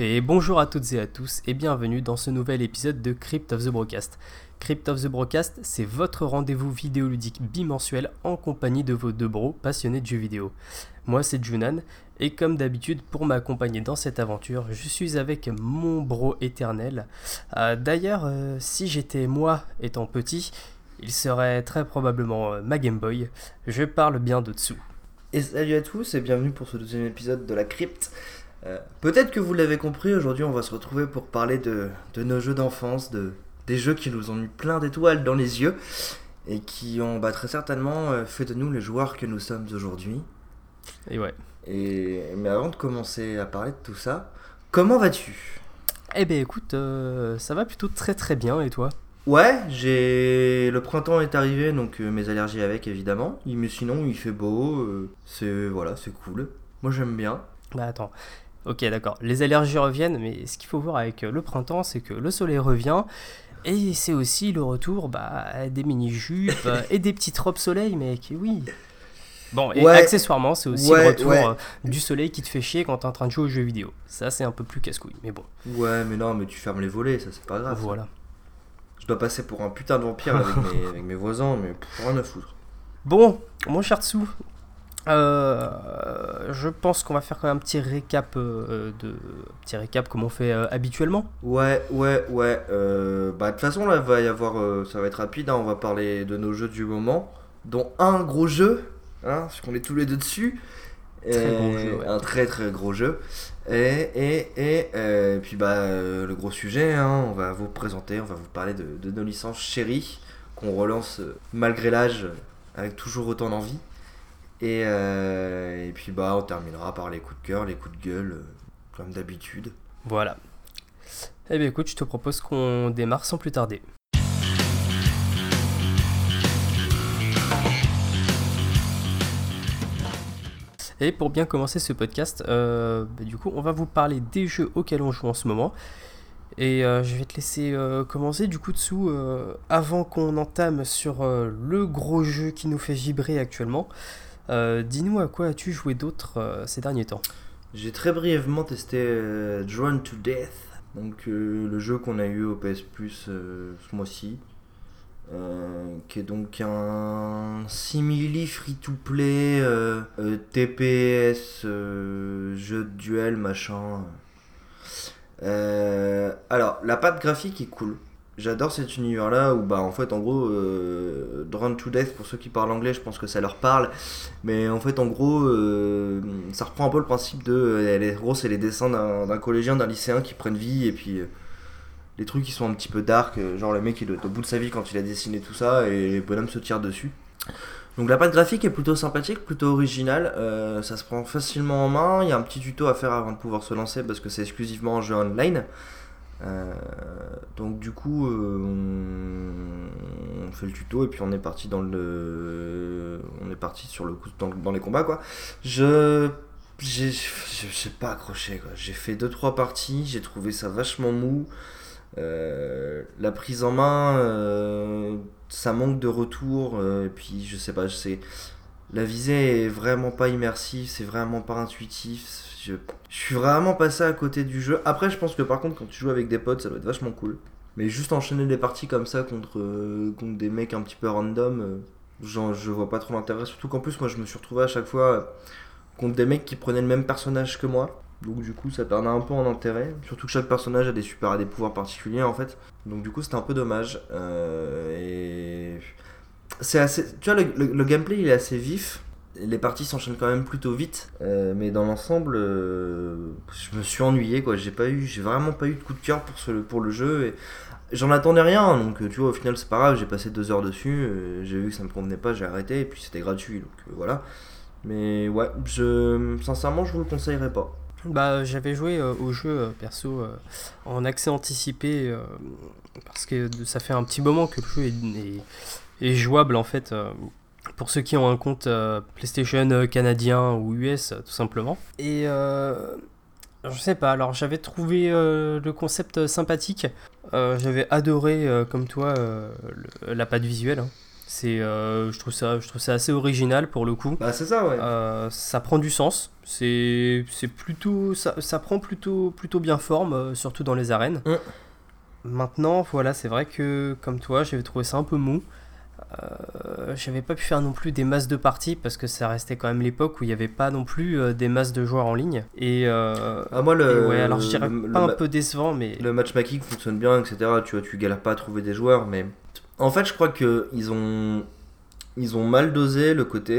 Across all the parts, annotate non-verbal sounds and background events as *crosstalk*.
Et bonjour à toutes et à tous et bienvenue dans ce nouvel épisode de Crypt of the Broadcast. Crypt of the Broadcast, c'est votre rendez-vous vidéoludique bimensuel en compagnie de vos deux bros passionnés de jeux vidéo. Moi c'est Junan et comme d'habitude pour m'accompagner dans cette aventure, je suis avec mon bro éternel. Euh, D'ailleurs, euh, si j'étais moi étant petit, il serait très probablement euh, ma Game Boy. Je parle bien de dessous. Et salut à tous et bienvenue pour ce deuxième épisode de la crypte. Euh, Peut-être que vous l'avez compris, aujourd'hui on va se retrouver pour parler de, de nos jeux d'enfance, de, des jeux qui nous ont mis plein d'étoiles dans les yeux et qui ont bah, très certainement euh, fait de nous les joueurs que nous sommes aujourd'hui. Et ouais. Et, mais avant de commencer à parler de tout ça, comment vas-tu? Eh ben écoute, euh, ça va plutôt très très bien et toi? Ouais, j'ai le printemps est arrivé donc mes allergies avec évidemment. Mais sinon il fait beau, c'est voilà, c'est cool. Moi j'aime bien. Bah attends. Ok d'accord, les allergies reviennent, mais ce qu'il faut voir avec euh, le printemps, c'est que le soleil revient. Et c'est aussi le retour bah, des mini-jupes *laughs* et des petites robes soleil, mec, oui. Bon, et Ouais. accessoirement, c'est aussi Ouais, le retour ouais. euh, du soleil qui te fait chier quand t'es en train de jouer aux jeux vidéo. Ça, c'est un peu plus casse-couille, mais bon, Ouais, mais non, mais tu fermes les volets, ça c'est pas grave. ça. voilà. Je dois passer pour un putain de vampire avec *laughs* mes, avec mes voisins, mais pff, rien à foutre. Bon, mon cher Tsou, euh, je pense qu'on va faire quand même un petit récap euh, de petit récap comme on fait euh, habituellement. Ouais, ouais, ouais. bah, de toute façon, là, va y avoir, ça va être rapide. hein, on va parler de nos jeux du moment, dont un gros jeu, hein, parce qu'on est tous les deux dessus. Très Et gros jeu, ouais. Un très très gros jeu. Et, et, et, euh, puis, bah, le gros sujet, hein, on va vous présenter, on va vous parler de, de nos licences chéries, qu'on relance malgré l'âge, avec toujours autant d'envie. Et, euh, et puis, bah, on terminera par les coups de cœur, les coups de gueule, euh, comme d'habitude. Voilà. Eh bien écoute, je te propose qu'on démarre sans plus tarder. Et pour bien commencer ce podcast, euh, bah, du coup, on va vous parler des jeux auxquels on joue en ce moment. Et je vais te laisser commencer du coup dessous avant qu'on entame sur le gros jeu qui nous fait vibrer actuellement. Euh, Dis-nous à quoi as-tu joué d'autre euh, ces derniers temps? J'ai très brièvement testé euh, Drawn to Death, donc le jeu qu'on a eu au PS Plus ce mois-ci, qui est donc un simili free-to-play TPS, jeu de duel machin. Alors la patte graphique est cool. J'adore cet univers-là où bah en fait en gros euh, to Death pour ceux qui parlent anglais je pense que ça leur parle mais en fait, en gros, euh, ça reprend un peu le principe de. euh, en gros, c'est les dessins d'un collégien, d'un lycéen qui prennent vie, et puis euh, les trucs qui sont un petit peu dark, genre le mec il est au bout de sa vie quand il a dessiné tout ça, et les bonhommes se tirent dessus. Donc la patte graphique est plutôt sympathique, plutôt originale, ça se prend facilement en main, il y a un petit tuto à faire avant de pouvoir se lancer parce que c'est exclusivement un jeu online. Euh, donc du coup, euh, on, fait le tuto et puis on est parti dans le, on est parti sur le coup dans, les combats quoi. Je, j'ai, pas accroché. J'ai fait deux trois parties, j'ai trouvé ça vachement mou. Euh, la prise en main, ça manque de retour et puis je sais pas. La visée est vraiment pas immersive, c'est vraiment pas intuitif. Je, suis vraiment passé à côté du jeu. Après, je pense que par contre, quand tu joues avec des potes, ça doit être vachement cool. Mais juste enchaîner des parties comme ça contre, euh, contre des mecs un petit peu random, euh, genre, je vois pas trop l'intérêt. Surtout qu'en plus, moi, je me suis retrouvé à chaque fois euh, contre des mecs qui prenaient le même personnage que moi. Donc, du coup, ça perdait un peu en intérêt. Surtout que chaque personnage a des super, a des pouvoirs particuliers en fait. Donc, du coup, c'était un peu dommage. Et c'est assez tu vois le, le- le gameplay il est assez vif les parties s'enchaînent quand même plutôt vite Euh, mais dans l'ensemble euh, je me suis ennuyé quoi. J'ai pas eu vraiment pas eu de coup de cœur pour le jeu et j'en attendais rien donc tu au final c'est pas grave j'ai passé deux heures dessus euh, j'ai vu que ça me convenait pas j'ai arrêté et puis c'était gratuit donc voilà. Mais ouais je sincèrement je vous le conseillerais pas. Bah, j'avais joué au jeu perso en accès anticipé parce que ça fait un petit moment que le jeu est, jouable en fait pour ceux qui ont un compte euh, PlayStation euh, canadien ou US euh, tout simplement. Et euh, je sais pas, alors j'avais trouvé euh, le concept sympathique, j'avais adoré comme toi le- la patte visuelle. hein. C'est, je trouve ça, je trouve ça assez original pour le coup. Bah c'est ça, ouais. Ça prend du sens. C'est, c'est plutôt, ça, ça prend plutôt, plutôt bien forme, surtout dans les arènes. Mm. Maintenant, voilà, c'est vrai que comme toi, j'avais trouvé ça un peu mou. Euh, j'avais pas pu faire non plus des masses de parties parce que ça restait quand même l'époque où il n'y avait pas non plus euh, des masses de joueurs en ligne. Et, euh, Ah, moi, et le, ouais, alors je dirais le- pas le un peu décevant, mais le matchmaking fonctionne bien, etc. Tu vois, tu galères pas à trouver des joueurs, mais en fait, je crois que ils ont ils ont mal dosé le côté,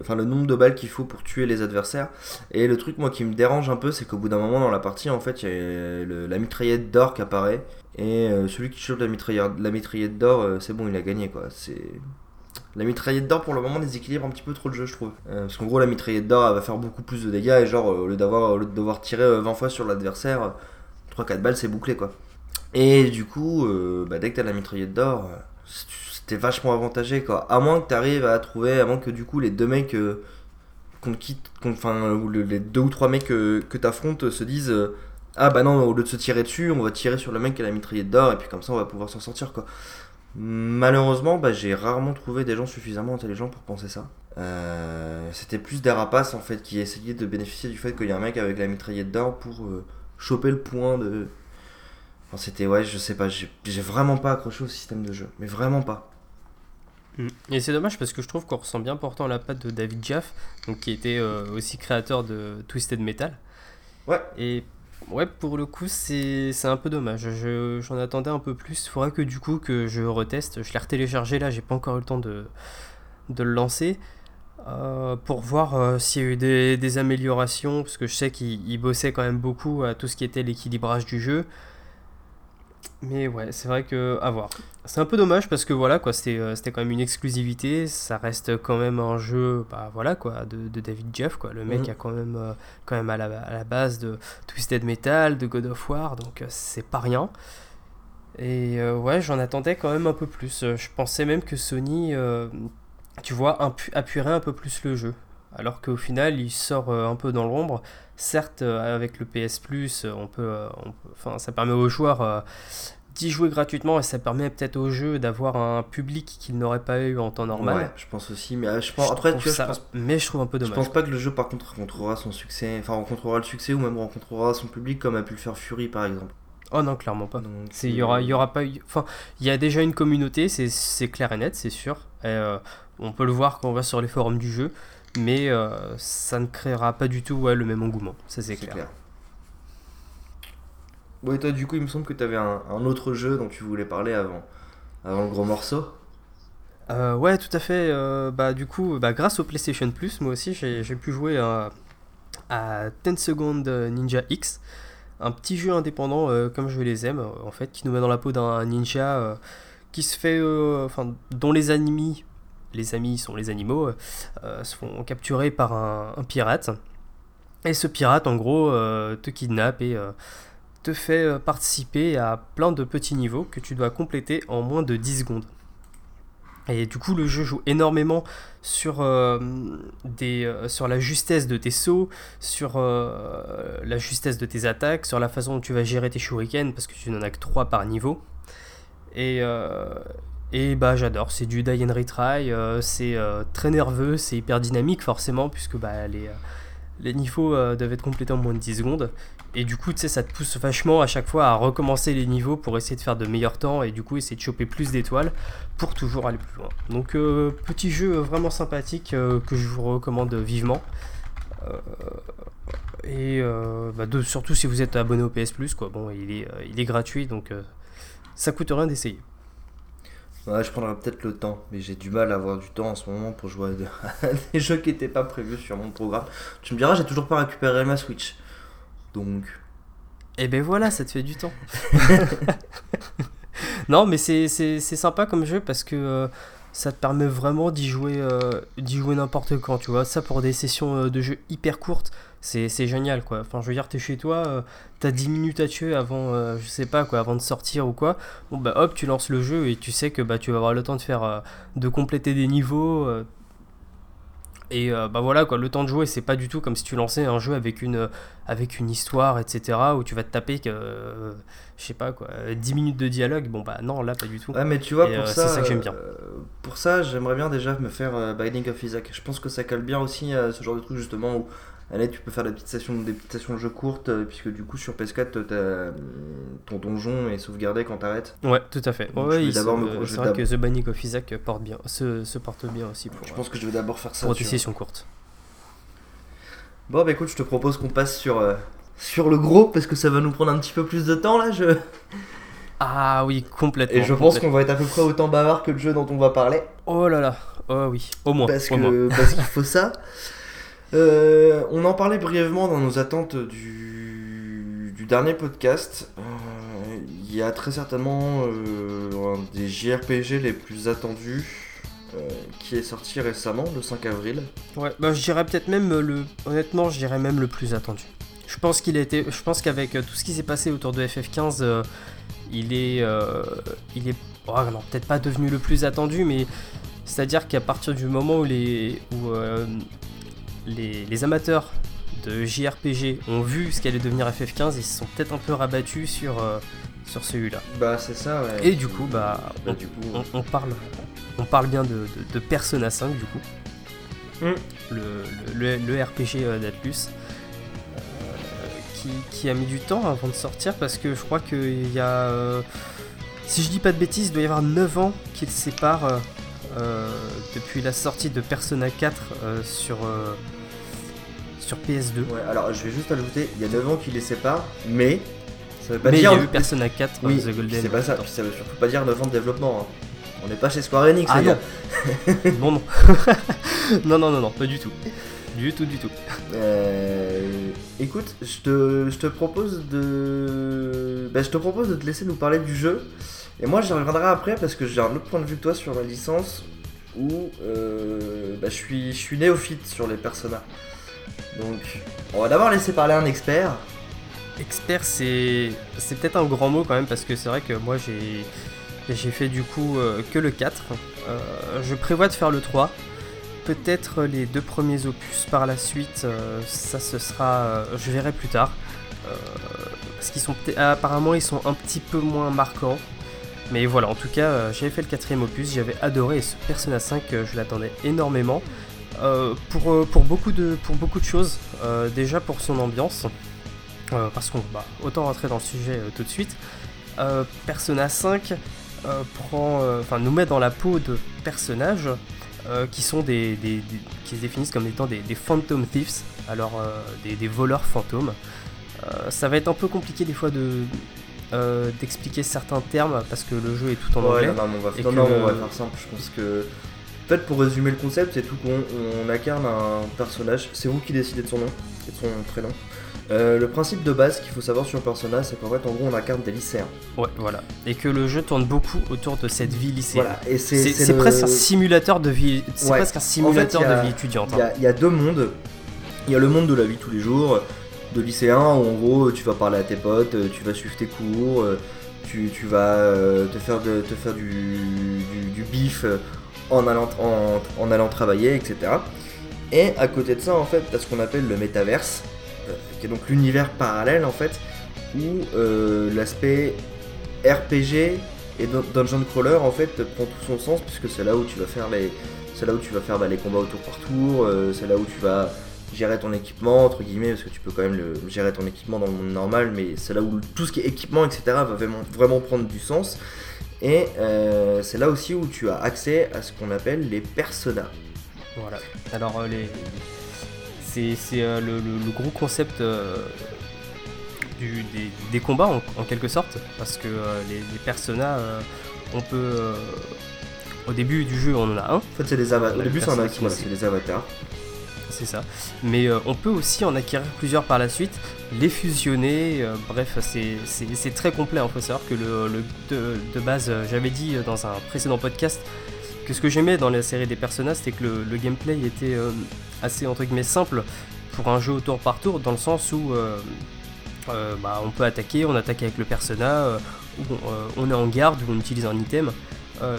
enfin le nombre de balles qu'il faut pour tuer les adversaires. Et le truc moi qui me dérange un peu, c'est qu'au bout d'un moment dans la partie, en fait, il y a le- la mitraillette d'or qui apparaît. Et euh, celui qui chope la mitraillette, la d'or, euh, c'est bon, il a gagné quoi. C'est la mitraillette d'or pour le moment déséquilibre un petit peu trop le jeu, je trouve. Euh, parce qu'en gros, la mitraillette d'or elle va faire beaucoup plus de dégâts et genre au lieu de devoir tirer euh, 20 fois sur l'adversaire, euh, 3-4 balles c'est bouclé quoi. Et du coup, bah, dès que t'as la mitraillette d'or, c'était vachement avantagé quoi. À moins que t'arrives à trouver, à moins que du coup les deux mecs qu'on quitte, enfin les deux ou trois mecs que, t'affrontes se disent ah bah non au lieu de se tirer dessus, on va tirer sur le mec qui a la mitraillette d'or et puis comme ça on va pouvoir s'en sortir quoi. Malheureusement, bah, j'ai rarement trouvé des gens suffisamment intelligents pour penser ça. Euh, c'était plus des rapaces en fait qui essayaient de bénéficier du fait qu'il y a un mec avec la mitraillette d'or pour euh, choper le point de. Enfin, c'était ouais, je sais pas, j'ai j'ai vraiment pas accroché au système de jeu, mais vraiment pas. Mm. Et c'est dommage parce que je trouve qu'on ressent bien pourtant la patte de David Jaff, donc qui était euh, aussi créateur de Twisted Metal. Ouais. Et ouais, pour le coup, c'est un peu dommage. Je- J'en attendais un peu plus. Faudrait que du coup que je reteste. Je l'ai retéléchargé là, j'ai pas encore eu le temps de, de le lancer. euh, pour voir euh, s'il y a eu des, des améliorations, parce que je sais qu'il il bossait quand même beaucoup à tout ce qui était l'équilibrage du jeu. Mais ouais, c'est vrai que à voir. C'est un peu dommage parce que voilà quoi, c'était euh, c'était quand même une exclusivité, ça reste quand même un jeu bah voilà quoi de, de David Jeff quoi, le mec Mhm. a quand même euh, quand même à la, à la base de Twisted Metal, de God of War, donc euh, c'est pas rien. Et euh, ouais, j'en attendais quand même un peu plus. Je pensais même que Sony euh, tu vois appuierait un peu plus le jeu. Alors qu'au final, il sort euh, un peu dans l'ombre. Certes, euh, avec le PS Plus, euh, on peut, on peut- enfin, ça permet aux joueurs d'y jouer gratuitement et ça permet peut-être au jeu d'avoir un public qu'il n'aurait pas eu en temps normal. Ouais, je pense aussi, mais je pense, Je après, tu vois, ça- je pense, mais je trouve un peu je dommage. pense pas que le jeu par contre rencontrera son succès, enfin rencontrera le succès ou même rencontrera son public comme a pu le faire Fury par exemple. Oh non, clairement pas. Il y aura, y aura pas. Enfin, il y a déjà une communauté, c'est- c'est clair et net, c'est sûr. Et, euh, on peut le voir quand on va sur les forums du jeu, mais euh, ça ne créera pas du tout ouais, le même engouement, ça c'est clair. clair. Bon, et toi, du coup, il me semble que tu avais un, un autre jeu dont tu voulais parler avant, avant le gros morceau. Euh, ouais, tout à fait. euh, bah, du coup, bah, grâce au PlayStation Plus, moi aussi, j'ai pu jouer à, à 10 Second Ninja X, un petit jeu indépendant comme je les aime, en fait, qui nous met dans la peau d'un ninja qui se fait, enfin, dont les ennemis, les amis sont les animaux, euh, se font capturer par un, pirate. Et ce pirate, en gros, euh, te kidnappe et euh, te fait euh, participer à plein de petits niveaux que tu dois compléter en moins de 10 secondes. Et du coup, le jeu joue énormément sur, euh, des, euh, sur la justesse de tes sauts, sur euh, la justesse de tes attaques, sur la façon dont tu vas gérer tes shurikens, parce que tu n'en as que 3 par niveau. Et, euh, et bah j'adore, c'est du die and retry, euh, c'est euh, très nerveux, c'est hyper dynamique forcément, puisque bah, les, euh, niveaux doivent être complétés en moins de 10 secondes. Et du coup, tu sais, ça te pousse vachement à chaque fois à recommencer les niveaux pour essayer de faire de meilleurs temps et du coup essayer de choper plus d'étoiles pour toujours aller plus loin. Donc, petit jeu vraiment sympathique que je vous recommande vivement. Et bah, surtout si vous êtes abonné au PS Plus, quoi. Bon, il est, il est gratuit donc ça coûte rien d'essayer. Ouais, je prendrai peut-être le temps, mais j'ai du mal à avoir du temps en ce moment pour jouer à des, *laughs* jeux qui n'étaient pas prévus sur mon programme. Tu me diras, j'ai toujours pas récupéré ma Switch. Donc, Et ben voilà, ça te fait du temps. *laughs* non, mais c'est sympa comme jeu parce que euh, ça te permet vraiment d'y jouer, euh, d'y jouer n'importe quand, tu vois. Ça pour des sessions euh, de jeu hyper courtes, c'est c'est génial quoi. Enfin, je veux dire, t'es chez toi, euh, t'as 10 minutes à tuer avant, euh, je sais pas quoi, avant de sortir ou quoi. Bon bah hop, tu lances le jeu et tu sais que bah tu vas avoir le temps de faire, euh, de compléter des niveaux. Et bah voilà quoi, le temps de jouer, c'est pas du tout comme si tu lançais un jeu avec une, avec une histoire, etc. où tu vas te taper que, je sais pas quoi, 10 minutes de dialogue. Bon bah non, là pas du tout. Ouais, mais tu vois, Et, pour ça, c'est ça que j'aime bien. pour ça, j'aimerais bien déjà me faire Binding of Isaac. Je pense que ça colle bien aussi à ce genre de truc justement où allez, tu peux faire des petites sessions, des petites sessions de jeu courtes, euh, puisque du coup sur PS4, t'as, euh, ton donjon est sauvegardé quand t'arrêtes. Ouais, tout à fait. Donc, Ouais, je d'abord me- euh, c'est vrai que The Binding of Isaac porte bien, se, se porte bien aussi pour, Je euh, pense que je vais d'abord faire ça. pour des sessions courtes. Bon, bah écoute, je te propose qu'on passe sur, euh, sur le gros, parce que ça va nous prendre un petit peu plus de temps là. Je... Ah oui, complètement. Et je pense qu'on va être à peu près autant bavard que le jeu dont on va parler. Oh là là, oh oui, au moins. parce au moins. que parce qu'il faut ça. *laughs* Euh, on en parlait brièvement dans nos attentes du, dernier podcast. Euh, Il y a très certainement euh, un des JRPG les plus attendus qui est sorti récemment, le 5 avril. Ouais, bah je dirais peut-être même le. Honnêtement, je dirais même le plus attendu. Je pense qu'il été. Je pense qu'avec tout ce qui s'est passé autour de FF15, euh, il est. il. Oh non, peut-être pas devenu le plus attendu, mais c'est-à-dire qu'à partir du moment où les. Où, les, les amateurs de JRPG ont vu ce qu'allait devenir FF15, ils se sont peut-être un peu rabattus sur, euh, sur celui-là. Bah c'est ça, ouais. Et du coup, bah, Bah, on du coup, on, on parle, on parle bien de, de- de Persona 5 du coup. Mm. Le, le- RPG euh, d'Atlus. euh, qui, qui a mis du temps avant de sortir parce que je crois qu'il y a. euh, si je dis pas de bêtises, il doit y avoir 9 ans qui le séparent euh, euh, depuis la sortie de Persona 4 euh, sur, sur PS2. Ouais, alors je vais juste ajouter, il y a 9 ans qui les séparent, mais ça veut pas Mais il y dire. a eu Persona 4 Oui, The Golden. c'est pas ça, puis ça veut surtout pas dire 9 ans de développement. hein. On n'est pas chez Square Enix, Ah les non. gars. non, *laughs* non. *laughs* non, non, non, non, pas du tout. Du tout, du tout. Euh, écoute, je te, je te propose de. bah, je te propose de te laisser nous parler du jeu. Et moi, j'y reviendrai après parce que j'ai un autre point de vue que toi sur la licence où euh, bah, je, suis, je suis néophyte sur les personnages. Donc, on va d'abord laisser parler un expert. Expert, c'est peut-être un grand mot quand même parce que c'est vrai que moi j'ai j'ai fait du coup euh, que le 4. Euh, je prévois de faire le 3. Peut-être les deux premiers opus par la suite, euh, ça ce sera, je verrai plus tard. Parce qu'ils sont apparemment ils sont un petit peu moins marquants. Mais voilà, en tout cas, j'avais fait le quatrième opus, j'avais adoré et ce Persona 5, euh, je l'attendais énormément. Euh, pour, euh, pour, beaucoup de, pour beaucoup de choses. Euh, déjà pour son ambiance, euh, parce qu'on va autant rentrer dans le sujet tout de suite. Persona 5 euh, prend, nous met dans la peau de personnages qui sont des, des- des- qui se définissent comme étant des, des phantom thieves, alors des, voleurs fantômes. Ça va être un peu compliqué des fois de d'expliquer certains termes parce que le jeu est tout en Ouais, anglais. non, non, mais on va, Et non, que non, le- on va faire simple. Je pense que. En fait, pour résumer le concept, c'est tout qu'on on incarne un personnage. C'est vous qui décidez de son nom et de son prénom. Euh, le principe de base qu'il faut savoir sur Persona, c'est qu'en fait, en gros, on incarne des lycéens. Ouais, voilà. Et que le jeu tourne beaucoup autour de cette vie lycéenne. Voilà, et c'est C'est c'est c'est le- presque un simulateur de vie. C'est Ouais. presque un simulateur y a- de vie étudiante. Il y, hein. a, il y a deux mondes. Il y a le monde de la vie tous les jours, de lycéen, où en gros tu vas parler à tes potes, tu vas suivre tes cours, tu, tu vas euh, te faire, de, te faire du, du, du bif euh, en allant, travailler, etc. Et à côté de ça, en fait, tu as ce qu'on appelle le métaverse, euh, qui est donc l'univers parallèle, en fait, où euh, l'aspect RPG et dun- Dungeon Crawler, en fait, prend tout son sens, puisque c'est là où tu vas faire les, c'est là où tu vas faire bah, les combats au tour par tour, euh, c'est là où tu vas gérer ton équipement, entre guillemets, parce que tu peux quand même gérer ton équipement dans le monde normal, mais c'est là où tout ce qui est équipement, etc., va vraiment prendre du sens. Et euh, c'est là aussi où tu as accès à ce qu'on appelle les personas. Voilà. Alors, euh, les... c'est euh, le, le- le gros concept du- des, des combats, en, en quelque sorte, parce que les, les personas, on peut. au début du jeu, on en a un, En fait, c'est des avatars. Au début, c'est un c'est des avatars. C'est ça. Mais euh, on peut aussi en acquérir plusieurs par la suite, les fusionner, euh, bref, c'est- très complet. Il faut savoir que le, le- de, base, euh, j'avais dit dans un précédent podcast que ce que j'aimais dans la série des personnages, c'était que le, le gameplay était assez entre guillemets simple pour un jeu au tour par tour, dans le sens où bah, on peut attaquer, on attaque avec le persona, on est en garde, on utilise un item.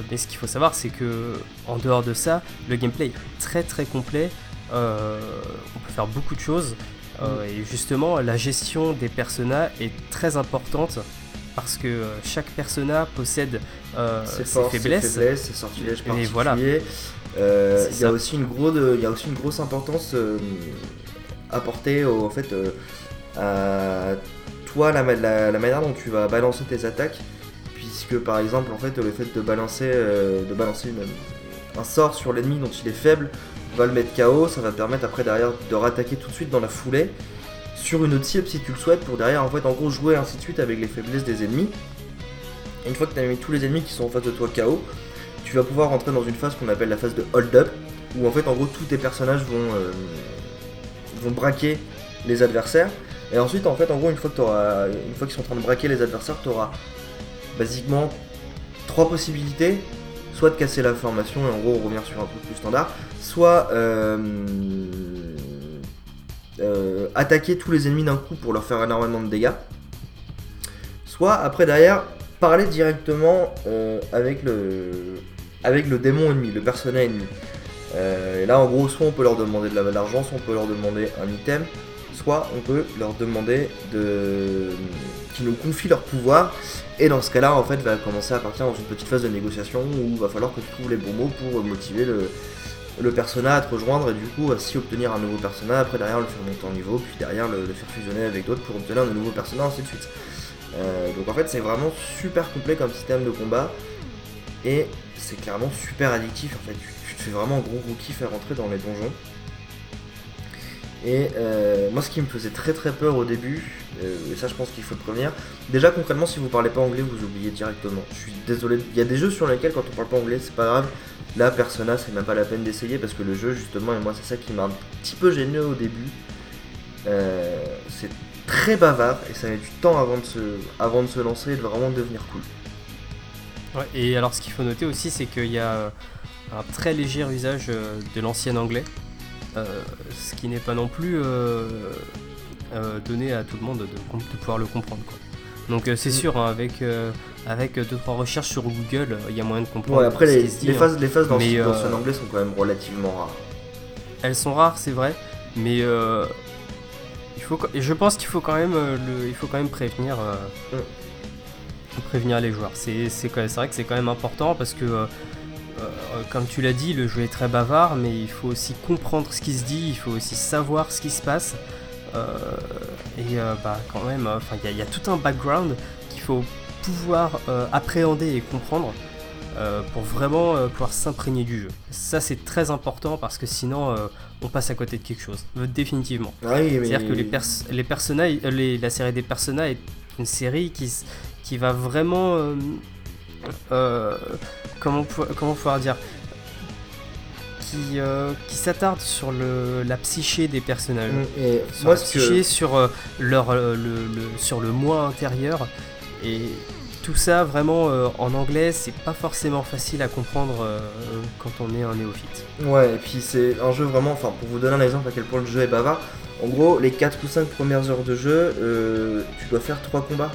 Mais ce qu'il faut savoir, c'est que en dehors de ça, le gameplay est très très complet. On peut faire beaucoup de choses. Mm. Et justement, la gestion des personnages est très importante parce que chaque persona possède ses, forces, faiblesses, ses faiblesses, ses sortilèges Et particuliers. voilà. Euh, il y a aussi une grosse, il y a aussi une grosse importance euh, apportée au, en fait euh, à toi la, ma- la, la manière dont tu vas balancer tes attaques, puisque par exemple en fait le fait de balancer, euh, de balancer une- un sort sur l'ennemi dont il est faible va le mettre KO, ça va permettre après derrière de rattaquer tout de suite dans la foulée sur une autre cible si tu le souhaites pour derrière en fait en gros jouer ainsi de suite avec les faiblesses des ennemis. Une fois que tu as mis tous les ennemis qui sont en face de toi KO, tu vas pouvoir rentrer dans une phase qu'on appelle la phase de hold up où en fait en gros tous tes personnages vont, euh, braquer les adversaires et ensuite en fait en gros une fois que qu'ils sont en train de braquer les adversaires tu auras basiquement trois possibilités soit de casser la formation et en gros revenir sur un truc plus standard soit euh, euh, attaquer tous les ennemis d'un coup pour leur faire énormément de dégâts soit après derrière parler directement euh, avec le avec le démon ennemi, le persona ennemi. Et là en gros soit on peut leur demander de l'argent, soit on peut leur demander un item, soit on peut leur demander de qu'ils nous confient leur pouvoir. Et dans ce cas-là en fait va commencer à partir dans une petite phase de négociation où il va falloir que tu trouves les bons mots pour motiver le, le persona à te rejoindre et du coup ainsi obtenir un nouveau persona, après derrière le faire monter en niveau, puis derrière le, faire fusionner avec d'autres pour obtenir de nouveaux personnages, ainsi de suite. Euh, donc en fait c'est vraiment super complet comme système de combat et c'est clairement super addictif en fait. Tu, te fais vraiment gros gros kiff à rentrer dans les donjons. Et euh, moi ce qui me faisait très très peur au début, euh, et ça je pense qu'il faut le prévenir, déjà concrètement si vous parlez pas anglais vous oubliez directement. Je suis désolé, il y a des jeux sur lesquels quand on parle pas anglais c'est pas grave. Là Persona c'est même pas la peine d'essayer parce que le jeu justement et moi c'est ça qui m'a un petit peu gêné au début. Euh, c'est très bavard et ça met du temps avant de se, avant de se lancer et de vraiment devenir cool. Ouais, et alors ce qu'il faut noter aussi, c'est qu'il y a un très léger usage euh, de l'ancien anglais, euh, ce qui n'est pas non plus euh, donné à tout le monde de, pouvoir le comprendre. quoi. Donc c'est Mm. sûr, hein, avec, avec deux trois recherches sur Google, euh, il y a moyen de comprendre. Ouais, après les, dit, hein. phases, les phases dans, Mais, dans euh, anglais sont quand même relativement rares. Elles sont rares, c'est vrai, mais euh, il faut, je pense qu'il faut quand même, le, il faut quand même prévenir, euh, prévenir les joueurs. C'est, vrai que c'est quand même important parce que, euh, comme tu l'as dit, le jeu est très bavard, mais il faut aussi comprendre ce qui se dit, il faut aussi savoir ce qui se passe. Euh, et euh, bah, quand même, enfin, il y, a- il y a tout un background qu'il faut pouvoir euh, appréhender et comprendre. euh, pour vraiment euh, pouvoir s'imprégner du jeu. Ça c'est très important parce que sinon on passe à côté de quelque chose, définitivement. Ah mais- C'est-à-dire que les, pers- les personnages, euh, les- la série des personnages est une série qui, qui va vraiment, euh, euh, comment, comment pouvoir dire, qui, euh, qui s'attarde sur le, la psyché des personnages. Mm, Et Sur moi, la ce psyché, que, sur, leur, le, le- sur le moi intérieur. Et tout ça, vraiment, euh, en anglais, c'est pas forcément facile à comprendre euh, quand on est un néophyte. ouais, et puis c'est un jeu vraiment, enfin, pour vous donner un exemple à quel point le jeu est bavard, en gros, les 4 ou 5 premières heures de jeu, euh, tu dois faire 3 combats.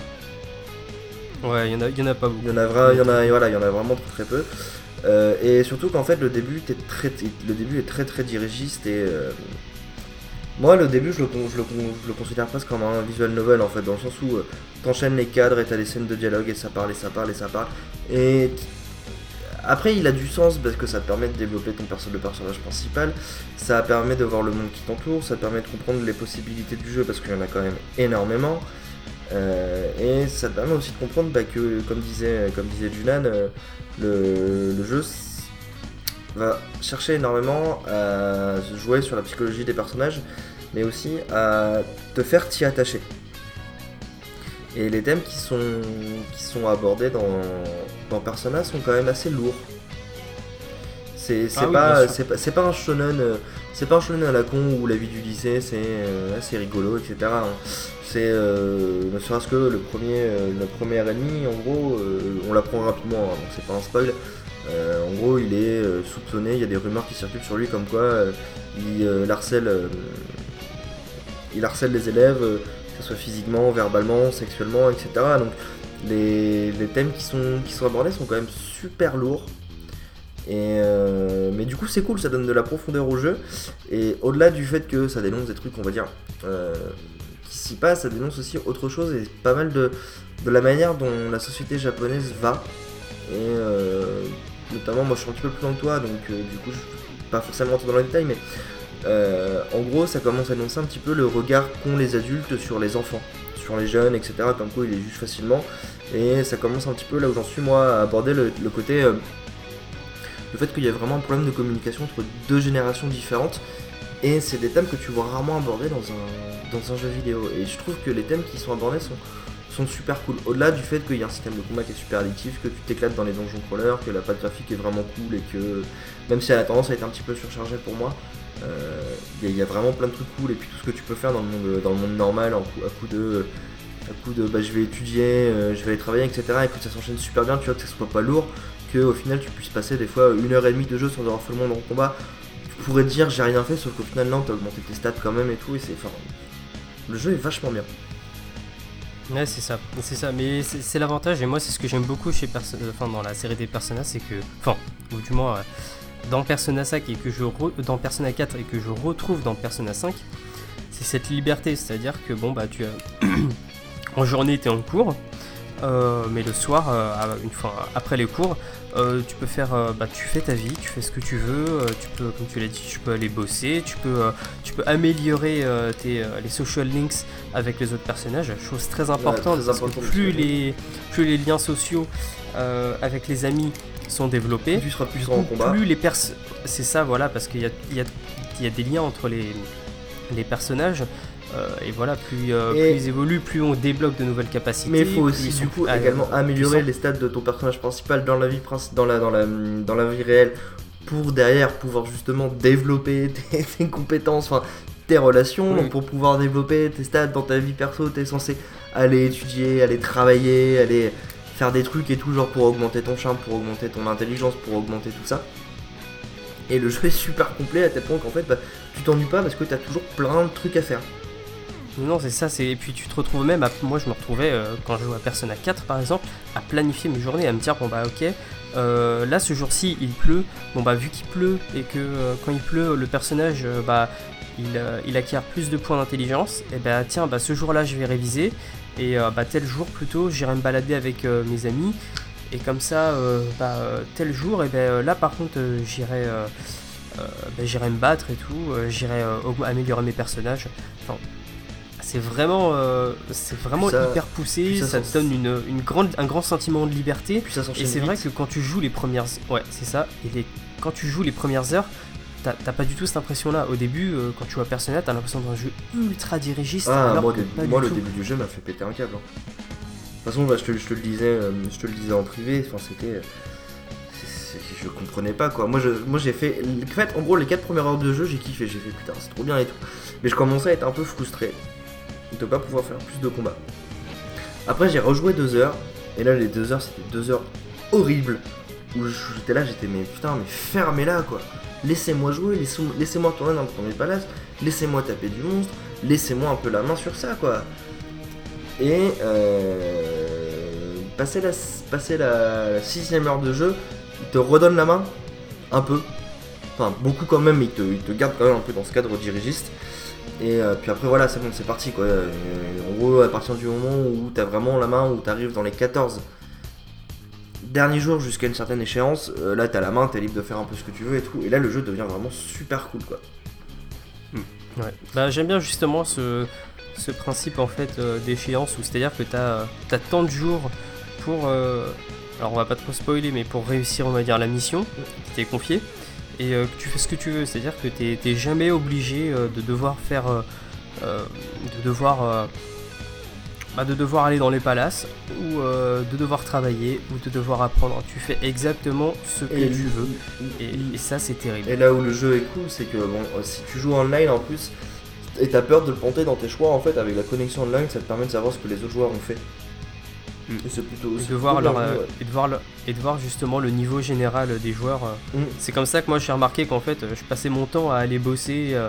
Ouais, il y, en a- il y en a pas beaucoup. Il y en a, vra- y en a, voilà, il y en a vraiment très très peu. Et surtout qu'en fait, le début, très, le début est très très dirigiste et moi, le début, je le, je, le, je le considère presque comme un visual novel en fait, dans le sens où euh, t'enchaînes les cadres et t'as des scènes de dialogue et ça parle et ça parle et ça parle. Et après, il a du sens parce que ça te permet de développer ton perso le personnage principal, ça permet de voir le monde qui t'entoure, ça permet de comprendre les possibilités du jeu parce qu'il y en a quand même énormément. Euh, et ça te permet aussi de comprendre bah, que, comme disait, comme disait Junan, euh, le, le jeu va chercher énormément à jouer sur la psychologie des personnages, mais aussi à te faire t'y attacher. Et les thèmes qui sont, qui sont abordés dans, dans Persona sont quand même assez lourds. C'est c'est Ah pas, bien sûr. c'est pas, c'est pas un shonen, euh, c'est pas un shonen à la con où la vie du lycée c'est euh, assez rigolo, etc. hein. C'est euh, ne serait-ce que le premier, euh, le premier ennemi, en gros, euh, on l'apprend rapidement, hein, donc c'est pas un spoil. Euh, en gros, il est euh, soupçonné, il y a des rumeurs qui circulent sur lui comme quoi euh, il euh, harcèle, euh, il harcèle les élèves, euh, ce soit physiquement, verbalement, sexuellement, etc. Donc les, les thèmes qui sont, qui sont abordés sont quand même super lourds. Et euh, mais du coup c'est cool, ça donne de la profondeur au jeu. Et au-delà du fait que ça dénonce des trucs, on va dire, euh, qui s'y passent, ça dénonce aussi autre chose et pas mal de, de la manière dont la société japonaise va. Et euh, notamment moi je suis un petit peu plus loin que toi, donc du coup je vais pas forcément dans les détails, mais euh, en gros ça commence à annoncer un petit peu le regard qu'ont les adultes sur les enfants, sur les jeunes, etc. Comme quoi ils les jugent facilement. Et ça commence un petit peu là où j'en suis moi à aborder le, côté... euh, le fait qu'il y a vraiment un problème de communication entre deux générations différentes. Et c'est des thèmes que tu vois rarement abordés dans un, jeu vidéo. Et je trouve que les thèmes qui sont abordés sont, super cool. Au-delà du fait qu'il y a un système de combat qui est super addictif, que tu t'éclates dans les donjons crawlers, que la patte graphique est vraiment cool et que même si elle a tendance à être un petit peu surchargée pour moi, il y, a- il y a vraiment plein de trucs cool. Et puis tout ce que tu peux faire dans le monde, dans le monde normal, à coup de. À coup de bah, je vais étudier, euh, je vais aller travailler, etc. Et que ça s'enchaîne super bien, tu vois, que ça soit pas lourd, que au final tu puisses passer des fois une heure et demie de jeu sans avoir fait le monde en combat. Tu pourrais te dire j'ai rien fait, sauf qu'au final non, t'as augmenté tes stats quand même et tout, et c'est. Enfin, le jeu est vachement bien. Ouais, c'est ça, c'est ça. Mais c'est l'avantage, et moi, c'est ce que j'aime beaucoup chez enfin, dans la série des Persona, c'est que, enfin, ou du moins, euh, dans Persona 5 et que je re- dans Persona 4 et que je retrouve dans Persona 5, c'est cette liberté, c'est-à-dire que bon bah tu as *clears throat* en journée t'es en cours, euh, mais le soir, euh, une fois après les cours, euh, tu peux faire, bah, tu fais ta vie, tu fais ce que tu veux, tu peux, comme tu l'as dit, tu peux aller bosser, tu peux, tu peux améliorer tes, les social links avec les autres personnages, chose très importante très parce que plus les, plus les liens sociaux avec les amis sont développés, Tu seras plus du en combat. plus les pers c'est ça voilà parce qu'il y a, y, a, y a des liens entre les, les personnages euh, et voilà plus, euh, Et- plus ils évoluent plus on débloque de nouvelles capacités Mais il faut plus aussi du coup plus- également améliorer les stats de ton personnage principal dans la vie dans la dans la dans la vie réelle pour derrière pouvoir justement développer *laughs* tes, tes compétences, enfin tes relations, Oui. donc pour pouvoir développer tes stats dans ta vie perso, t'es censé aller étudier, aller travailler, aller faire des trucs et tout genre pour augmenter ton charme, pour augmenter ton intelligence, pour augmenter tout ça. Et le jeu est super complet à tel point qu'en fait bah, tu t'ennuies pas parce que t'as toujours plein de trucs à faire. non c'est ça c'est et puis tu te retrouves même moi je me retrouvais euh, quand je jouais à Persona 4 par exemple à planifier mes journées à me dire bon bah ok euh, là ce jour-ci il pleut bon bah vu qu'il pleut et que euh, quand il pleut le personnage bah il, il acquiert plus de points d'intelligence et bah tiens bah ce jour-là je vais réviser et euh, bah tel jour plutôt j'irai me balader avec euh, mes amis. Et comme ça euh, bah tel jour et ben là par contre euh, j'irai bah, j'irai me battre et tout j'irai améliorer mes personnages. Enfin c'est vraiment euh, c'est vraiment ça- hyper poussé ça te donne une, une grande un grand sentiment de liberté. Et c'est vrai que quand tu joues les premières ouais c'est ça. Et les- quand tu joues les premières heures t'as pas du tout cette impression là au début euh, quand tu vois Persona t'as l'impression d'un jeu ultra dirigiste Ah, alors moi, que au pas début- moi, du le tout. début du jeu m'a fait péter un câble. hein. De toute façon, bah, je, te, je te le disais, euh, je te le disais en privé. Enfin, c'était, c'est- je comprenais pas quoi. Moi, je, moi, j'ai fait, en fait, en gros, les 4 premières heures de jeu, j'ai kiffé. J'ai fait putain, c'est trop bien et tout. Mais je commençais à être un peu frustré de pas pouvoir faire plus de combats. Après, j'ai rejoué 2 heures. Et là, les 2 heures, c'était 2 heures horribles. Où j'étais là, j'étais mais putain, mais fermez-la quoi. Laissez-moi jouer, laissez- laissez-moi tourner dans le premier palace, laissez-moi taper du monstre, laissez-moi un peu la main sur ça quoi. Et euh, passer, la, sixième heure de jeu, il te redonne la main un peu. Enfin, beaucoup quand même, mais il te, il te garde quand même un peu dans ce cadre dirigiste. Et euh, puis après, voilà, c'est bon, c'est parti quoi. Euh, en gros, à partir du moment où t'as vraiment la main, où t'arrives dans les 14 derniers jours jusqu'à une certaine échéance, euh, là t'as la main, t'es libre de faire un peu ce que tu veux et tout. Et là, le jeu devient vraiment super cool quoi. Ouais. Bah, j'aime bien justement ce, ce principe en fait euh, d'échéance où c'est à dire que t'as as tant de jours pour euh, alors on va pas trop spoiler mais pour réussir on va dire la mission qui t'est confiée et euh, que tu fais ce que tu veux c'est à dire que t'es t'es jamais obligé euh, de devoir faire euh, euh, de devoir euh, bah, de devoir aller dans les palaces ou euh, de devoir travailler ou de devoir apprendre tu fais exactement ce que Et tu veux et, et ça c'est terrible Et là où le jeu est cool, c'est que bon, si tu joues online en plus, et t'as peur de le planter dans tes choix, en fait, avec la connexion online, ça te permet de savoir ce que les autres joueurs ont fait. Mm. Et c'est plutôt. et de, voir leur, euh, et, de voir le- et de voir justement le niveau général des joueurs. euh. Mm. C'est comme ça que moi j'ai remarqué qu'en fait euh, je passais mon temps à aller bosser euh,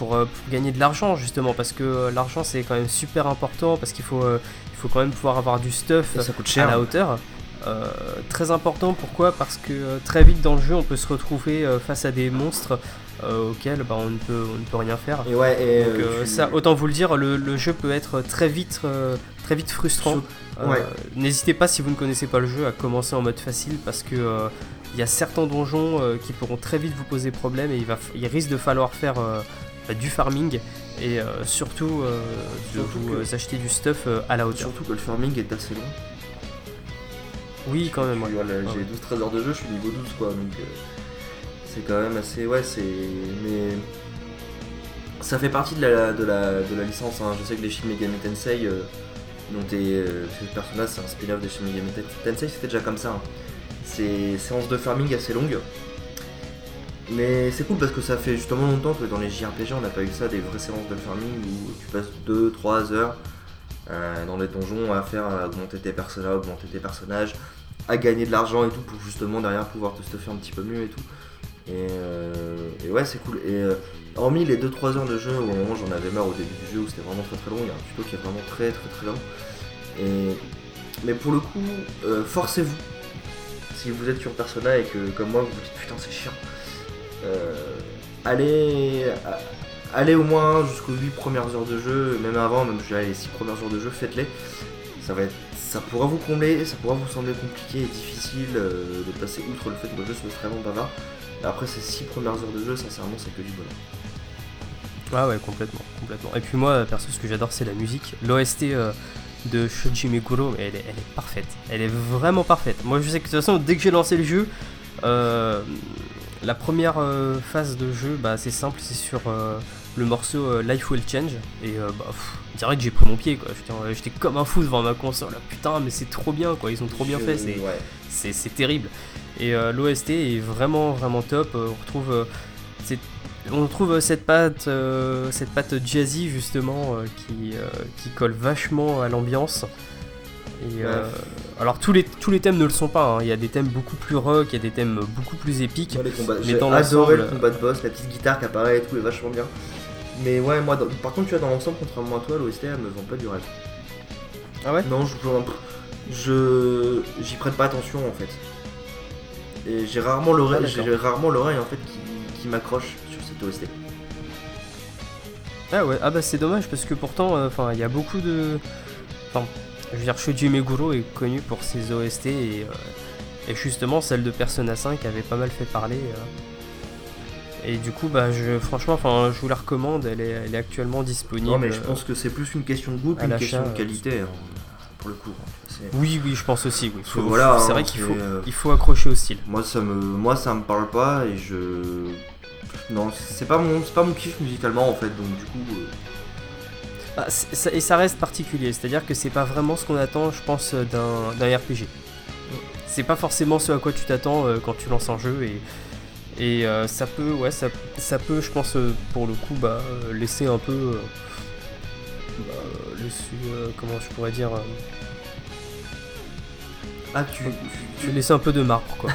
pour, euh, pour gagner de l'argent justement parce que euh, l'argent c'est quand même super important parce qu'il faut, euh, il faut quand même pouvoir avoir du stuff Et ça coûte à cher. la hauteur. très important, pourquoi? Parce que très vite dans le jeu, on peut se retrouver face à des monstres auxquels bah, on, ne peut, on ne peut rien faire. Et ouais, et Donc, ça, autant vous le dire, le, le jeu peut être très vite, très vite frustrant. N'hésitez pas si vous ne connaissez pas le jeu à commencer en mode facile parce que il y a certains donjons qui pourront très vite vous poser problème et il, va, il risque de falloir faire du farming et euh, surtout euh, de vous euh, acheter du stuff à la hauteur. Surtout que le farming est assez long. Oui, quand même. J'ai 12-13 heures de jeu, je suis niveau 12 quoi, donc c'est quand même assez. Ouais, c'est. Mais. Ça fait partie de la, de la, de la licence. Hein. Je sais que les Shin Megami Tensei, dont tes, ce personnage c'est un spin-off des Shin Megami Tensei, c'était déjà comme ça. Hein. C'est séances de farming assez longues. Mais c'est cool parce que ça fait justement longtemps que dans les JRPG on n'a pas eu ça, des vraies séances de farming où tu passes 2-3 heures euh, dans les donjons à faire augmenter tes personnages, augmenter tes personnages, à gagner de l'argent et tout pour justement derrière pouvoir te stuffer un petit peu mieux et tout. Et, euh, ouais c'est cool. Et euh, hormis les 2-3 heures de jeu où moment j'en avais marre au début du jeu où c'était vraiment très très long, il y a un tuto qui est vraiment très très très long. Mais pour le coup, forcez-vous. Si vous êtes sur Persona et que comme moi vous vous dites putain c'est chiant allez, allez au moins jusqu'aux 8 premières heures de jeu, même avant, même je les 6 premières heures de jeu, faites-les. Ça va être, ça pourra vous combler, ça pourra vous sembler compliqué et difficile euh, de passer outre le fait que le jeu soit vraiment bavard. Après ces 6 premières heures de jeu, sincèrement, c'est que du bonheur. Ah ouais, complètement, complètement. Et puis moi, perso, ce que j'adore, c'est la musique. L'OST euh, de Shoji Meguro, elle est, elle est parfaite. Elle est vraiment parfaite. Moi, je sais que de toute façon, dès que j'ai lancé le jeu, euh, la première euh, phase de jeu, bah, c'est simple, c'est sur euh, le morceau euh, Life Will Change. Et bah, dirais que j'ai pris mon pied, quoi. J'étais comme un fou devant ma console. Putain, mais c'est trop bien, quoi. Ils ont trop bien fait, c'est terrible. Et l'OST est vraiment, vraiment top. on retrouve, on trouve cette patte, cette patte jazzy, justement, qui, qui colle vachement à l'ambiance. Et, alors tous les, tous les thèmes ne le sont pas, hein. il y a des thèmes beaucoup plus rock, il y a des thèmes beaucoup plus épiques. J'ai adoré le combat de boss, la petite guitare qui apparaît et tout est vachement bien. Mais ouais, moi, par contre, tu vois, dans l'ensemble, contrairement à toi, l'OST elle me vend pas du rêve. Ah ouais? Non, je je j'y prête pas attention en fait. Et j'ai rarement l'oreille, ah, j'ai rarement l'oreille en fait qui, m'accroche sur cette OST. Ah ouais, ah bah c'est dommage parce que pourtant, euh, enfin, il y a beaucoup de, enfin, je veux dire, Shuji Meguro est connu pour ses OST et, euh, et, justement celle de Persona 5 avait pas mal fait parler. Euh. et du coup, bah, je, franchement, enfin, je vous la recommande. Elle est, elle est actuellement disponible. Non, mais je pense que c'est plus une question de goût qu'une question de qualité, hein, pour le coup. Oui, oui, je pense aussi. Oui. voilà, c'est vrai hein, qu'il faut, euh, il faut accrocher au style. Moi, ça me, moi, ça me parle pas et je. Non, c'est pas mon, pas mon kiff musicalement en fait, donc du coup. Ah, et ça reste particulier, c'est-à-dire que c'est pas vraiment ce qu'on attend, je pense, d'un RPG. C'est pas forcément ce à quoi tu t'attends euh, quand tu lances un jeu et, et euh, ça peut, ouais, ça, ça peut, je pense, euh, pour le coup, bah, laisser un peu. Bah, laisser, comment je pourrais dire. Ah, tu, tu, laisses un peu de marbre, quoi.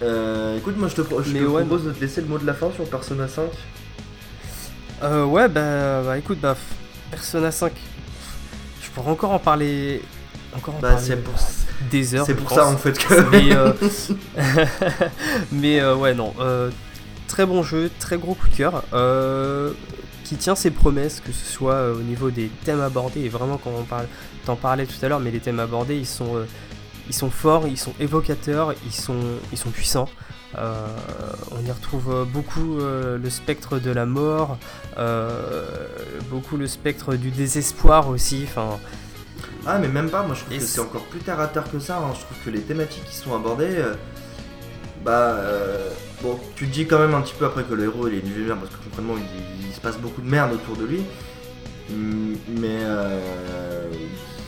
*laughs* écoute, moi je te, propose de te laisser le mot de la fin sur Persona 5. Euh, ouais, bah, bah écoute, bah, Persona 5, je pourrais encore en parler. Encore en bah, parler pour... des heures. C'est pour ça en fait que. *laughs* Mais, euh, *laughs* *laughs* mais euh, ouais, non. Euh, très bon jeu, très gros coup de cœur. qui tient ses promesses, que ce soit au niveau des thèmes abordés. Et vraiment, quand on parle, t'en parlais tout à l'heure, mais les thèmes abordés, ils sont, ils sont forts, ils sont évocateurs, ils sont, ils sont puissants. Euh, on y retrouve beaucoup euh, le spectre de la mort, euh, beaucoup le spectre du désespoir aussi. Enfin, ah mais même pas, moi je trouve que c'est encore plus terre à terre que ça. Hein. Je trouve que les thématiques qui sont abordées, bah bon, tu te dis quand même un petit peu après que le héros il est du parce que concrètement il, se passe beaucoup de merde autour de lui. Mais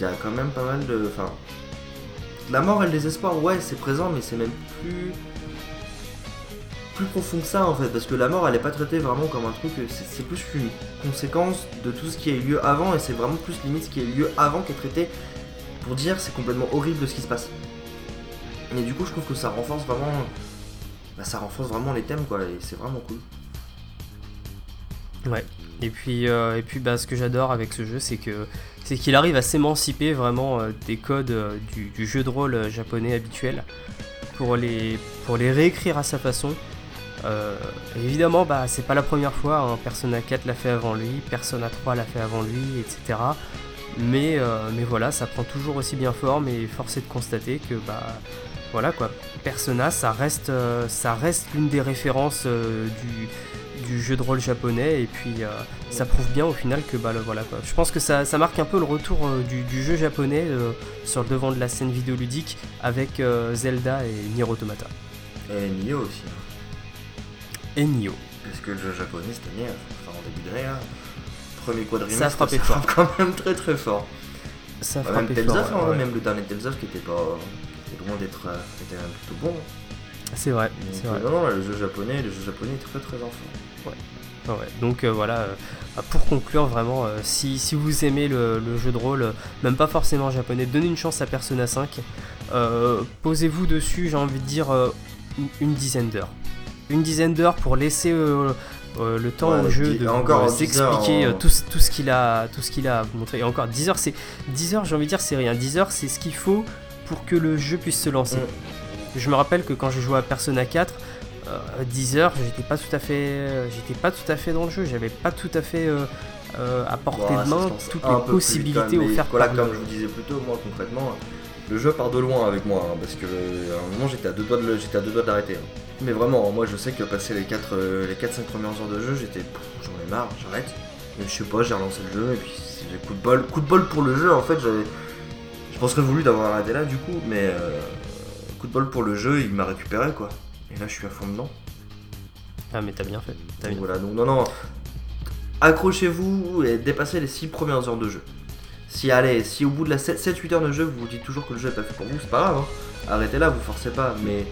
il y a quand même pas mal de, enfin, la mort et le désespoir, ouais c'est présent, mais c'est même plus plus profond que ça en fait, parce que la mort elle est pas traitée vraiment comme un truc, c'est plus une conséquence de tout ce qui a eu lieu avant, et c'est vraiment plus limite ce qui a eu lieu avant qui est traité pour dire c'est complètement horrible de ce qui se passe. Et du coup je trouve que ça renforce vraiment, bah, ça renforce vraiment les thèmes quoi, et c'est vraiment cool. Ouais. Et puis, euh, et puis bah, ce que j'adore avec ce jeu, c'est que c'est qu'il arrive à s'émanciper vraiment euh, des codes euh, du, du jeu de rôle euh, japonais habituel pour les, pour les réécrire à sa façon. Euh, évidemment, bah, c'est pas la première fois, hein. Persona 4 l'a fait avant lui, Persona 3 l'a fait avant lui, etc. Mais, euh, mais voilà, ça prend toujours aussi bien forme et force est de constater que bah, voilà quoi, Persona ça reste, euh, reste l'une des références du, jeu de rôle japonais et puis ça prouve bien au final que bah voilà quoi. Je pense que ça, marque un peu le retour du, jeu japonais sur le devant de la scène vidéoludique avec Zelda et Nier Automata. Et Nioh aussi. Hein. Et Nioh. Parce que le jeu japonais cette année, enfin en début d'année, là, premier quadrimestre, Ça frappé frappe quand même très très fort. Ça Bah, même Tales fort, of, hein, ouais. même le dernier Tales of qui était pas. qui était loin d'être. euh, était même plutôt bon. C'est vrai, c'est euh, vrai. non, non, le jeu japonais, le jeu japonais est très très en forme. Ouais, ouais. Donc euh, voilà, euh, pour conclure vraiment, euh, si, si vous aimez le, le jeu de rôle, euh, même pas forcément japonais, donnez une chance à Persona 5. Euh, Posez-vous dessus, j'ai envie de dire, euh, une dizaine d'heures. Une dizaine d'heures pour laisser euh, euh, le temps Ouais, au jeu de encore vous 10 heures expliquer en- euh, tout, ce- tout ce qu'il a, tout ce qu'il a montrer. Et encore 10 heures, c'est 10 heures, j'ai envie de dire, c'est rien. 10 heures, c'est ce qu'il faut pour que le jeu puisse se lancer. Mm. Je me rappelle que quand j'ai joué à Persona 4, euh, 10 heures, j'étais pas tout à fait, j'étais pas tout à fait dans le jeu, j'avais pas tout à fait à portée de main toutes les possibilités offertes Voilà, par comme le- je vous disais plus tôt, moi concrètement, le jeu part de loin avec moi, hein, parce que à un moment j'étais à deux doigts de, j'étais à deux doigts d'arrêter. hein. Mais vraiment, moi je sais que passer les 4 les 4-5 premières heures de jeu, j'étais j'en ai marre, j'arrête. Et je sais pas, j'ai relancé le jeu et puis j'ai coup de bol, coup de bol pour le jeu en fait, j'avais je penserais voulu d'avoir arrêté là du coup, mais euh, coup de bol pour le jeu, il m'a récupéré quoi. Et là je suis à fond dedans. Ah mais t'as bien fait, t'as Donc bien. voilà, donc non, non. Accrochez-vous et dépassez les 6 premières heures de jeu. Si, allez, si au bout de la 7-8 heures de jeu, vous vous dites toujours que le jeu est pas fait pour vous, c'est pas grave. hein. Arrêtez là, vous forcez pas. Mais.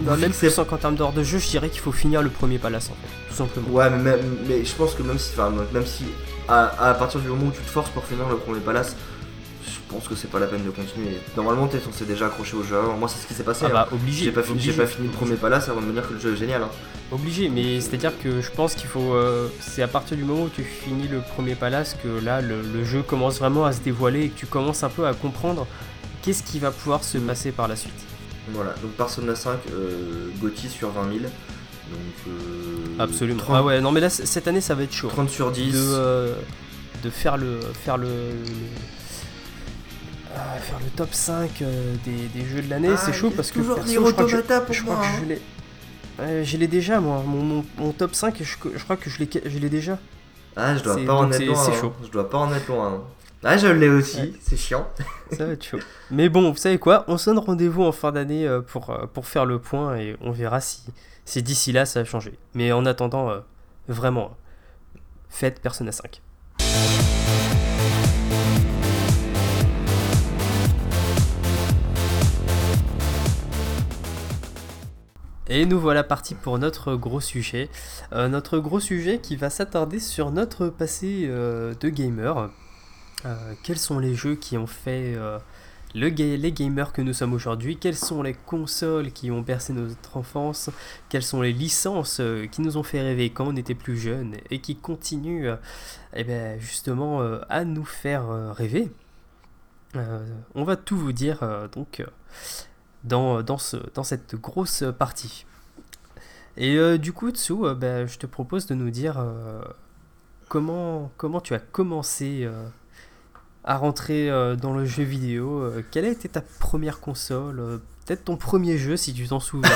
Même plus en termes d'heure de jeu, je dirais qu'il faut finir le premier palace en fait, tout simplement. Ouais, mais, même- mais je pense que même si, enfin, même si à, à partir du moment où tu te forces pour finir le premier palace, je pense que c'est pas la peine de continuer. Normalement, t'es censé déjà accrocher au jeu avant. Moi, c'est ce qui s'est passé. Ah hein. bah obligé, J'ai pas, fini, obligé, pas fini le premier palace avant de me dire que le jeu est génial. hein. obligé, mais c'est-à-dire que je pense qu'il faut, euh, c'est à partir du moment où tu finis le premier palace que là le, le jeu commence vraiment à se dévoiler et que tu commences un peu à comprendre qu'est-ce qui va pouvoir se Mm. passer par la suite. Voilà, donc Persona 5, euh, Gotti sur 20 000. Donc. euh, Absolument. 30, Ah ouais, non mais là cette année ça va être chaud. 30 sur 10. de, euh, de faire le faire le, le- faire le top 5 euh, des, des jeux de l'année, Ah, c'est chaud parce que toujours perso, Nier je crois que je, Automata pour je crois moi, que hein. je l'ai Ouais, je l'ai déjà moi, mon, mon- mon top 5 je, je crois que je l'ai déjà. Ah, je dois pas en être loin. hein. Je dois pas en être loin. hein. Ah, je l'ai aussi, Ouais. c'est chiant. Ça va être chaud. *laughs* Mais bon, vous savez quoi On se donne rendez-vous en fin d'année euh, pour, euh, pour faire le point et on verra si, si d'ici là ça a changé. Mais en attendant, euh, vraiment, faites Persona 5. Et nous voilà partis pour notre gros sujet. Euh, notre gros sujet qui va s'attarder sur notre passé euh, de gamer. Euh, quels sont les jeux qui ont fait euh, le les gamers que nous sommes aujourd'hui? Quelles sont les consoles qui ont bercé notre enfance? Quelles sont les licences euh, qui nous ont fait rêver quand on était plus jeune et qui continuent eh ben, justement à nous faire rêver? On va tout vous dire donc dans, dans, ce, dans cette grosse partie. Et du coup, Tsu, ben, je te propose de nous dire comment, comment tu as commencé à rentrer euh, dans le jeu vidéo. euh, quelle a été ta première console euh, Peut-être ton premier jeu si tu t'en souviens?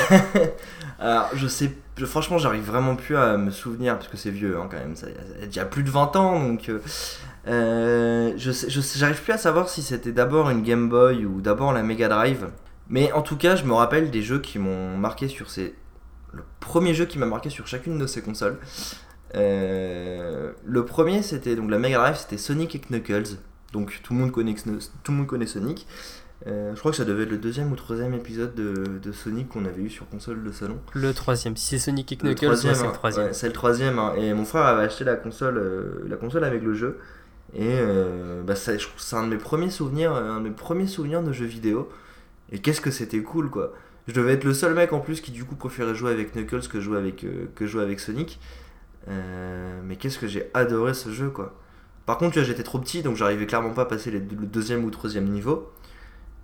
*laughs* Alors, je sais, franchement, j'arrive vraiment plus à me souvenir parce que c'est vieux hein, quand même. Ça, ça a déjà plus de 20 ans donc. je j'arrive plus à savoir si c'était d'abord une Game Boy ou d'abord la Mega Drive. Mais en tout cas, je me rappelle des jeux qui m'ont marqué sur ces. Le premier jeu qui m'a marqué sur chacune de ces consoles. Le premier, c'était donc la Mega Drive, c'était Sonic et Knuckles. Donc tout le monde connaît, tout le monde connaît Sonic. Euh, je crois que ça devait être le deuxième ou troisième épisode de, de Sonic qu'on avait eu sur console de salon. le troisième. Si c'est Sonic et Le Knuckles, c'est hein. le troisième. Ouais, c'est le troisième. hein. Et mon frère avait acheté la console, euh, la console avec le jeu. Et euh, bah, ça, je c'est un de mes premiers souvenirs, un de mes premiers souvenirs de jeux vidéo. Et qu'est-ce que c'était cool, quoi. Je devais être le seul mec en plus qui du coup préférait jouer avec Knuckles que jouer avec, que jouer avec Sonic. Mais qu'est-ce que j'ai adoré ce jeu, quoi. Par contre, j'étais trop petit, donc j'arrivais clairement pas à passer le deuxième ou troisième niveau.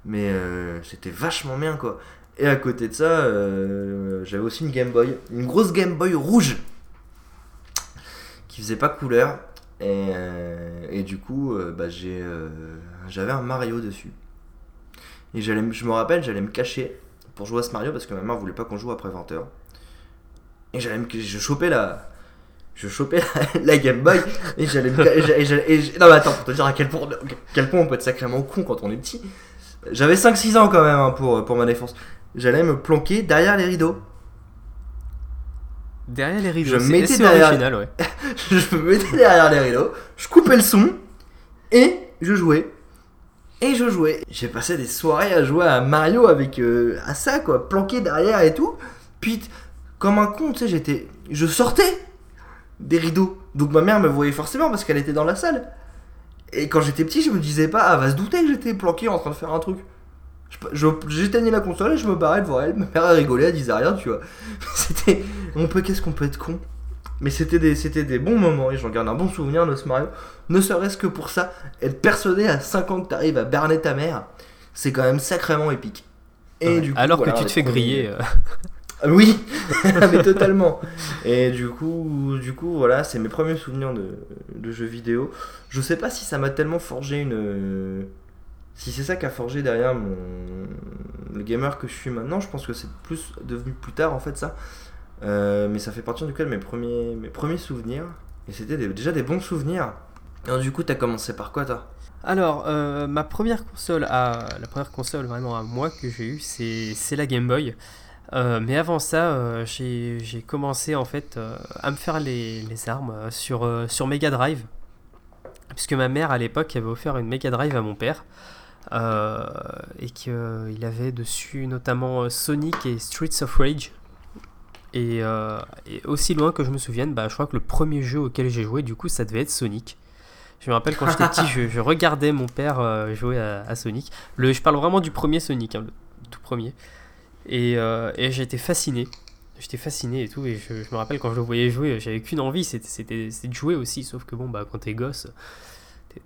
Mais euh, c'était vachement bien, quoi. Et à côté de ça, euh, j'avais aussi une Game Boy. Une grosse Game Boy rouge. Qui faisait pas couleur. Et, euh, du coup, bah, j'avais un Mario dessus. Et je me rappelle, j'allais me cacher pour jouer à ce Mario parce que ma mère voulait pas qu'on joue après 20h. Et j'allais me, je chopais la, je chopais la, *laughs* la Game Boy et j'allais me, non mais attends, pour te dire à quel point, quel point on peut être sacrément con quand on est petit. J'avais 5-6 ans quand même hein, pour, pour ma défense. J'allais me planquer derrière les rideaux. Derrière les rideaux, Je c'est mettais derrière- original, ouais. *laughs* je me mettais derrière les rideaux, je coupais le son et je jouais. Et je jouais. J'ai passé des soirées à jouer à Mario avec euh, à ça quoi, planqué derrière et tout. Puis comme un con, tu sais, j'étais je sortais des rideaux. Donc ma mère me voyait forcément parce qu'elle était dans la salle. Et quand j'étais petit, je me disais pas ah va se douter que j'étais planqué en train de faire un truc. J'éteignais la console et je me barrais devant elle. Ma mère rigolait, elle disait rien, tu vois. *laughs* C'était on peut qu'est-ce qu'on peut être con? Mais c'était des, c'était des bons moments et j'en garde un bon souvenir de ce Mario. Ne serait-ce que pour ça, être persuadé à 5 ans que t'arrives à berner ta mère, c'est quand même sacrément épique. Et Ouais. du coup, Alors voilà, que tu te fais griller. *laughs* Ah Oui, *laughs* mais totalement. Et du coup, du coup, voilà, c'est mes premiers souvenirs de, jeux vidéo. Je sais pas si ça m'a tellement forgé une. Si c'est ça qui a forgé derrière mon le gamer que je suis maintenant, je pense que c'est plus devenu plus tard en fait ça. Euh, mais ça fait partie du cas de mes premiers, mes premiers souvenirs. Et c'était déjà des bons souvenirs. Alors du coup, t'as commencé par quoi toi? Alors, euh, ma première console, à, la première console vraiment à moi que j'ai eue, c'est la Game Boy. Euh, mais avant ça, euh, j'ai commencé en fait euh, à me faire les, armes sur, sur Mega Drive. Puisque ma mère à l'époque avait offert une Mega Drive à mon père. et qu'il avait dessus notamment Sonic et Streets of Rage. Et, aussi loin que je me souvienne, bah, je crois que le premier jeu auquel j'ai joué, du coup, ça devait être Sonic. Je me rappelle quand j'étais petit, je, regardais mon père jouer à, Sonic. Je parle vraiment du premier Sonic, hein, le tout premier. Et, euh, et j'étais fasciné. J'étais fasciné et tout. Et je, je me rappelle quand je le voyais jouer, j'avais qu'une envie, c'était- de jouer aussi. Sauf que bon, bah, quand t'es gosse,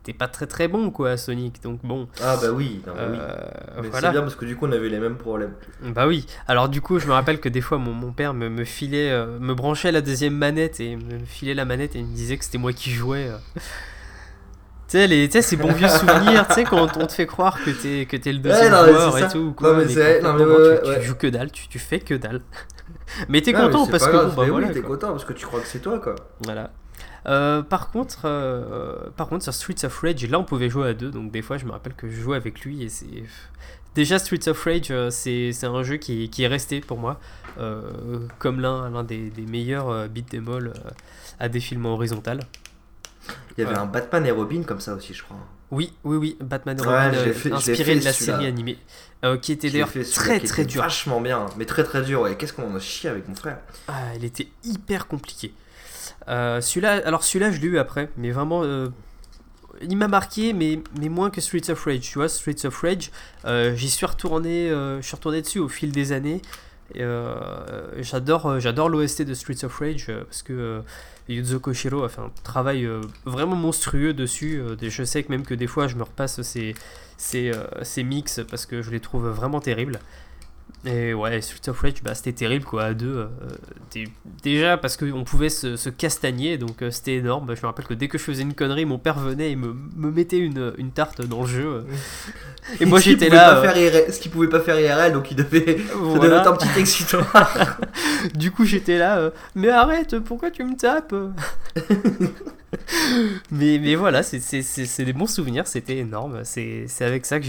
t'es- pas très très bon quoi à Sonic. Donc bon, Ah bah oui, non, bah oui. euh, voilà. c'est bien parce que du coup on avait les mêmes problèmes. Bah oui. Alors du coup, je me rappelle que des fois, mon, mon père me, me filait, euh, me branchait la deuxième manette et me filait la manette et il me disait que c'était moi qui jouais. Tu sais, ces bons vieux *laughs* souvenirs, tu sais, quand on te fait croire que t'es que t'es le deuxième non, mais joueur et tout. ou Quoi, Non, mais non, non, ouais, tu, tu ouais. joues que dalle, tu, tu fais que dalle. *laughs* mais t'es mais content parce que grave, bon, bah voilà. t'es content parce que tu crois que c'est toi quoi. Voilà. Euh, par contre, euh, par contre, sur Streets of Rage, là, on pouvait jouer à deux, donc des fois, je me rappelle que je jouais avec lui et c'est déjà Streets of Rage, euh, c'est c'est un jeu qui, qui est resté pour moi euh, comme l'un l'un des, des meilleurs euh, beat'em all à défilement horizontal. Il y avait Ouais. un Batman et Robin comme ça aussi, je crois. Oui, oui, oui, Batman et Robin, euh, fait- inspiré de la série animée, euh, qui était d'ailleurs très très dur. Vachement bien, mais très très dur. Ouais, qu'est-ce qu'on en a chié avec mon frère Ah, il était hyper compliqué. Euh, celui-là, alors celui-là, je l'ai eu après, mais vraiment, euh, il m'a marqué, mais, mais moins que Streets of Rage. Tu vois, Streets of Rage, j'y suis retourné, je suis retourné dessus au fil des années. Euh, j'adore, euh, j'adore l'OST de Streets of Rage euh, parce que Yuzo Koshiro a fait un travail vraiment monstrueux dessus. Je sais que même que des fois, je me repasse ces, ces, ces mix parce que je les trouve vraiment terribles. Et ouais, Streets of Rage, bah, c'était terrible quoi, à deux. euh, déjà parce qu'on pouvait se, se castagner, donc euh, c'était énorme. Je me rappelle que dès que je faisais une connerie, mon père venait et me, me mettait une, une tarte dans le jeu. euh. *laughs* Et moi j'étais là. pas euh, faire IRL, ce qu'il pouvait pas faire IRL, donc il devait. Ça devait voilà. être un petit excitoire. *laughs* Du coup j'étais là, mais arrête, pourquoi tu me tapes? *laughs* *laughs* mais, mais voilà, c'est- des bons souvenirs, c'était énorme. C'est avec ça que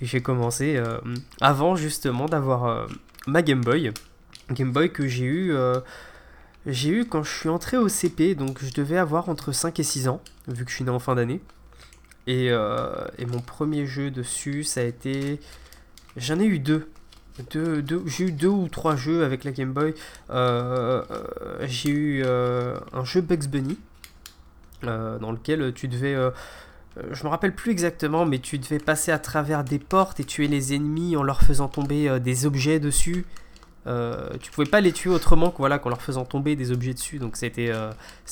j'ai commencé euh, avant justement d'avoir euh, ma Game Boy. Game Boy que j'ai eu, euh, j'ai eu quand je suis entré au CP, donc je devais avoir entre 5 et 6 ans, vu que je suis né en fin d'année. Et, et mon premier jeu dessus, ça a été. J'en ai eu deux. Deux, deux- j'ai eu deux ou trois jeux avec la Game Boy. J'ai eu un jeu Bugs Bunny, dans lequel tu devais. euh, euh, je me rappelle plus exactement, mais tu devais passer à travers des portes et tuer les ennemis en leur faisant tomber euh, des objets dessus. tu pouvais pas les tuer autrement que voilà qu'en leur faisant tomber des objets dessus donc c'était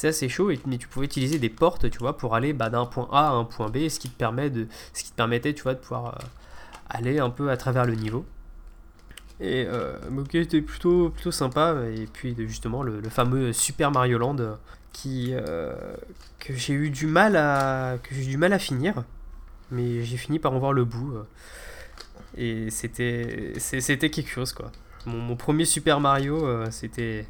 assez chaud mais tu pouvais utiliser des portes tu vois pour aller bah, d'un point A à un point B ce qui te permet de ce qui te permettait tu vois de pouvoir aller un peu à travers le niveau et euh, c'était plutôt, plutôt sympa. Et puis justement le, fameux Super Mario Land qui, euh, que j'ai eu du mal à que j'ai du mal à finir, mais j'ai fini par en voir le bout. Et c'était c'était quelque chose quoi. Mon, premier Super Mario, euh, c'était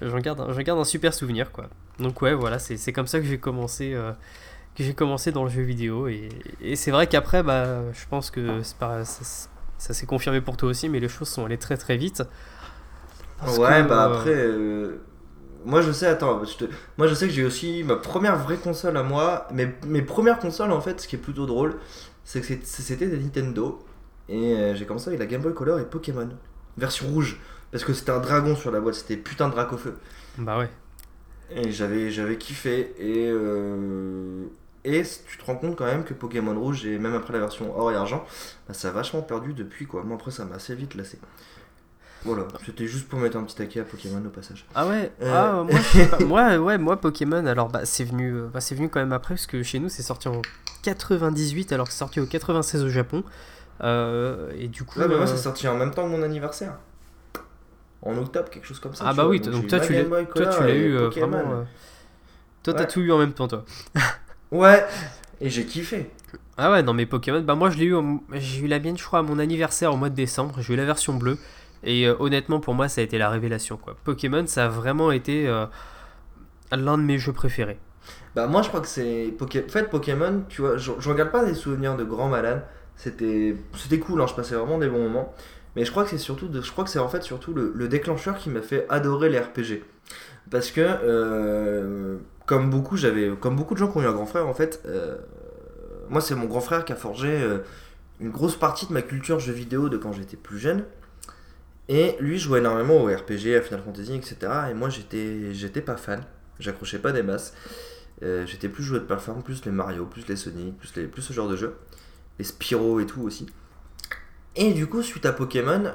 j'en garde, garde un super souvenir quoi. Donc ouais voilà c'est comme ça que j'ai commencé euh, que j'ai commencé dans le jeu vidéo et, et c'est vrai qu'après bah je pense que pas ça s'est confirmé pour toi aussi, mais les choses sont allées très très vite. ouais, bah euh, après, euh, moi je sais, attends, moi je sais que j'ai aussi ma première vraie console à moi. Mais mes premières consoles en fait, ce qui est plutôt drôle, c'est que c'était des Nintendo. Et euh, j'ai commencé avec la Game Boy Color et Pokémon, version rouge. Parce que c'était un dragon sur la boîte, c'était putain de drac au feu. Bah ouais. Et j'avais, j'avais kiffé. Et, et tu te rends compte quand même que Pokémon Rouge, et même après la version or et argent, bah, ça a vachement perdu depuis quoi. Moi après ça m'a assez vite lassé. Voilà, c'était juste pour mettre un petit taquet à Pokémon au passage. Ah ouais, euh. ah, *laughs* moi, ouais, moi Pokémon, alors bah, c'est venu, euh, bah, c'est venu quand même après, parce que chez nous c'est sorti en 98 alors que c'est sorti au 96 au Japon. Euh, et du coup. Ouais, mais moi c'est sorti en même temps que mon anniversaire. En octobre, quelque chose comme ça. Ah bah oui, donc, toi, tu l'as eu vraiment. Toi t'as tout eu en même temps toi. *laughs* Ouais, et j'ai kiffé. Ah ouais, non mais Pokémon, bah moi je l'ai eu, j'ai eu la mienne je crois à mon anniversaire au mois de décembre, j'ai eu la version bleue, et euh, honnêtement pour moi ça a été la révélation quoi. Pokémon ça a vraiment été euh, l'un de mes jeux préférés. Bah moi je crois que c'est... En fait Pokémon, tu vois, je, regarde pas des souvenirs de grand malade, c'était c'était cool, hein, je passais vraiment des bons moments, mais je crois que c'est surtout, je crois que c'est en fait surtout le, le déclencheur qui m'a fait adorer les RPG. Parce que... Euh comme beaucoup, j'avais, comme beaucoup de gens qui ont eu un grand frère, en fait, moi c'est mon grand frère qui a forgé une grosse partie de ma culture jeux vidéo de quand j'étais plus jeune. Et lui jouait énormément au RPG, à Final Fantasy, etc. Et moi j'étais, j'étais pas fan, j'accrochais pas des masses. Euh, j'étais plus joueur de plateforme, plus les Mario, plus les Sonic, plus, les, plus ce genre de jeu. Les Spyro et tout aussi. Et du coup, suite à Pokémon,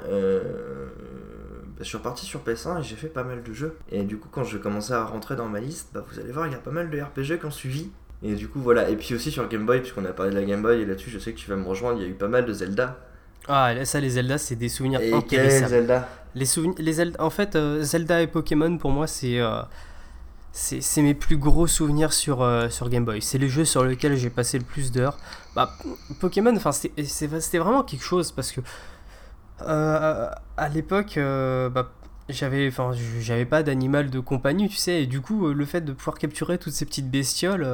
je suis reparti sur PS1 et j'ai fait pas mal de jeux. Et du coup, quand je commençais à rentrer dans ma liste, bah, vous allez voir, il y a pas mal de RPG qui ont suivi. Et du coup, voilà. Et puis aussi sur Game Boy, puisqu'on a parlé de la Game Boy, et là-dessus, je sais que tu vas me rejoindre, il y a eu pas mal de Zelda. Ah, ça, les Zelda, c'est des souvenirs et Zelda Les souvenirs, les Zelda, en fait, euh, Zelda et Pokémon, pour moi, c'est. Euh, c'est mes plus gros souvenirs sur, euh, sur Game Boy. C'est les jeux sur lesquels j'ai passé le plus d'heures. Bah, Pokémon, c'était vraiment quelque chose parce que à l'époque, bah, j'avais enfin j'avais pas d'animal de compagnie tu sais et du coup euh, le fait de pouvoir capturer toutes ces petites bestioles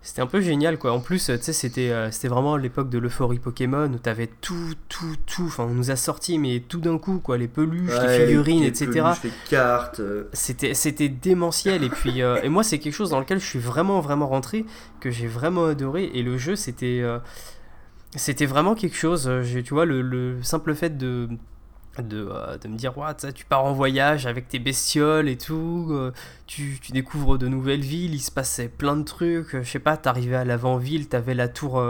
c'était un peu génial quoi en plus tu sais c'était c'était vraiment l'époque de l'euphorie Pokémon où t'avais tout tout tout enfin on nous a sorti mais tout d'un coup quoi les peluches les figurines etc les cartes c'était c'était démentiel et *laughs* puis et moi c'est quelque chose dans lequel je suis vraiment vraiment rentré que j'ai vraiment adoré et le jeu c'était c'était vraiment quelque chose. Euh, tu vois, le, simple fait de, de, euh, de me dire, ouais, tu pars en voyage avec tes bestioles et tout, euh, tu, tu, découvres de nouvelles villes, il se passait plein de trucs. je sais pas, t'arrivais à l'avant-ville, t'avais la tour.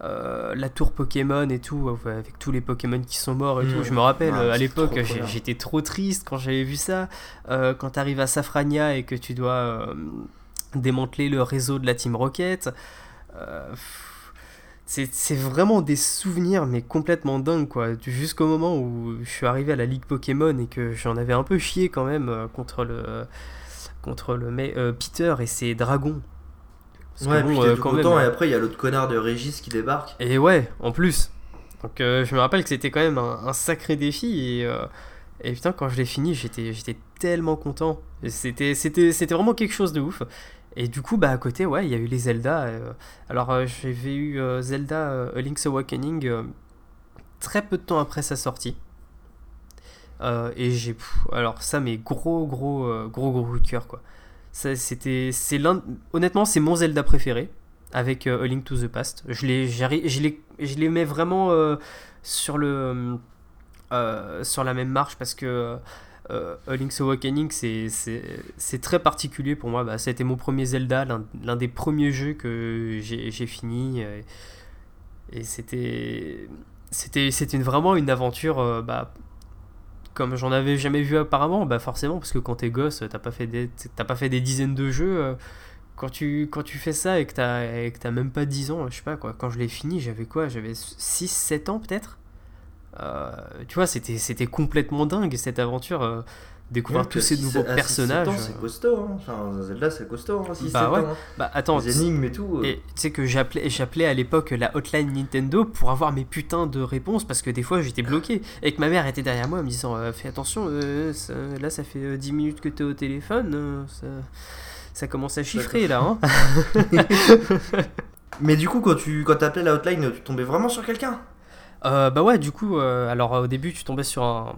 la tour Pokémon et tout, avec tous les Pokémon qui sont morts et tout. Mmh. Je me rappelle, à l'époque, j'étais trop triste quand j'avais vu ça. quand t'arrives à Safrania et que tu dois démanteler le réseau de la Team Rocket c'est vraiment des souvenirs, mais complètement dingues, quoi. Jusqu'au moment où je suis arrivé à la Ligue Pokémon et que j'en avais un peu chié quand même euh, contre le, contre le euh, Peter et ses dragons. ouais, bon, puis euh, quand même, et après il y a l'autre connard de Régis qui débarque. Et ouais, en plus. Donc je me rappelle que c'était quand même un, sacré défi et, et putain quand je l'ai fini j'étais tellement content. C'était vraiment quelque chose de ouf. Et du coup, bah, à côté, ouais, il y a eu les Zelda. Euh, alors, euh, j'avais eu euh, Zelda A Link's Awakening très peu de temps après sa sortie. et j'ai. Alors, ça, mais gros, gros, gros, gros coup de cœur, quoi. Ça, c'était. C'est l'un. Honnêtement, c'est mon Zelda préféré. Avec A Link to the Past. Je les, je mets vraiment sur le. sur la même marche parce que euh, A Link's Awakening, c'est très particulier pour moi. Bah, ça a été mon premier Zelda, l'un des premiers jeux que j'ai fini. Euh, et, c'était vraiment une aventure euh, bah, comme j'en avais jamais vu apparemment, bah forcément, parce que quand t'es gosse, t'as pas fait des, pas fait des dizaines de jeux. euh, quand tu, quand tu fais ça et que t'as, et même pas 10 ans, je sais pas quoi, quand je l'ai fini, j'avais quoi? J'avais 6-7 ans peut-être? Tu vois, c'était, c'était complètement dingue cette aventure, euh, découvrir Ouais, tous ces nouveaux personnages. C'est costaud, hein. Enfin, Zelda, c'est costaud, hein, 6 Bah ouais. hein. Bah attends, Les énigmes et tout. euh. Et tu sais que j'appelais, j'appelais à l'époque la hotline Nintendo pour avoir mes putains de réponses parce que des fois j'étais bloqué et que ma mère était derrière moi en me disant euh, Fais attention, euh, ça- là ça fait euh, 10 minutes que t'es au téléphone, euh, ça, ça commence à chiffrer là. Hein *laughs* Mais du coup, quand tu quand t'appelais la hotline, tu tombais vraiment sur quelqu'un? Euh, bah ouais, du coup, euh, alors au début tu tombais sur un.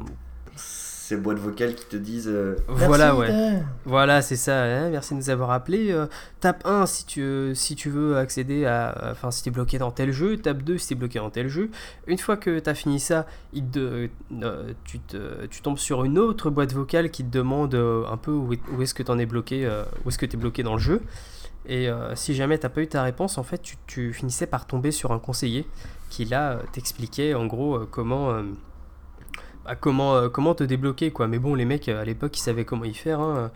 Ces boîtes vocales qui te disent. euh, Voilà, Merci, ouais. Voilà, c'est ça, hein, merci de nous avoir appelé. Euh, tape 1 si tu, euh, si tu veux accéder à. Enfin, si t'es bloqué dans tel jeu. Tape 2 si t'es bloqué dans tel jeu. Une fois que t'as fini ça, il te, euh, tu, te, tu tombes sur une autre boîte vocale qui te demande euh, un peu où est, où est-ce que t'en es bloqué, euh, où est-ce que t'es bloqué dans le jeu. Et euh, si jamais t'as pas eu ta réponse, en fait, tu, tu finissais par tomber sur un conseiller qui là euh, t'expliquait en gros euh, comment. euh, bah, comment, comment te débloquer quoi. Mais bon, les mecs à l'époque ils savaient comment y faire. hein.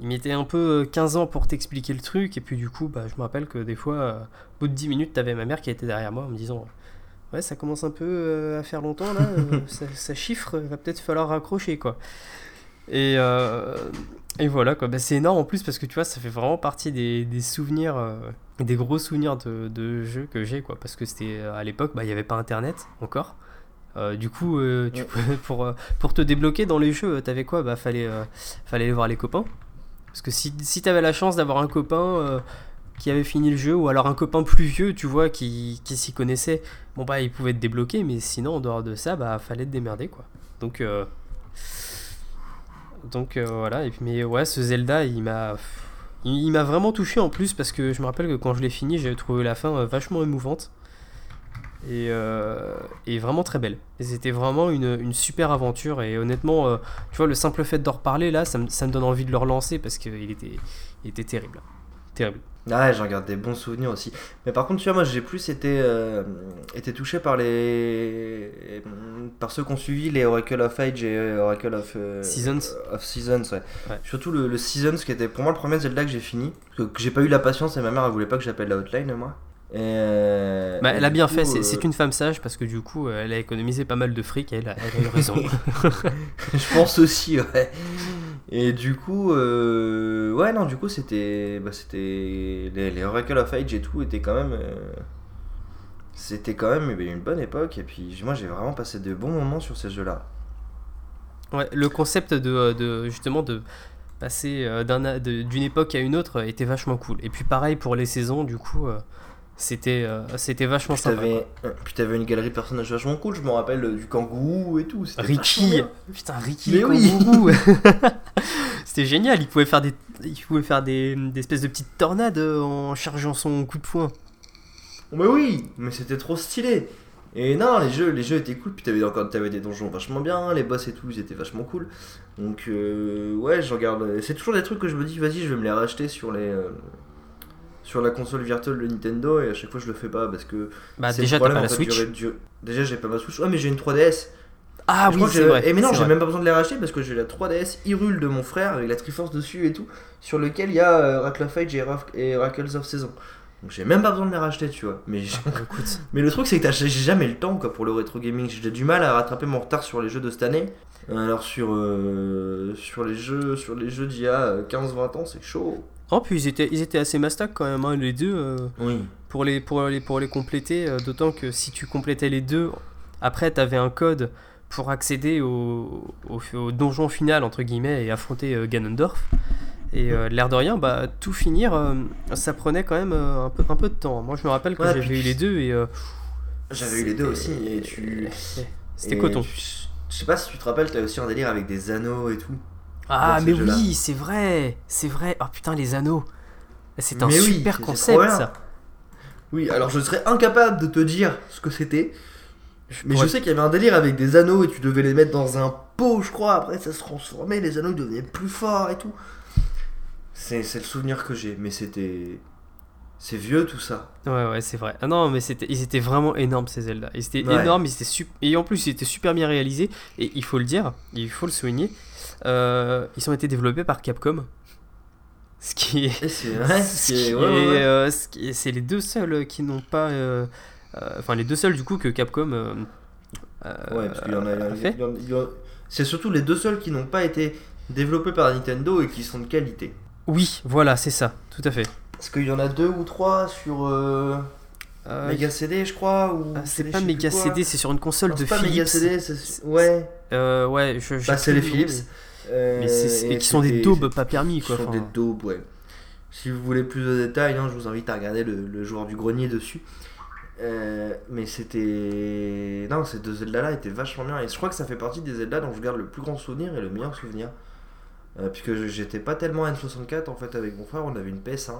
Ils mettaient un peu euh, 15 ans pour t'expliquer le truc. Et puis du coup, bah, je me rappelle que des fois, au bout de 10 minutes, t'avais ma mère qui était derrière moi en me disant Ouais, ça commence un peu euh, à faire longtemps là, euh, *laughs* ça, ça chiffre, va peut-être falloir raccrocher quoi. Et, euh, et voilà quoi, bah, c'est énorme en plus parce que tu vois, ça fait vraiment partie des, des souvenirs, euh, des gros souvenirs de, de jeux que j'ai quoi. Parce que c'était euh, à l'époque, bah, il n'y avait pas internet encore. Euh, du coup, euh, tu Ouais. *laughs* pouvais- pour, pour te débloquer dans les jeux, t'avais quoi? Bah fallait, fallait aller voir les copains. Parce que si, si t'avais la chance d'avoir un copain qui avait fini le jeu, ou alors un copain plus vieux, tu vois, qui, qui s'y connaissait, bon bah il pouvait te débloquer, mais sinon en dehors de ça, bah fallait te démerder quoi. Donc, donc euh, voilà, mais ouais, ce Zelda il m'a. M'a vraiment touché en plus parce que je me rappelle que quand je l'ai fini, j'avais trouvé la fin euh, vachement émouvante et, euh, et vraiment très belle. C'était vraiment une, super aventure. Et honnêtement, tu vois, le simple fait d'en reparler là, ça me, donne envie de le relancer parce qu'il était, il était terrible. Terrible. Ah ouais, j'en garde des bons souvenirs aussi. Mais par contre, tu vois, moi j'ai plus été, euh, été touché par les. par ceux qui ont suivi les Oracle of Age et Oracle of. euh, Seasons. Of Seasons, ouais. Ouais. Surtout le, le Seasons qui était pour moi le premier Zelda que j'ai fini. Que, que j'ai pas eu la patience et ma mère elle voulait pas que j'appelle la hotline, moi. Et, euh, Bah, et elle a bien coup, fait, c'est euh, c'est une femme sage parce que du coup, euh, elle a économisé pas mal de fric et elle elle a eu raison. *laughs* Je pense aussi, ouais. *laughs* Et du coup, euh, ouais, non, du coup, c'était. Bah, c'était. Les, les Oracle of Age et tout étaient quand même. euh, C'était quand même eh ben, une bonne époque. Et puis, moi, j'ai vraiment passé de bons moments sur ces jeux-là. Ouais, le concept de, de justement de passer euh, d'une époque à une autre était vachement cool. Et puis pareil pour les saisons, du coup, euh, c'était euh, c'était vachement Puis sympa. puis t'avais une galerie de personnages vachement cool. Je me rappelle euh, du kangourou et tout. Ricky, putain Ricky, Mais oui. kangourou. *laughs* *laughs* c'était génial. Il pouvait faire des, il pouvait faire des, des espèces de petites tornades euh, en chargeant son coup de poing. Mais oui, mais c'était trop stylé. Et non, les jeux, les jeux étaient cool. Puis t'avais encore, t'avais des donjons vachement bien, les boss et tout, ils étaient vachement cool. Donc euh, ouais, je regarde. C'est toujours des trucs que je me dis, vas-y, je vais me les racheter sur les, euh, sur la console virtuelle de Nintendo. Et à chaque fois, je le fais pas parce que. Bah déjà t'as pas la Switch. dû- Déjà, j'ai pas ma Switch. Ouais, mais j'ai une 3DS. Ah oui c'est vrai. Et mais non, j'ai même pas besoin de les racheter parce que j'ai la 3DS Hyrule de mon frère avec la Triforce dessus et tout, sur lequel il y a euh, Oracle of Age et Oracles of Season. Donc j'ai même pas besoin de les racheter, tu vois. Mais, écoute, *laughs* mais le truc, c'est que t'as- j'ai jamais le temps quoi, pour le rétro gaming. J'ai du mal à rattraper mon retard sur les jeux de cette année. Alors sur, euh, sur les jeux sur les jeux d'il y a euh, 15-20 ans, c'est chaud. Oh puis ils étaient, ils étaient assez mastac quand même hein, les deux. euh, Oui. pour les, pour les, pour les compléter, euh, d'autant que si tu complétais les deux, après tu avais un code pour accéder au, au, au donjon final, entre guillemets, et affronter euh, Ganondorf. Et l'air de rien, bah, tout finir, ça prenait quand même un, peu, un peu de temps. Moi je me rappelle que Ouais, j'avais eu les deux et... euh, J'avais eu les deux aussi. Et tu. C'était coton. tu- Je sais pas si tu te rappelles, t'as aussi un délire avec des anneaux et tout. Ah mais oui, c'est vrai, c'est vrai. Oh putain les anneaux. C'est un Mais super concept bien. ça. Oui, alors je serais incapable de te dire ce que c'était. Mais je sais qu'il y avait un délire avec des anneaux et tu devais les mettre dans un pot, je crois. Après, ça se transformait, les anneaux devenaient plus forts et tout. C'est le souvenir que j'ai, mais c'était. C'est vieux tout ça. Ouais, ouais, c'est vrai. Ah non, mais c'était, ils étaient vraiment énormes ces Zelda. Ils étaient Ouais. énormes, ils étaient et en plus, ils étaient super bien réalisés. Et il faut le dire, il faut le souligner. Euh, ils ont été développés par Capcom. Ce qui est. C'est vrai. *laughs* ce c'est- ouais, ouais, euh, ce les deux seuls qui n'ont pas. euh, euh, Enfin, les deux seuls du coup que Capcom. Ouais, parce qu'il y en a. a- fait. C'est surtout les deux seuls qui n'ont pas été développés par Nintendo et qui sont de qualité. Oui, voilà, c'est ça, tout à fait. Parce qu'il y en a deux ou trois sur euh, Mega CD, je crois. Ou ah, c'est pas Mega. CD, c'est sur une console Non, de pas Philips. Mega CD, c'est- ouais. Euh, ouais, je, je Bah, c'est les Philips. Mais- Euh, Mais et qui sont des daubes pas permis Qui quoi. sont enfin. des daubes, ouais. Si vous voulez plus de détails, hein, je vous invite à regarder le, le joueur du grenier dessus. Euh, mais c'était. Non, ces deux Zelda-là étaient vachement bien. Et je crois que ça fait partie des Zelda dont je garde le plus grand souvenir et le meilleur souvenir. Euh, puisque j'étais pas tellement N64 en fait avec mon frère, on avait une PS1.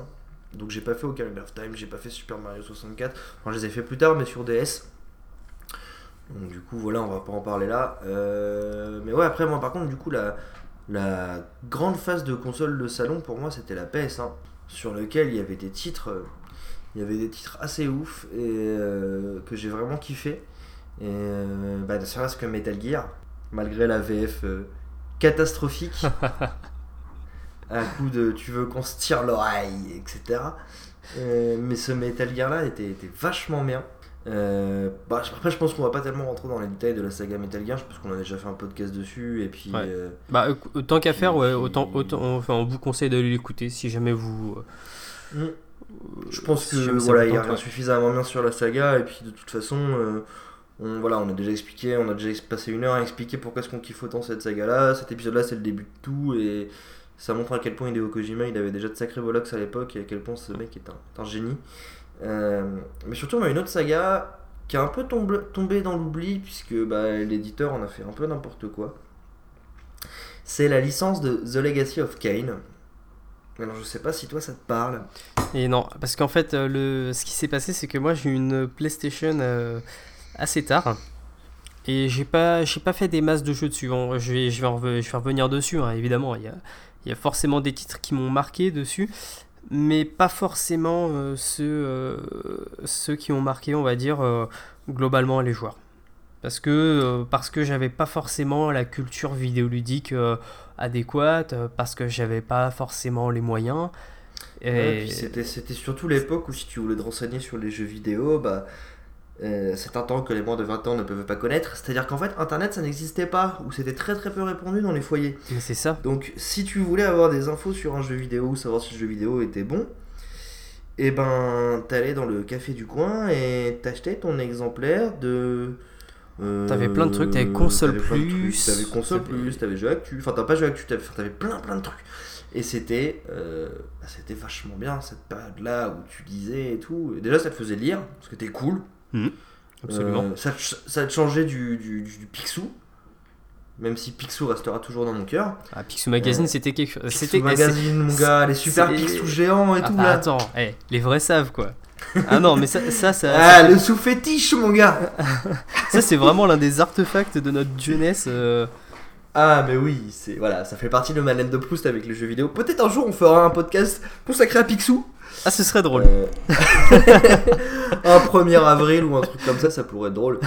Donc j'ai pas fait Ocarina of Time, j'ai pas fait Super Mario 64. Enfin, je les ai fait plus tard, mais sur DS. Donc du coup, voilà, on va pas en parler là. Euh, mais ouais, après, moi par contre, du coup, la, la grande phase de console de salon pour moi, c'était la PS1. Sur lequel il y avait des titres. Il y avait des titres assez ouf et euh, que j'ai vraiment kiffé. Et euh, bah, ne serait-ce que Metal Gear, malgré la VF euh, catastrophique. *laughs* à coup de tu veux qu'on se tire l'oreille, etc. Euh, mais ce Metal Gear là était, était vachement bien. Euh, bah, après, je pense qu'on va pas tellement rentrer dans les détails de la saga Metal Gear, parce qu'on a déjà fait un podcast dessus. Et puis, Ouais. euh, Bah, euh, tant qu'à faire, ouais, autant, autant, enfin, on vous conseille d'aller l'écouter si jamais vous. Mm. Je pense si que voilà, il y a rien suffisamment bien sur la saga et puis de toute façon euh, on, voilà, on a déjà expliqué, on a déjà passé une heure à expliquer pourquoi est-ce qu'on kiffe autant cette saga là. Cet épisode là c'est le début de tout et ça montre à quel point Hideo Kojima il avait déjà de sacrés bollocks à l'époque et à quel point ce mec est un, est un génie. Euh, mais surtout on a une autre saga qui a un peu tombé, tombé dans l'oubli puisque bah, l'éditeur en a fait un peu n'importe quoi. C'est la licence de The Legacy of Kain. Alors je sais pas si toi ça te parle. Et non, parce qu'en fait, euh, le, ce qui s'est passé, c'est que moi j'ai eu une PlayStation euh, assez tard. Et j'ai pas, j'ai pas fait des masses de jeux dessus. Bon, je, vais, je vais revenir dessus, hein, évidemment. Il y, a, il y a forcément des titres qui m'ont marqué dessus. Mais pas forcément euh, ceux, euh, ceux qui ont marqué, on va dire, euh, globalement les joueurs. Parce que, parce que j'avais pas forcément la culture vidéoludique adéquate, parce que j'avais pas forcément les moyens. Et... Ouais, puis c'était, c'était surtout l'époque où si tu voulais te renseigner sur les jeux vidéo, bah, euh, c'est un temps que les moins de 20 ans ne peuvent pas connaître. C'est-à-dire qu'en fait, Internet, ça n'existait pas, ou c'était très très peu répandu dans les foyers. Mais c'est ça. Donc si tu voulais avoir des infos sur un jeu vidéo, ou savoir si le jeu vidéo était bon, et ben t'allais dans le café du coin et t'achetais ton exemplaire de... euh, T'avais plein de trucs, t'avais console t'avais plus, T'avais console t'avais- plus, t'avais jeu actu, enfin t'as pas jeu actu, t'avais, t'avais plein plein de trucs. Et c'était, euh, bah, c'était vachement bien cette période-là où tu lisais et tout. Et déjà ça te faisait lire, parce que t'es cool. Absolument. Euh, ça, te ch- ça te changeait du, du, du Picsou, même si Picsou restera toujours dans mon cœur. Ah, Picsou Magazine, euh, c'était quelque chose. Picsou C'était Magazine, mon gars, les super Picsou géants et c'est- tout Ah, là. attends, eh, les vrais savent quoi. ah non, mais ça, ça, ça, Ah, le sous-fétiche, mon gars *laughs* ça, c'est vraiment l'un des artefacts de notre jeunesse. euh, Ah, mais oui, c'est voilà, ça fait partie de ma laine de Proust avec les jeux vidéo. Peut-être un jour on fera un podcast consacré à Picsou. Ah, ce serait drôle. Euh, *laughs* un 1er avril ou un truc comme ça, ça pourrait être drôle.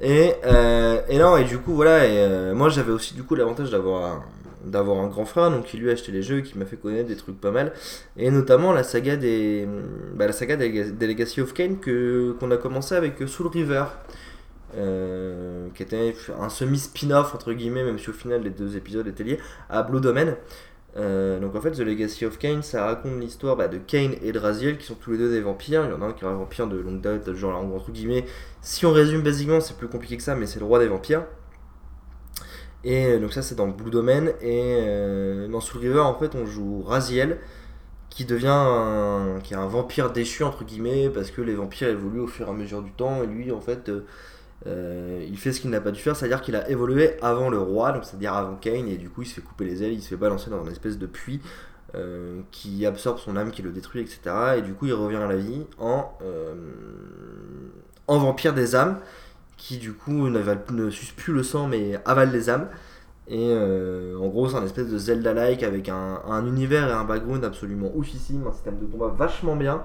Et, euh, et non, et du coup, voilà, et euh, moi j'avais aussi du coup l'avantage d'avoir un, d'avoir un grand frère, donc qui lui a acheté les jeux et qui m'a fait connaître des trucs pas mal. Et notamment la saga des, bah, la saga des, Legacy of Kain que, qu'on a commencé avec Soul River. qui était un semi-spin-off entre guillemets, même si au final les deux épisodes étaient liés, à Blue Domain. Euh, donc en fait, The Legacy of Kain, ça raconte l'histoire bah, de Kain et de Raziel, qui sont tous les deux des vampires. Il y en a un qui est un vampire de longue date, genre entre guillemets. Si on résume basiquement, c'est plus compliqué que ça, mais c'est le roi des vampires. Et euh, donc ça, c'est dans Blue Domain. Et euh, dans Soul River, en fait, on joue Raziel, qui devient un, qui est un vampire déchu entre guillemets, parce que les vampires évoluent au fur et à mesure du temps. Et lui, en fait, euh, il fait ce qu'il n'a pas dû faire, c'est-à-dire qu'il a évolué avant le roi, donc c'est-à-dire avant Cain, et du coup il se fait couper les ailes, il se fait balancer dans une espèce de puits euh, qui absorbe son âme, qui le détruit, etc. Et du coup il revient à la vie en, euh, vampire des âmes, qui du coup ne suce plus le sang mais avale les âmes. Et en gros c'est un espèce de Zelda-like avec un, un univers et un background absolument oufissime, un système de combat vachement bien.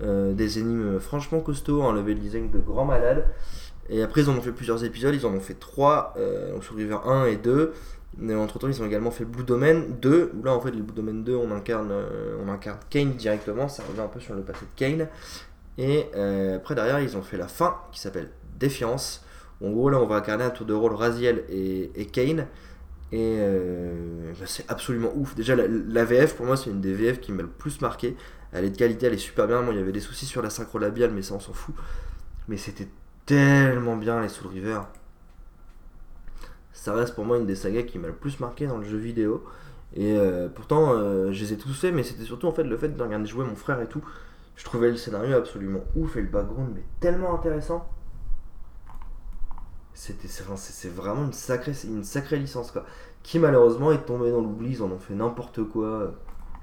Des énigmes franchement costauds, un level design de grand malade. Et après, ils en ont fait plusieurs épisodes, ils en ont fait 3 euh, sur River 1 et 2. Mais entre temps, ils ont également fait Blue Domain 2, où là, en fait, le Blue Domain 2, on incarne, euh, on incarne Kane directement, ça revient un peu sur le passé de Kane. Et euh, après, derrière, ils ont fait la fin, qui s'appelle Défiance. En gros, là, on va incarner un tour de rôle Raziel et, et Kane. Et euh, bah, c'est absolument ouf. Déjà, la, la VF, pour moi, c'est une des VF qui m'a le plus marqué. Elle est de qualité, elle est super bien. Moi, il y avait des soucis sur la synchro labiale, mais ça, on s'en fout. Mais c'était tellement bien, les Soul River. Ça reste pour moi une des sagas qui m'a le plus marqué dans le jeu vidéo. Et euh, pourtant, euh, je les ai tous faits, mais c'était surtout en fait le fait de regarder jouer mon frère et tout. Je trouvais le scénario absolument ouf et le background mais tellement intéressant. C'est vraiment une sacrée licence quoi. Qui malheureusement est tombée dans l'oubli, ils en fait n'importe quoi.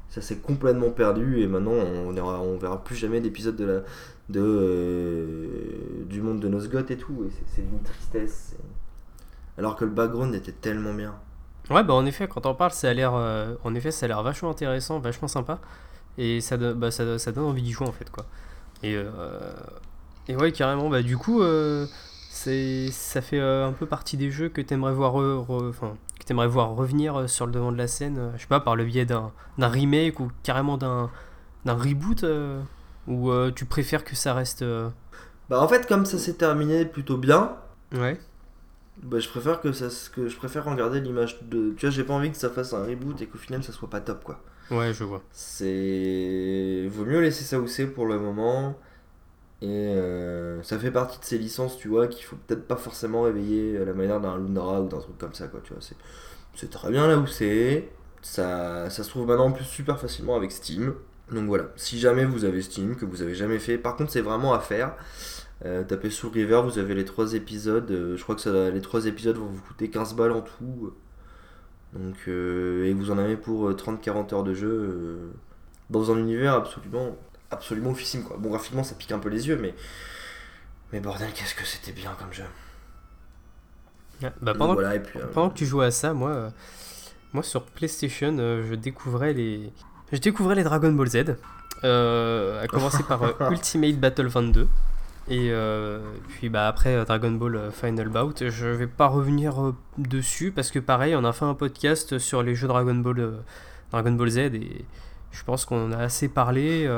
Ça s'est complètement perdu et maintenant on on verra plus jamais d'épisodes de la de euh, du monde de Nosgoth et tout et c'est- une tristesse. Alors que le background était tellement bien. Ouais, bah en effet, quand on parle, ça a l'air, euh, en effet, ça a l'air vachement intéressant, vachement sympa, et ça, bah, ça, ça donne envie d'y jouer en fait, quoi. Et, euh, et ouais, carrément, bah du coup, euh, ça fait un peu partie des jeux que t'aimerais voir, enfin, que t'aimerais voir revenir sur le devant de la scène, je sais pas, par le biais d'un, remake ou carrément d'un, reboot, ou euh, tu préfères que ça reste, euh, Bah en fait comme ça s'est terminé plutôt bien, ouais, Bah, je préfère que ça se- que je préfère regarder l'image de tu vois j'ai pas envie que ça fasse un reboot et qu'au final ça soit pas top quoi. Ouais, je vois. c'est vaut mieux laisser ça où c'est pour le moment. Et euh, ça fait partie de ces licences tu vois qu'il faut peut-être pas forcément réveiller à la manière d'un Lundra ou d'un truc comme ça quoi tu vois. C'est c'est très bien là où c'est. Ça ça se trouve maintenant en plus super facilement avec Steam donc voilà si jamais vous avez Steam que vous avez jamais fait par contre c'est vraiment à faire euh, tapez Soul River, vous avez les trois épisodes. euh, je crois que ça, les trois épisodes vont vous coûter 15 balles en tout. Donc, euh, et vous en avez pour euh, 30-40 heures de jeu dans un univers absolument, absolument oufissime. Quoi. Bon, graphiquement, ça pique un peu les yeux, mais, mais bordel, qu'est-ce que c'était bien comme jeu. Bah, pendant, voilà, et puis, euh, Pendant que tu jouais à ça, moi, moi sur PlayStation, je découvrais les, je découvrais les Dragon Ball Z, euh, à commencer par euh, *laughs* Ultimate Battle 22. Et euh, puis bah après Dragon Ball Final Bout, je vais pas revenir dessus parce que pareil, on a fait un podcast sur les jeux Dragon Ball, Dragon Ball Z et je pense qu'on en a assez parlé.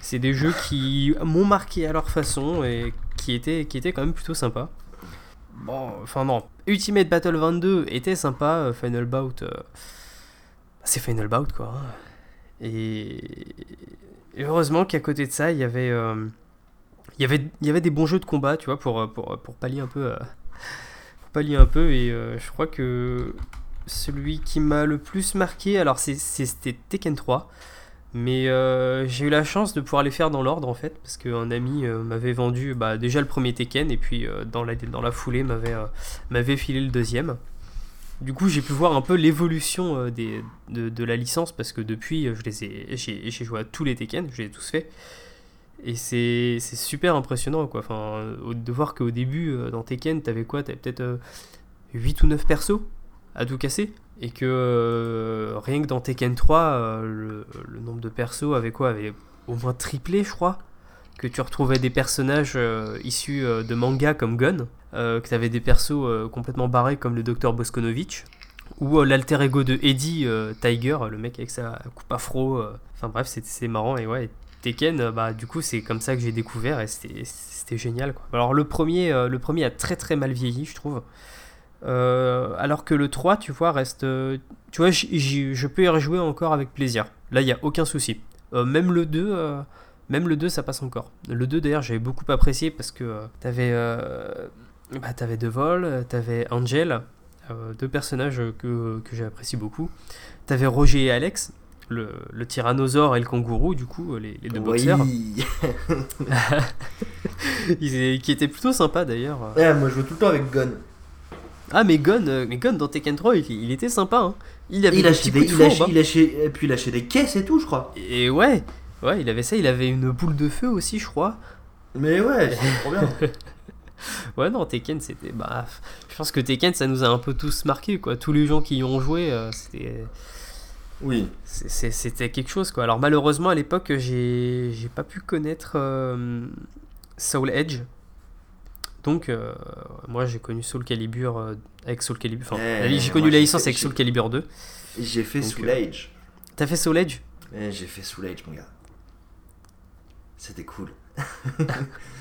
c'est des jeux qui m'ont marqué à leur façon et qui étaient, qui étaient quand même plutôt sympas. Bon, enfin non, Ultimate Battle 22 était sympa, Final Bout, c'est Final Bout quoi. hein. Et, heureusement qu'à côté de ça, il y avait, euh, il y avait, il y avait des bons jeux de combat, tu vois, pour, euh, pour, pour pallier un peu, euh, pallier un peu. Et je crois que celui qui m'a le plus marqué, alors c'était Tekken 3. Mais j'ai eu la chance de pouvoir les faire dans l'ordre en fait, parce qu'un ami m'avait vendu bah, déjà le premier Tekken et puis dans, la, dans la foulée m'avait filé le deuxième. Du coup, j'ai pu voir un peu l'évolution euh, des- de, la licence parce que depuis, euh, je les ai, j'ai, joué à tous les Tekken, je les ai tous faits. Et c'est, super impressionnant quoi. Enfin, de voir qu'au début, euh, dans Tekken, t'avais quoi? T'avais peut-être euh, 8 ou 9 persos à tout casser. Et que rien que dans Tekken 3, euh, le, nombre de persos avait quoi? Avait au moins triplé, je crois. Que tu retrouvais des personnages issus de mangas comme Gun, que tu avais des persos euh, complètement barrés comme le docteur Boskonovitch, ou euh, l'alter ego de Eddie euh, Tiger, le mec avec sa coupe afro. euh. Enfin bref, c'est marrant. Et ouais, Tekken, euh, bah, du coup, c'est comme ça que j'ai découvert et c'était génial. Quoi. Alors le premier, euh, le premier a très très mal vieilli, je trouve. Euh, alors que le 3, tu vois, reste. euh, tu vois, je peux y rejouer encore avec plaisir. Là, il n'y a aucun souci. Euh, même le 2. euh, même le 2, ça passe encore. Le 2, d'ailleurs, j'avais beaucoup apprécié parce que euh, t'avais, euh, bah, t'avais De Vol, t'avais Angel, euh, deux personnages que, que j'apprécie beaucoup. T'avais Roger et Alex, le, le tyrannosaure et le kangourou, du coup, les, les deux boxeurs. oui. *laughs* *laughs* Ils- qui étaient plutôt sympas d'ailleurs. Ouais, moi je joue tout le temps avec Gon. Ah, mais Gon, euh, mais Gon dans Tekken 3, il, il était sympa. Hein. Il avait Il des lâchait des, coups de il lâchait, hein. il lâchait- et puis il lâchait des caisses et tout, je crois. Et ouais, ouais, il avait ça, il avait une boule de feu aussi, je crois. Mais ouais, c'est trop bien. *laughs* *laughs* Ouais, non, Tekken, c'était. Bah, je pense que Tekken, ça nous a un peu tous marqué, quoi. Tous les gens qui y ont joué, euh, c'était. Oui. C'était quelque chose quoi. Alors malheureusement à l'époque j'ai pas pu connaître euh, Soul Edge. Donc euh, moi j'ai connu Soul Calibur avec Soul Calibur. Enfin, Eh, j'ai connu la licence fait- avec Soul Calibur 2. Et j'ai fait Donc, Soul Age. T'as fait Soul Edge? Eh, j'ai fait Soul Age, mon gars. C'était cool. *laughs*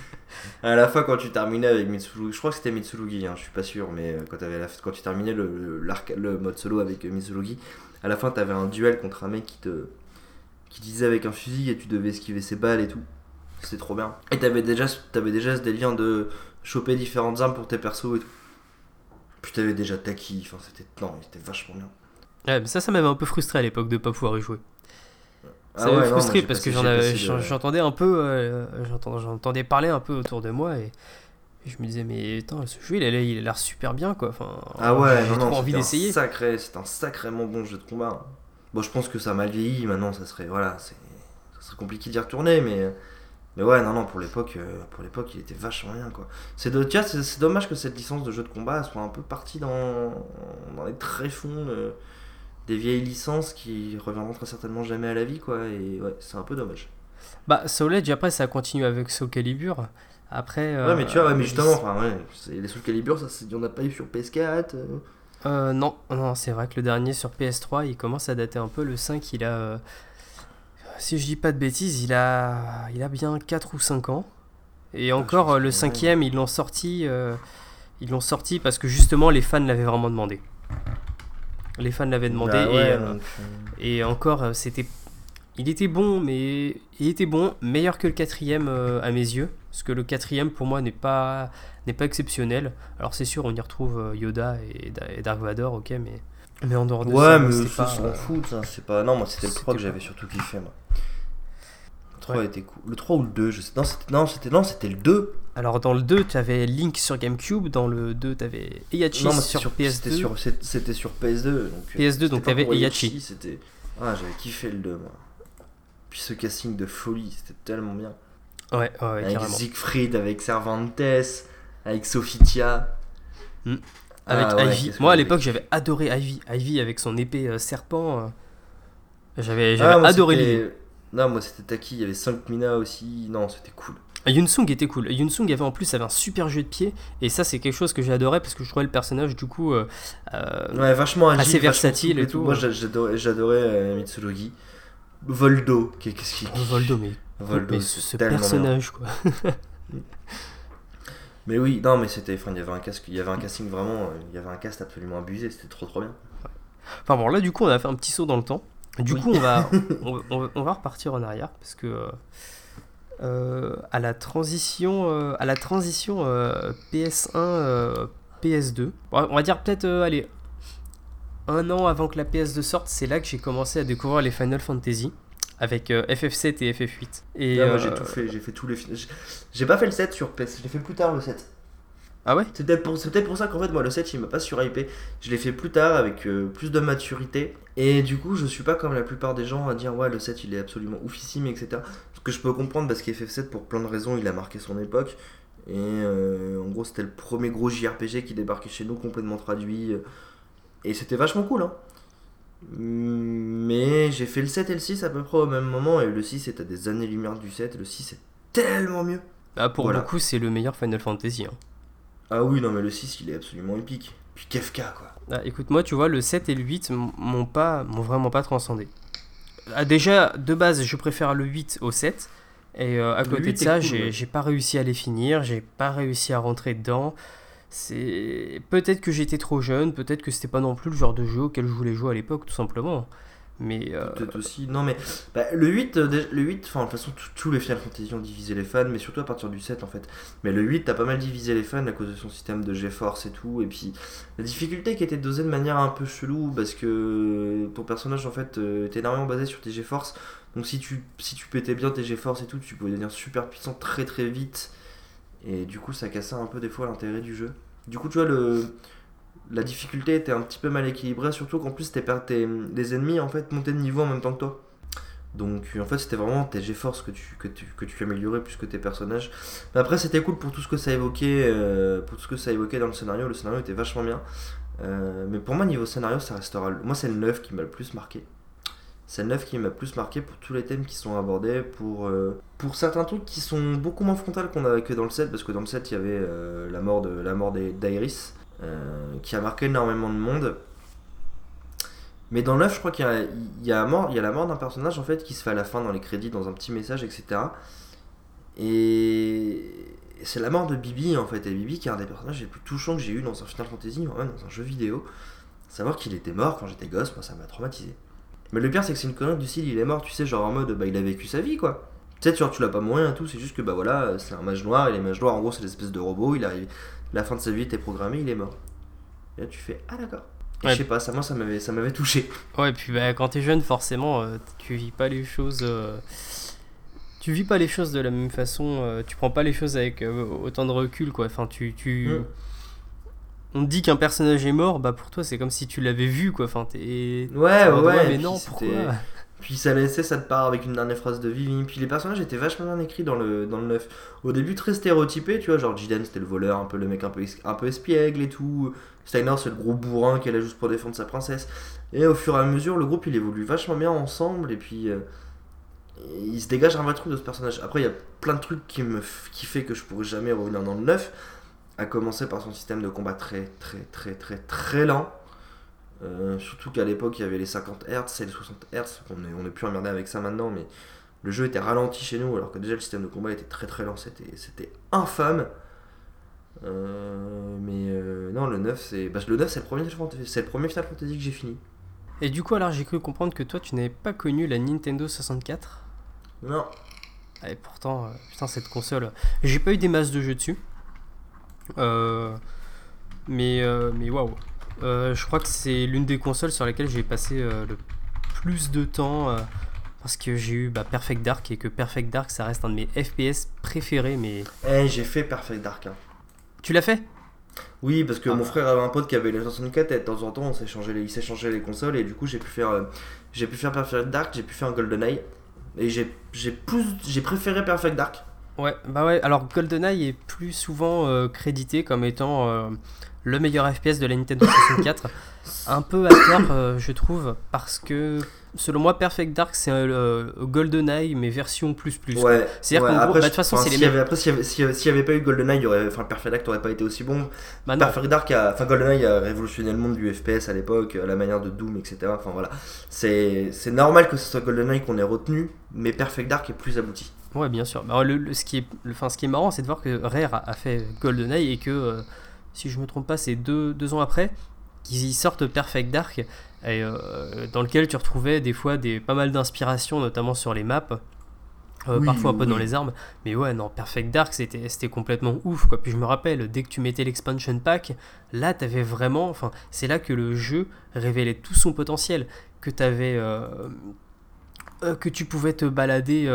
à la fin, quand tu terminais avec Mitsurugi, je crois que c'était Mitsurugi, hein, je suis pas sûr, mais euh, quand, avais la... tu terminais le, le, le mode solo avec euh, Mitsurugi, à la fin, t'avais un duel contre un mec qui te qui disait avec un fusil et tu devais esquiver ses balles et tout. C'était trop bien. Et t'avais déjà, t'avais déjà ce délire de choper différentes armes pour tes persos et tout. Puis t'avais déjà Taki, enfin c'était c'était vachement bien. Ouais, mais ça, ça m'avait un peu frustré à l'époque de pas pouvoir y jouer. Ça Ah ouais, non, moi, frustré parce que de- j'entendais un peu, euh, j'entendais parler un peu autour de moi et, et je me disais mais attends ce jeu il a l'air- il a l'air super bien quoi. Enfin, Ah ouais, j'ai non, envie d'essayer. Sacré, c'est un sacrément bon jeu de combat. Bon, je pense que ça a mal vieilli, maintenant ça serait, voilà, c'est, ça serait compliqué d'y retourner, mais, mais ouais, non, non, pour l'époque, euh, pour l'époque, il était vachement bien, quoi. C'est, de, c'est, c'est dommage que cette licence de jeu de combat soit un peu partie dans, dans les tréfonds des vieilles licences qui reviendront très certainement jamais à la vie, quoi, et ouais, c'est un peu dommage. Bah Soul Edge après ça a continué avec Soul Calibur. Après. ouais, mais tu vois, ouais, mais euh, justement, enfin, ouais, les Soul Calibur, ça, c'est- il y en a pas eu sur PS4. euh. Euh, non, non, c'est vrai que le dernier sur PS3, il commence à dater un peu. Le 5, il a. euh, si je dis pas de bêtises, il a, il a bien 4 ou 5 ans. Et encore, pense euh, que le cinquième, ils l'ont sorti. ils l'ont sorti parce que justement, les fans l'avaient vraiment demandé. Les fans l'avaient demandé. Bah ouais, et, euh, donc, euh, et encore, euh, c'était. Il était bon, mais. Il était bon, meilleur que le quatrième euh, à mes yeux. Parce que le quatrième, pour moi, n'est pas, n'est pas exceptionnel. Alors, c'est sûr, on y retrouve Yoda et, Da- et Dark Vador, ok, mais. Mais en dehors de Ouais, ça, mais ça, s'en fout, ça. C'est pas... Non, moi, c'était le 3 que j'avais surtout kiffé, moi. Le 3 Ouais. était cool. Le 3 ou le 2, je sais. Non, c'était non, c'était le 2. Alors, dans le 2, tu avais Link sur GameCube. Dans le 2, tu avais Heihachi sur, sur PS2. C'était sur, c'est- c'était sur PS2. Donc, euh, PS2, c'était donc t'avais pour Heihachi. C'était. Ah, j'avais kiffé le 2, moi. Puis ce casting de folie, c'était tellement bien. Ouais, ouais, avec carrément. Siegfried, avec Cervantes, avec Sophitia. Hmm. Avec Ah ouais, Ivy. Moi, à l'époque, j'avais adoré Ivy. Ivy avec son épée euh, serpent. euh, J'avais Ah, adoré l'idée. Non, moi c'était Taki, il y avait 5 Mina aussi. Non, c'était cool. Yunsung était cool. Yunsung avait en plus avait un super jeu de pied et ça c'est quelque chose que j'adorais parce que je trouvais le personnage du coup euh, euh, Ouais, vachement agile, assez versatile et tout. Moi j'a- j'adorais, j'adorais euh, Mitsurugi. Voldo, qu'est-ce qu'il Voldo mais, Voldo, mais ce, ce tellement bien. personnage quoi. *laughs* Mais oui, non, mais c'était, enfin, il y avait un casque, il y avait un casting vraiment, il y avait un cast absolument abusé, c'était trop trop bien. Enfin bon là du coup on a fait un petit saut dans le temps. Du Oui. coup on va *laughs* on, va repartir en arrière parce que euh, euh, à la transition euh, à la transition euh, PS1 euh, PS2 on va dire peut-être allez un an avant que la PS2 sorte c'est là que j'ai commencé à découvrir les Final Fantasy avec euh, FF7 et FF8 et moi j'ai tout fait, j'ai fait tous les. j'ai- J'ai pas fait le 7 sur PS, je l'ai fait plus tard le 7. Ah ouais C'est peut-être pour, pour ça qu'en fait, moi le 7 il m'a pas surhypé. Je l'ai fait plus tard avec euh, plus de maturité. Et du coup, je suis pas comme la plupart des gens à dire ouais, le 7 il est absolument oufissime, etc. Ce que je peux comprendre parce qu'FF7, pour plein de raisons, il a marqué son époque. Et euh, en gros, c'était le premier gros JRPG qui débarquait chez nous, complètement traduit. Et c'était vachement cool, hein. Mais j'ai fait le 7 et le 6 à peu près au même moment. Et le 6 est à des années-lumière du 7. Et le 6 est tellement mieux. Bah, pour Voilà. beaucoup c'est le meilleur Final Fantasy hein. Ah oui, non, mais le 6 il est absolument épique. Puis Kefka, quoi. Ah, écoute, moi, tu vois, le 7 et le 8 m- m'ont pas, m'ont vraiment pas transcendé. Ah, déjà, de base, je préfère le 8 au 7. Et euh, à Le côté 8 de ça, cool, j'ai ouais. j'ai pas réussi à les finir, j'ai pas réussi à rentrer dedans. C'est peut-être que j'étais trop jeune, peut-être que c'était pas non plus le genre de jeu auquel je voulais jouer à l'époque, tout simplement. Mais euh, Peut-être aussi. Non, mais bah, le 8, euh, le 8 enfin, de toute façon, tous- les Final Fantasy ont divisé les fans, mais surtout à partir du 7 en fait. Mais le 8, t'as pas mal divisé les fans à cause de son système de GeForce et tout. Et puis la difficulté qui était dosée de manière un peu chelou parce que ton personnage en fait euh, était énormément basé sur tes GeForce. Donc si tu, si tu pétais bien tes GeForce et tout, tu pouvais devenir super puissant très très vite. Et du coup, ça cassait un peu des fois l'intérêt du jeu. Du coup, tu vois, le, la difficulté était un petit peu mal équilibrée, surtout qu'en plus, tes, tes- les ennemis en fait montaient de niveau en même temps que toi. Donc, en fait, c'était vraiment tes GeForce que tu, que, tu, que tu améliorais plus que tes personnages. Mais après, c'était cool pour tout ce que ça évoquait, euh, pour tout ce que ça évoquait dans le scénario. Le scénario était vachement bien. Euh, mais pour moi, niveau scénario, ça restera. le- Moi, c'est le 9 qui m'a le plus marqué. c'est le 9 qui m'a plus marqué pour tous les thèmes qui sont abordés, pour, euh, pour certains trucs qui sont beaucoup moins frontales qu'on avait que dans le 7, parce que dans le 7 il y avait la mort d'Iris, qui a marqué énormément de monde. Mais dans 9, je crois qu'il y a, mort, il y a la mort d'un personnage en fait qui se fait à la fin dans les crédits, dans un petit message, etc. Et c'est la mort de Bibi en fait. Et Bibi qui est un des personnages les plus touchants que j'ai eu dans un Final Fantasy, dans un jeu vidéo. Savoir qu'il était mort quand j'étais gosse, moi ça m'a traumatisé. Mais le pire, c'est que c'est une connerie du style, il est mort, tu sais, genre en mode, bah il a vécu sa vie quoi. Tu sais, tu l'as pas mourir et tout, c'est juste que bah voilà, c'est un mage noir, et les mages noirs en gros, c'est l'espèce de robot, il arrive, la fin de sa vie était programmée, il est mort. Et là, tu fais, ah d'accord. Je sais pas, ça, moi, ça m'avait, ça m'avait touché. Ouais, et puis bah, quand t'es jeune, forcément, euh, tu vis pas les choses. Euh, tu vis pas les choses de la même façon, euh, tu prends pas les choses avec autant de recul, quoi. Enfin, tu. tu... Mm on te dit qu'un personnage est mort, bah pour toi c'est comme si tu l'avais vu quoi. Enfin, t'es. Ouais, ouais, mais non, pourquoi Puis ça laissait, ça te part avec une dernière phrase de Vivi. Puis les personnages étaient vachement bien écrits dans le, dans le 9. Au début, très stéréotypé, tu vois, genre Jidan c'était le voleur, un peu le mec un peu, un peu espiègle et tout. Steiner c'est le gros bourrin qui est là juste pour défendre sa princesse. Et au fur et à mesure, le groupe il évolue vachement bien ensemble et puis. Euh, il se dégage un vrai truc de ce personnage. Après, il y a plein de trucs qui me qui que je pourrais jamais revenir dans le 9 a commencé par son système de combat très très très très très lent. Euh, surtout qu'à l'époque il y avait les 50 Hz et les 60 Hz, on est, on est plus emmerdé avec ça maintenant, mais le jeu était ralenti chez nous alors que déjà le système de combat était très très lent, c'était infâme. Euh, mais euh, non, le 9 c'est bah, le 9 c'est le premier c'est le premier Final Fantasy que j'ai fini. Et du coup alors j'ai cru comprendre que toi tu n'avais pas connu la Nintendo 64 Non. Et pourtant putain cette console, j'ai pas eu des masses de jeux dessus. Euh, mais euh, mais waouh. Euh, je crois que c'est l'une des consoles sur lesquelles j'ai passé le plus de temps parce que j'ai eu bah, Perfect Dark et que Perfect Dark ça reste un de mes FPS préférés mais eh, j'ai fait Perfect Dark hein. tu l'as fait? Oui parce que ah. mon frère avait un pote qui avait la 64 et de temps en temps on s'est changé les, il s'est changé les consoles et du coup j'ai pu faire j'ai pu faire Perfect Dark j'ai pu faire un GoldenEye et j'ai plus j'ai préféré Perfect Dark Ouais, bah ouais, alors GoldenEye est plus souvent euh, crédité comme étant euh, le meilleur FPS de la Nintendo 64. un peu à tort, euh, je trouve, parce que selon moi, Perfect Dark, c'est euh, GoldenEye, mais version plus plus. Ouais, C'est-à-dire qu'en gros, bah, de toute façon, c'est les mêmes. Après, s'il n'y avait, avait, pas eu GoldenEye, y aurait, enfin, Perfect Dark n'aurait pas été aussi bon. Bah Perfect Dark, a, enfin, GoldenEye a révolutionné le monde du FPS à l'époque, la manière de Doom, etc. Enfin, voilà. C'est normal que ce soit GoldenEye qu'on ait retenu, mais Perfect Dark est plus abouti. Ouais, bien sûr. Bah, le, ce, qui est, enfin, ce qui est marrant, c'est de voir que Rare a, fait GoldenEye et que, euh, si je me trompe pas, c'est deux, deux ans après qu'ils sortent Perfect Dark, et, euh, dans lequel tu retrouvais des fois des, pas mal d'inspiration, notamment sur les maps. Euh, parfois un peu dans les armes, mais ouais, non, Perfect Dark c'était complètement ouf quoi. Puis je me rappelle, dès que tu mettais l'expansion pack, là t'avais vraiment, enfin, c'est là que le jeu révélait tout son potentiel, que t'avais, que tu pouvais te balader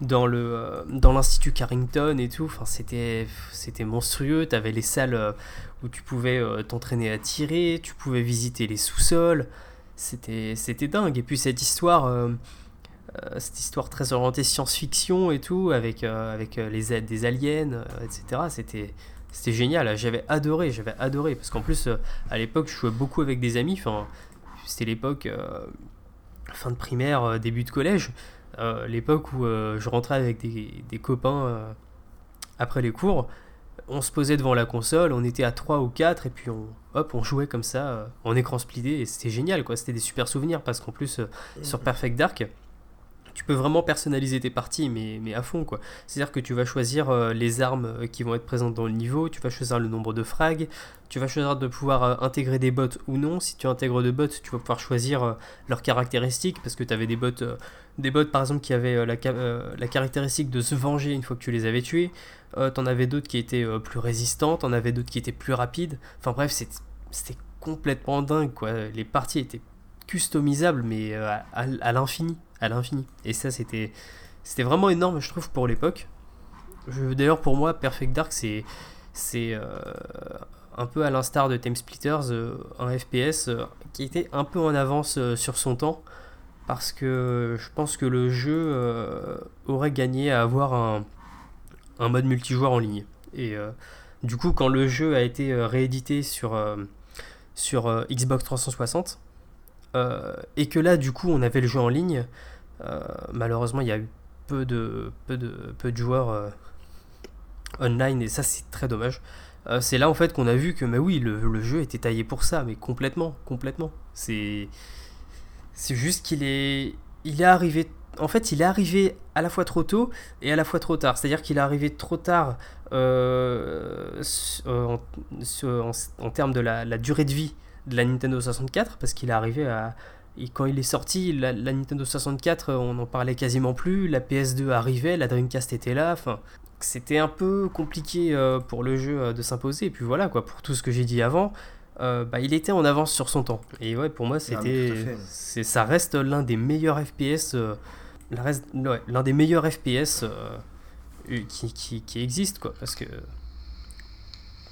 dans le euh, dans l'institut Carrington et tout. Enfin c'était c'était monstrueux. Tu avais les salles euh, où tu pouvais euh, t'entraîner à tirer tu pouvais visiter les sous-sols. C'était c'était dingue. Et puis cette histoire cette histoire très orientée science-fiction et tout avec avec les aides des aliens etc c'était c'était génial. J'avais adoré j'avais adoré. Parce qu'en plus à l'époque je jouais beaucoup avec des amis. Enfin c'était l'époque fin de primaire début de collège l'époque où euh, je rentrais avec des, copains euh, après les cours, on se posait devant la console, on était à 3 ou 4 et puis on, hop, on jouait comme ça en écran splitté et c'était génial quoi, c'était des super souvenirs parce qu'en plus sur Perfect Dark, tu peux vraiment personnaliser tes parties, mais, mais à fond quoi. C'est-à-dire que tu vas choisir euh, les armes euh, qui vont être présentes dans le niveau, tu vas choisir le nombre de frags, tu vas choisir de pouvoir euh, intégrer des bots ou non. Si tu intègres des bots, tu vas pouvoir choisir leurs caractéristiques, parce que tu avais des bots, des bots par exemple qui avaient la, la, caractéristique de se venger une fois que tu les avais tués. t'en avais d'autres qui étaient plus résistants, t'en avais d'autres qui étaient plus rapides. Enfin bref, c'était complètement dingue quoi. Les parties étaient customisables mais à l'infini à l'infini. Et ça, c'était, vraiment énorme, je trouve, pour l'époque. D'ailleurs, pour moi, Perfect Dark, c'est, c'est euh, un peu à l'instar de Time Splitters, euh, un FPS euh, qui était un peu en avance sur son temps. Parce que je pense que le jeu aurait gagné à avoir un, un, mode multijoueur en ligne. Et du coup, quand le jeu a été réédité sur, sur Xbox 360, et que là, du coup, on avait le jeu en ligne. malheureusement, il y a eu peu de, peu de, peu de joueurs online et ça, c'est très dommage. c'est là en fait qu'on a vu que, mais oui, le, le, jeu était taillé pour ça, mais complètement, complètement. C'est, c'est juste qu'il est, il est arrivé en fait, il est arrivé à la fois trop tôt et à la fois trop tard. C'est-à-dire qu'il est arrivé trop tard euh, euh, en, termes de la, durée de vie de la Nintendo 64, parce qu'il est arrivé à... Et quand il est sorti, la, Nintendo 64, on n'en parlait quasiment plus, la PS2 arrivait, la Dreamcast était là, enfin... C'était un peu compliqué euh, pour le jeu de s'imposer, et puis voilà, quoi, pour tout ce que j'ai dit avant, bah, il était en avance sur son temps. Et ouais, pour moi, c'était, c'est, ça reste l'un des meilleurs FPS l'un des meilleurs FPS euh, qui, qui, qui existent, quoi, parce que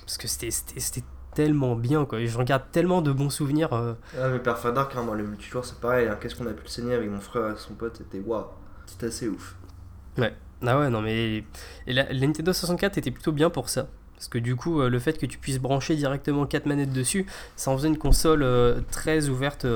parce que c'était tellement bien, quoi. Et je regarde tellement de bons souvenirs. Euh. Ah, mais Perfect Dark, hein, moi, le multijoueur, c'est pareil. Hein. Qu'est-ce qu'on a pu le saigner avec mon frère et son pote? C'était waouh, c'était assez ouf. Ouais, ah ouais, non, mais. Et la, Nintendo 64 était plutôt bien pour ça. Parce que du coup, euh, le fait que tu puisses brancher directement 4 manettes dessus, ça en faisait une console très ouverte,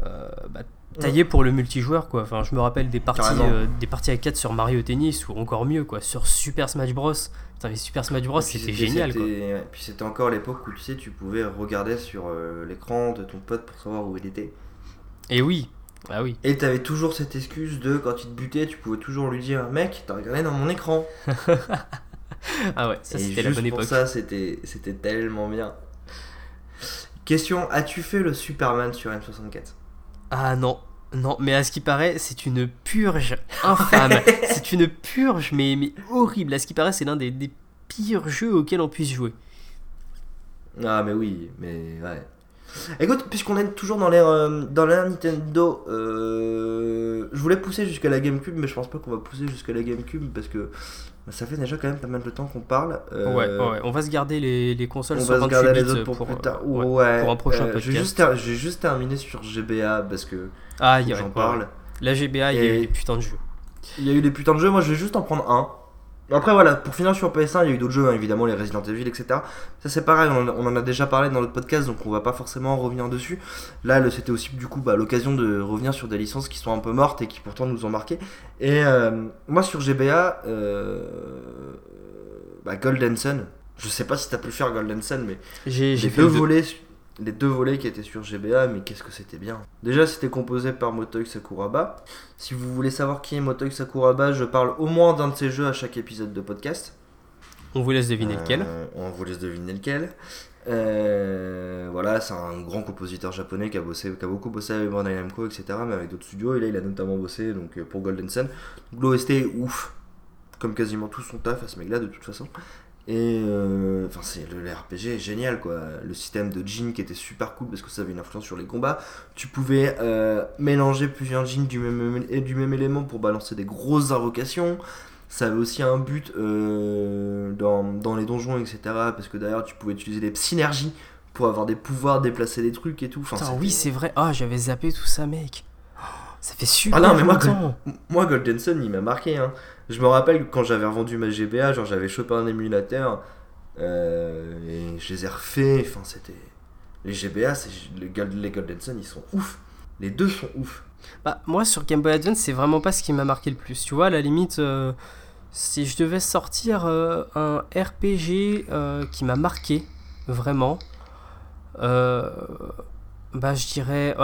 bah, taillé pour le multijoueur quoi. Enfin, je me rappelle des parties, euh, des parties à 4 sur Mario Tennis ou encore mieux quoi, sur Super Smash Bros. Putain, mais Super Smash Bros c'était génial quoi. Puis c'était encore l'époque où tu sais, tu pouvais regarder sur euh, l'écran de ton pote pour savoir où il était. Et oui, ah oui. Et t'avais toujours cette excuse de quand il te butait, tu pouvais toujours lui dire mec, t'as regardé dans mon écran. *laughs* ah ouais, ça c'était la bonne époque. Pour ça, c'était tellement bien. Question as-tu fait le Superman sur M64? Ah non, non, mais à ce qui paraît, c'est une purge infâme. *laughs* c'est une purge, mais, mais horrible. À ce qui paraît, c'est l'un des, pires jeux auxquels on puisse jouer. Ah, mais oui, mais ouais. Écoute, puisqu'on est toujours dans l'ère euh, dans l'ère Nintendo, euh, je voulais pousser jusqu'à la GameCube, mais je pense pas qu'on va pousser jusqu'à la GameCube parce que bah, ça fait déjà quand même pas mal de temps qu'on parle. Euh, ouais, ouais, on va se garder les, les consoles on va se garder les autres pour, plus tard. Ouais, pour un prochain podcast. J'ai juste, juste, terminé sur GBA parce que ah, j'en parle. La GBA, il y a eu des putains de jeux. Il y a eu des putains de jeux, moi je vais juste en prendre un. Après voilà, pour finir sur PS1, il y a eu d'autres jeux, hein, évidemment les Resident Evil, etc. Ça c'est pareil, on, en a déjà parlé dans notre podcast, donc on va pas forcément revenir dessus. Là, c'était aussi du coup bah, l'occasion de revenir sur des licences qui sont un peu mortes et qui pourtant nous ont marqué. Et euh, moi sur GBA, euh, bah, Golden Sun, je sais pas si t'as pu faire Golden Sun, mais j'ai deux volets les deux volets qui étaient sur GBA, mais qu'est-ce que c'était bien. Déjà, c'était composé par Motoi Sakuraba. Si vous voulez savoir qui est Motoi Sakuraba, je parle au moins d'un de ses jeux à chaque épisode de podcast. On vous laisse deviner lequel. Euh, on vous laisse deviner lequel. Euh, voilà, c'est un grand compositeur japonais qui a, bossé, qui a beaucoup bossé avec Bandai Namco, etc. Mais avec d'autres studios. Et là, il a notamment bossé donc, pour Golden Sun. L'OST est ouf. Comme quasiment tout son taf à ce mec-là, de toute façon. Et euh, enfin, c'est le, RPG est génial quoi. Le système de jeans qui était super cool parce que ça avait une influence sur les combats. Tu pouvais euh, mélanger plusieurs jeans du même, du même élément pour balancer des grosses invocations. Ça avait aussi un but euh, dans, dans, les donjons, etc. Parce que d'ailleurs, tu pouvais utiliser des synergies pour avoir des pouvoirs, déplacer des trucs et tout. Enfin, oui, c'est vrai. Ah, j'avais zappé tout ça, mec. Ça fait super ah non, mais moi, moi, Golden Sun, il m'a marqué. Hein. Je me rappelle quand j'avais revendu ma GBA, genre j'avais chopé un émulateur euh, et je les ai refaits. Enfin, c'était. Les GBA, les, les Golden Sun, ils sont ouf. Les deux sont ouf. Bah, moi, sur Game Boy Advance, c'est vraiment pas ce qui m'a marqué le plus. Tu vois, à la limite, euh, si je devais sortir euh, un RPG qui m'a marqué, vraiment, bah, je dirais.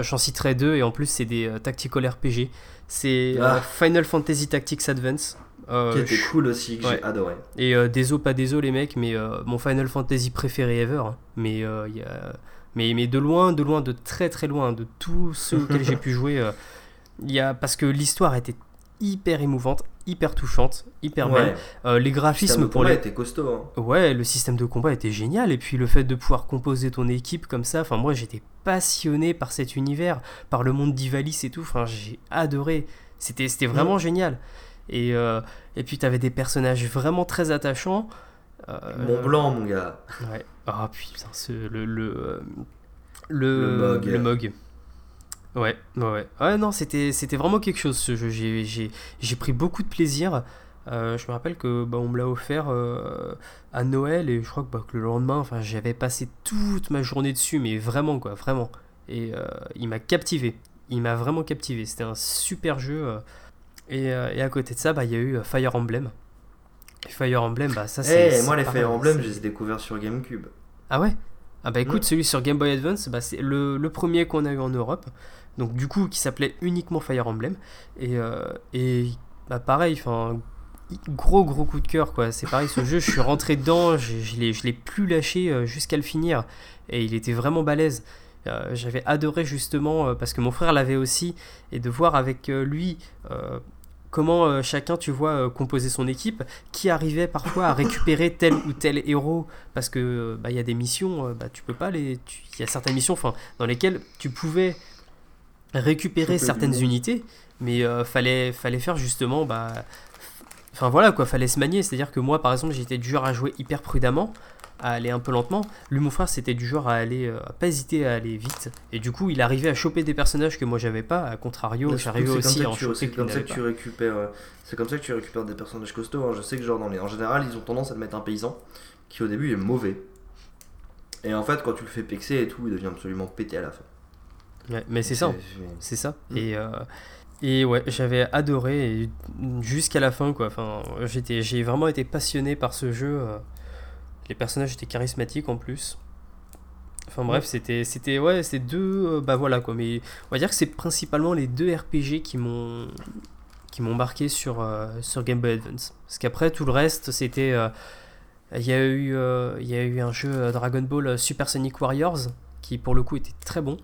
J'en citerai deux, et en plus, c'est des tactical RPG. C'est euh, ah. Final Fantasy Tactics Advance. Euh, qui était cool aussi, que j'ai adoré. Et euh, désolé, pas désolé les mecs, mais mon Final Fantasy préféré ever. Hein. Mais, y a... mais, mais de loin, de loin, de très très loin, de tous ceux auxquels j'ai pu jouer, il y a... parce que l'histoire était hyper émouvante, hyper touchante, hyper belle. Euh, les graphismes pour les était costaud. Hein. Ouais, le système de combat était génial et puis le fait de pouvoir composer ton équipe comme ça, enfin moi j'étais passionné par cet univers, par le monde d'Ivalis et tout, enfin j'ai adoré. C'était c'était vraiment mm. génial. Et euh, et puis t'avais des personnages vraiment très attachants. Euh, Mont Blanc mon gars. Ouais. Ah putain, ce, le le le, le Mog. Ouais, ouais, ouais. non, c'était, c'était vraiment quelque chose ce jeu. J'ai, j'ai, j'ai pris beaucoup de plaisir. Euh, je me rappelle que bah, on me l'a offert euh, à Noël et je crois que, bah, que le lendemain, enfin, j'avais passé toute ma journée dessus, mais vraiment quoi, vraiment. Et il m'a captivé. Il m'a vraiment captivé. C'était un super jeu. Et, et, à côté de ça, bah, il y a eu Fire Emblem. Fire Emblem, bah ça c'est. Eh, moi les Fire Emblem, je les ai découverts sur GameCube. Ah ouais? Ah bah écoute, mm. celui sur Game Boy Advance, bah, c'est le, le, premier qu'on a eu en Europe. Donc du coup, qui s'appelait uniquement Fire Emblem. Et, euh, et bah pareil, enfin gros gros coup de cœur quoi. C'est pareil, ce jeu, je suis rentré dedans, je, je l'ai plus lâché euh, jusqu'à le finir. Et il était vraiment balèze. Euh, j'avais adoré justement parce que mon frère l'avait aussi et de voir avec lui comment euh, chacun, tu vois, euh, composait son équipe, qui arrivait parfois à récupérer tel ou tel héros, parce que bah, il y a des missions, euh, bah, tu peux pas les, il y a certaines missions, enfin, dans lesquelles tu pouvais récupérer certaines unités, mais fallait, fallait faire justement, bah, enfin voilà quoi, fallait se manier. C'est-à-dire que moi, par exemple, j'étais dur à jouer hyper prudemment à aller un peu lentement. Lui, mon frère, c'était du genre à aller, euh, à pas hésiter à aller vite. Et du coup, il arrivait à choper des personnages que moi j'avais pas. À contrario, j'arrivais aussi à en choper. C'est comme ça que tu récupères. Euh, c'est comme ça que tu récupères des personnages costauds. Hein. Je sais que genre dans les, en général, ils ont tendance à te mettre un paysan qui au début est mauvais. Et en fait, quand tu le fais pexer et tout, il devient absolument pété à la fin. Ouais, mais c'est ça, c'est ça. Mm. Et euh, et ouais, j'avais adoré jusqu'à la fin quoi. Enfin, j'étais, j'ai vraiment été passionné par ce jeu. Les personnages étaient charismatiques en plus. Enfin bref, c'était c'était ouais, c'est deux euh, bah voilà quoi, mais on va dire que c'est principalement les deux RPG qui m'ont qui m'ont marqué sur euh, sur Game Boy Advance. Parce qu'après tout le reste, c'était euh, il y a eu il y a eu un jeu Dragon Ball Super Sonic Warriors qui pour le coup était très bon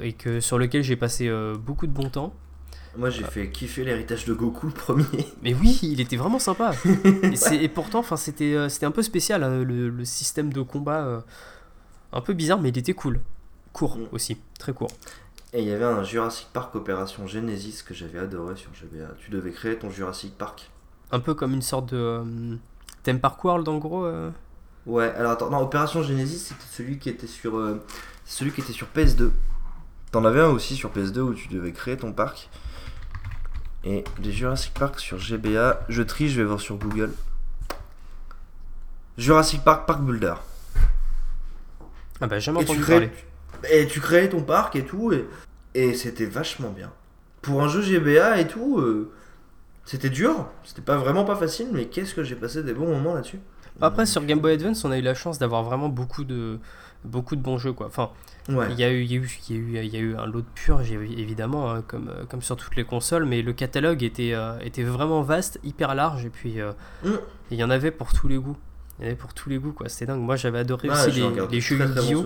et que sur lequel j'ai passé beaucoup de bon temps. Moi j'ai fait kiffer l'héritage de Goku le premier. Mais oui, il était vraiment sympa. *laughs* et, pourtant, c'était euh, c'était un peu spécial hein, le, système de combat, euh, un peu bizarre, mais il était cool, court mm. aussi, très court. Et il y avait un Jurassic Park Opération Genesis que j'avais adoré sur GBA. Tu devais créer ton Jurassic Park. Un peu comme une sorte de euh, theme park world en gros. Ouais, alors attends, non, Opération Genesis c'était celui qui était sur celui qui était sur PS2. T'en avais un aussi sur PS2 où tu devais créer ton parc. Et les Jurassic Park sur GBA, je trie, je vais voir sur Google. Jurassic Park Park Builder. Ah bah jamais entendu parler. Et tu créais ton parc et tout, et, et c'était vachement bien. Pour un jeu GBA et tout, euh, c'était dur, c'était pas vraiment pas facile, mais qu'est-ce que j'ai passé des bons moments là-dessus. Après, sur Game Boy Advance, on a eu la chance d'avoir vraiment beaucoup de, beaucoup de bons jeux quoi. Enfin, il y, a eu, y a eu, il, y a eu, un lot de purge évidemment hein, comme, euh, comme sur toutes les consoles, mais le catalogue était, euh, était vraiment vaste, hyper large et puis euh, mm. il y en avait pour tous les goûts. Il y en avait pour tous les goûts quoi. C'était dingue. Moi j'avais adoré ah, aussi les, les, jeux Yu-Gi-Oh.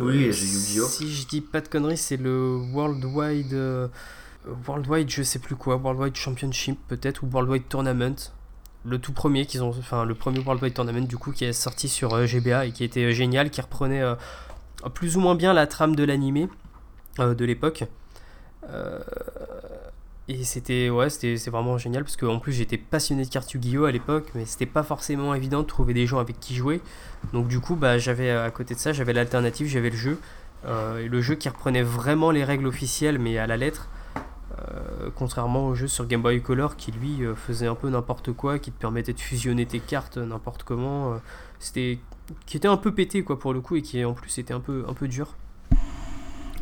oui, les jeux Yu-Gi-Oh. Si je dis pas de conneries, c'est le Worldwide. Worldwide, je sais plus quoi, Worldwide Championship peut-être, ou Worldwide Tournament le tout premier qu'ils ont, enfin le premier World Wide Tournament du coup qui est sorti sur euh, GBA et qui était euh, génial, qui reprenait euh, plus ou moins bien la trame de l'animé de l'époque. et c'était ouais, c'était vraiment génial parce qu'en plus j'étais passionné de cartes Yu-Gi-Oh à l'époque, mais c'était pas forcément évident de trouver des gens avec qui jouer. Donc du coup bah j'avais à côté de ça j'avais l'alternative, j'avais le jeu. et le jeu qui reprenait vraiment les règles officielles mais à la lettre. Euh, contrairement au jeu sur Game Boy Color qui lui euh, faisait un peu n'importe quoi, qui te permettait de fusionner tes cartes n'importe comment, euh, c'était qui était un peu pété quoi pour le coup et qui en plus était un peu un peu dur.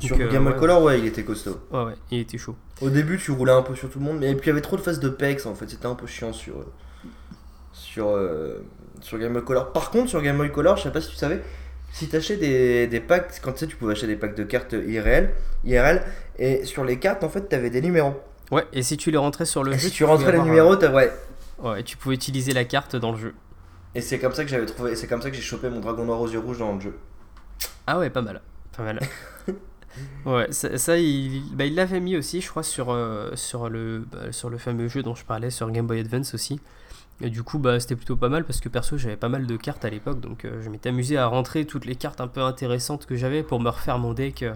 Sur Game Boy Color, ouais, il était costaud. Ouais, ouais, il était chaud. Au début, tu roulais un peu sur tout le monde, mais puis il y avait trop de phases de pex en fait, c'était un peu chiant sur sur sur Game Boy Color. Par contre, sur Game Boy Color, je sais pas si tu savais, si tu achetais des, des, packs, quand tu sais, tu pouvais acheter des packs de cartes IRL, IRL et sur les cartes, en fait, tu avais des numéros. Ouais, et si tu les rentrais sur le jeu. Si tu, rentrais les numéros, tu ouais. Ouais, tu pouvais utiliser la carte dans le jeu. Et c'est comme ça que j'avais trouvé, c'est comme ça que j'ai chopé mon dragon noir aux yeux rouges dans le jeu. Ah ouais, pas mal. Pas mal. *laughs* ouais, ça, il, bah, il l'avait mis aussi, je crois, sur, euh, sur, le, bah, sur le fameux jeu dont je parlais, sur Game Boy Advance aussi. Et du coup, bah, c'était plutôt pas mal parce que perso, j'avais pas mal de cartes à l'époque, donc euh, je m'étais amusé à rentrer toutes les cartes un peu intéressantes que j'avais pour me refaire mon deck. Euh,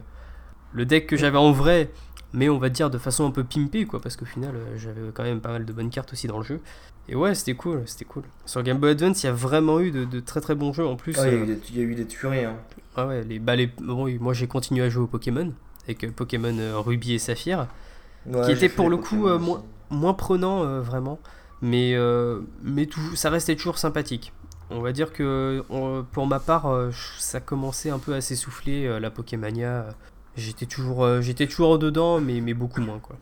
le deck que j'avais en vrai, mais on va dire de façon un peu pimpée, quoi, parce qu'au final, euh, j'avais quand même pas mal de bonnes cartes aussi dans le jeu. Et ouais, c'était cool, c'était cool. Sur Game Boy Advance, il y a vraiment eu de, très très bons jeux en plus. Ah, il, y a eu des, tueries. Hein. Ah ouais, les, bah, bon, moi j'ai continué à jouer au Pokémon, avec Pokémon Ruby et Saphir, qui était pour le coup moins, moins prenant vraiment mais, euh, mais tout, ça restait toujours sympathique. On va dire que pour ma part, ça commençait un peu à s'essouffler la Pokémania. J'étais toujours, j'étais toujours dedans, mais, mais beaucoup moins quoi.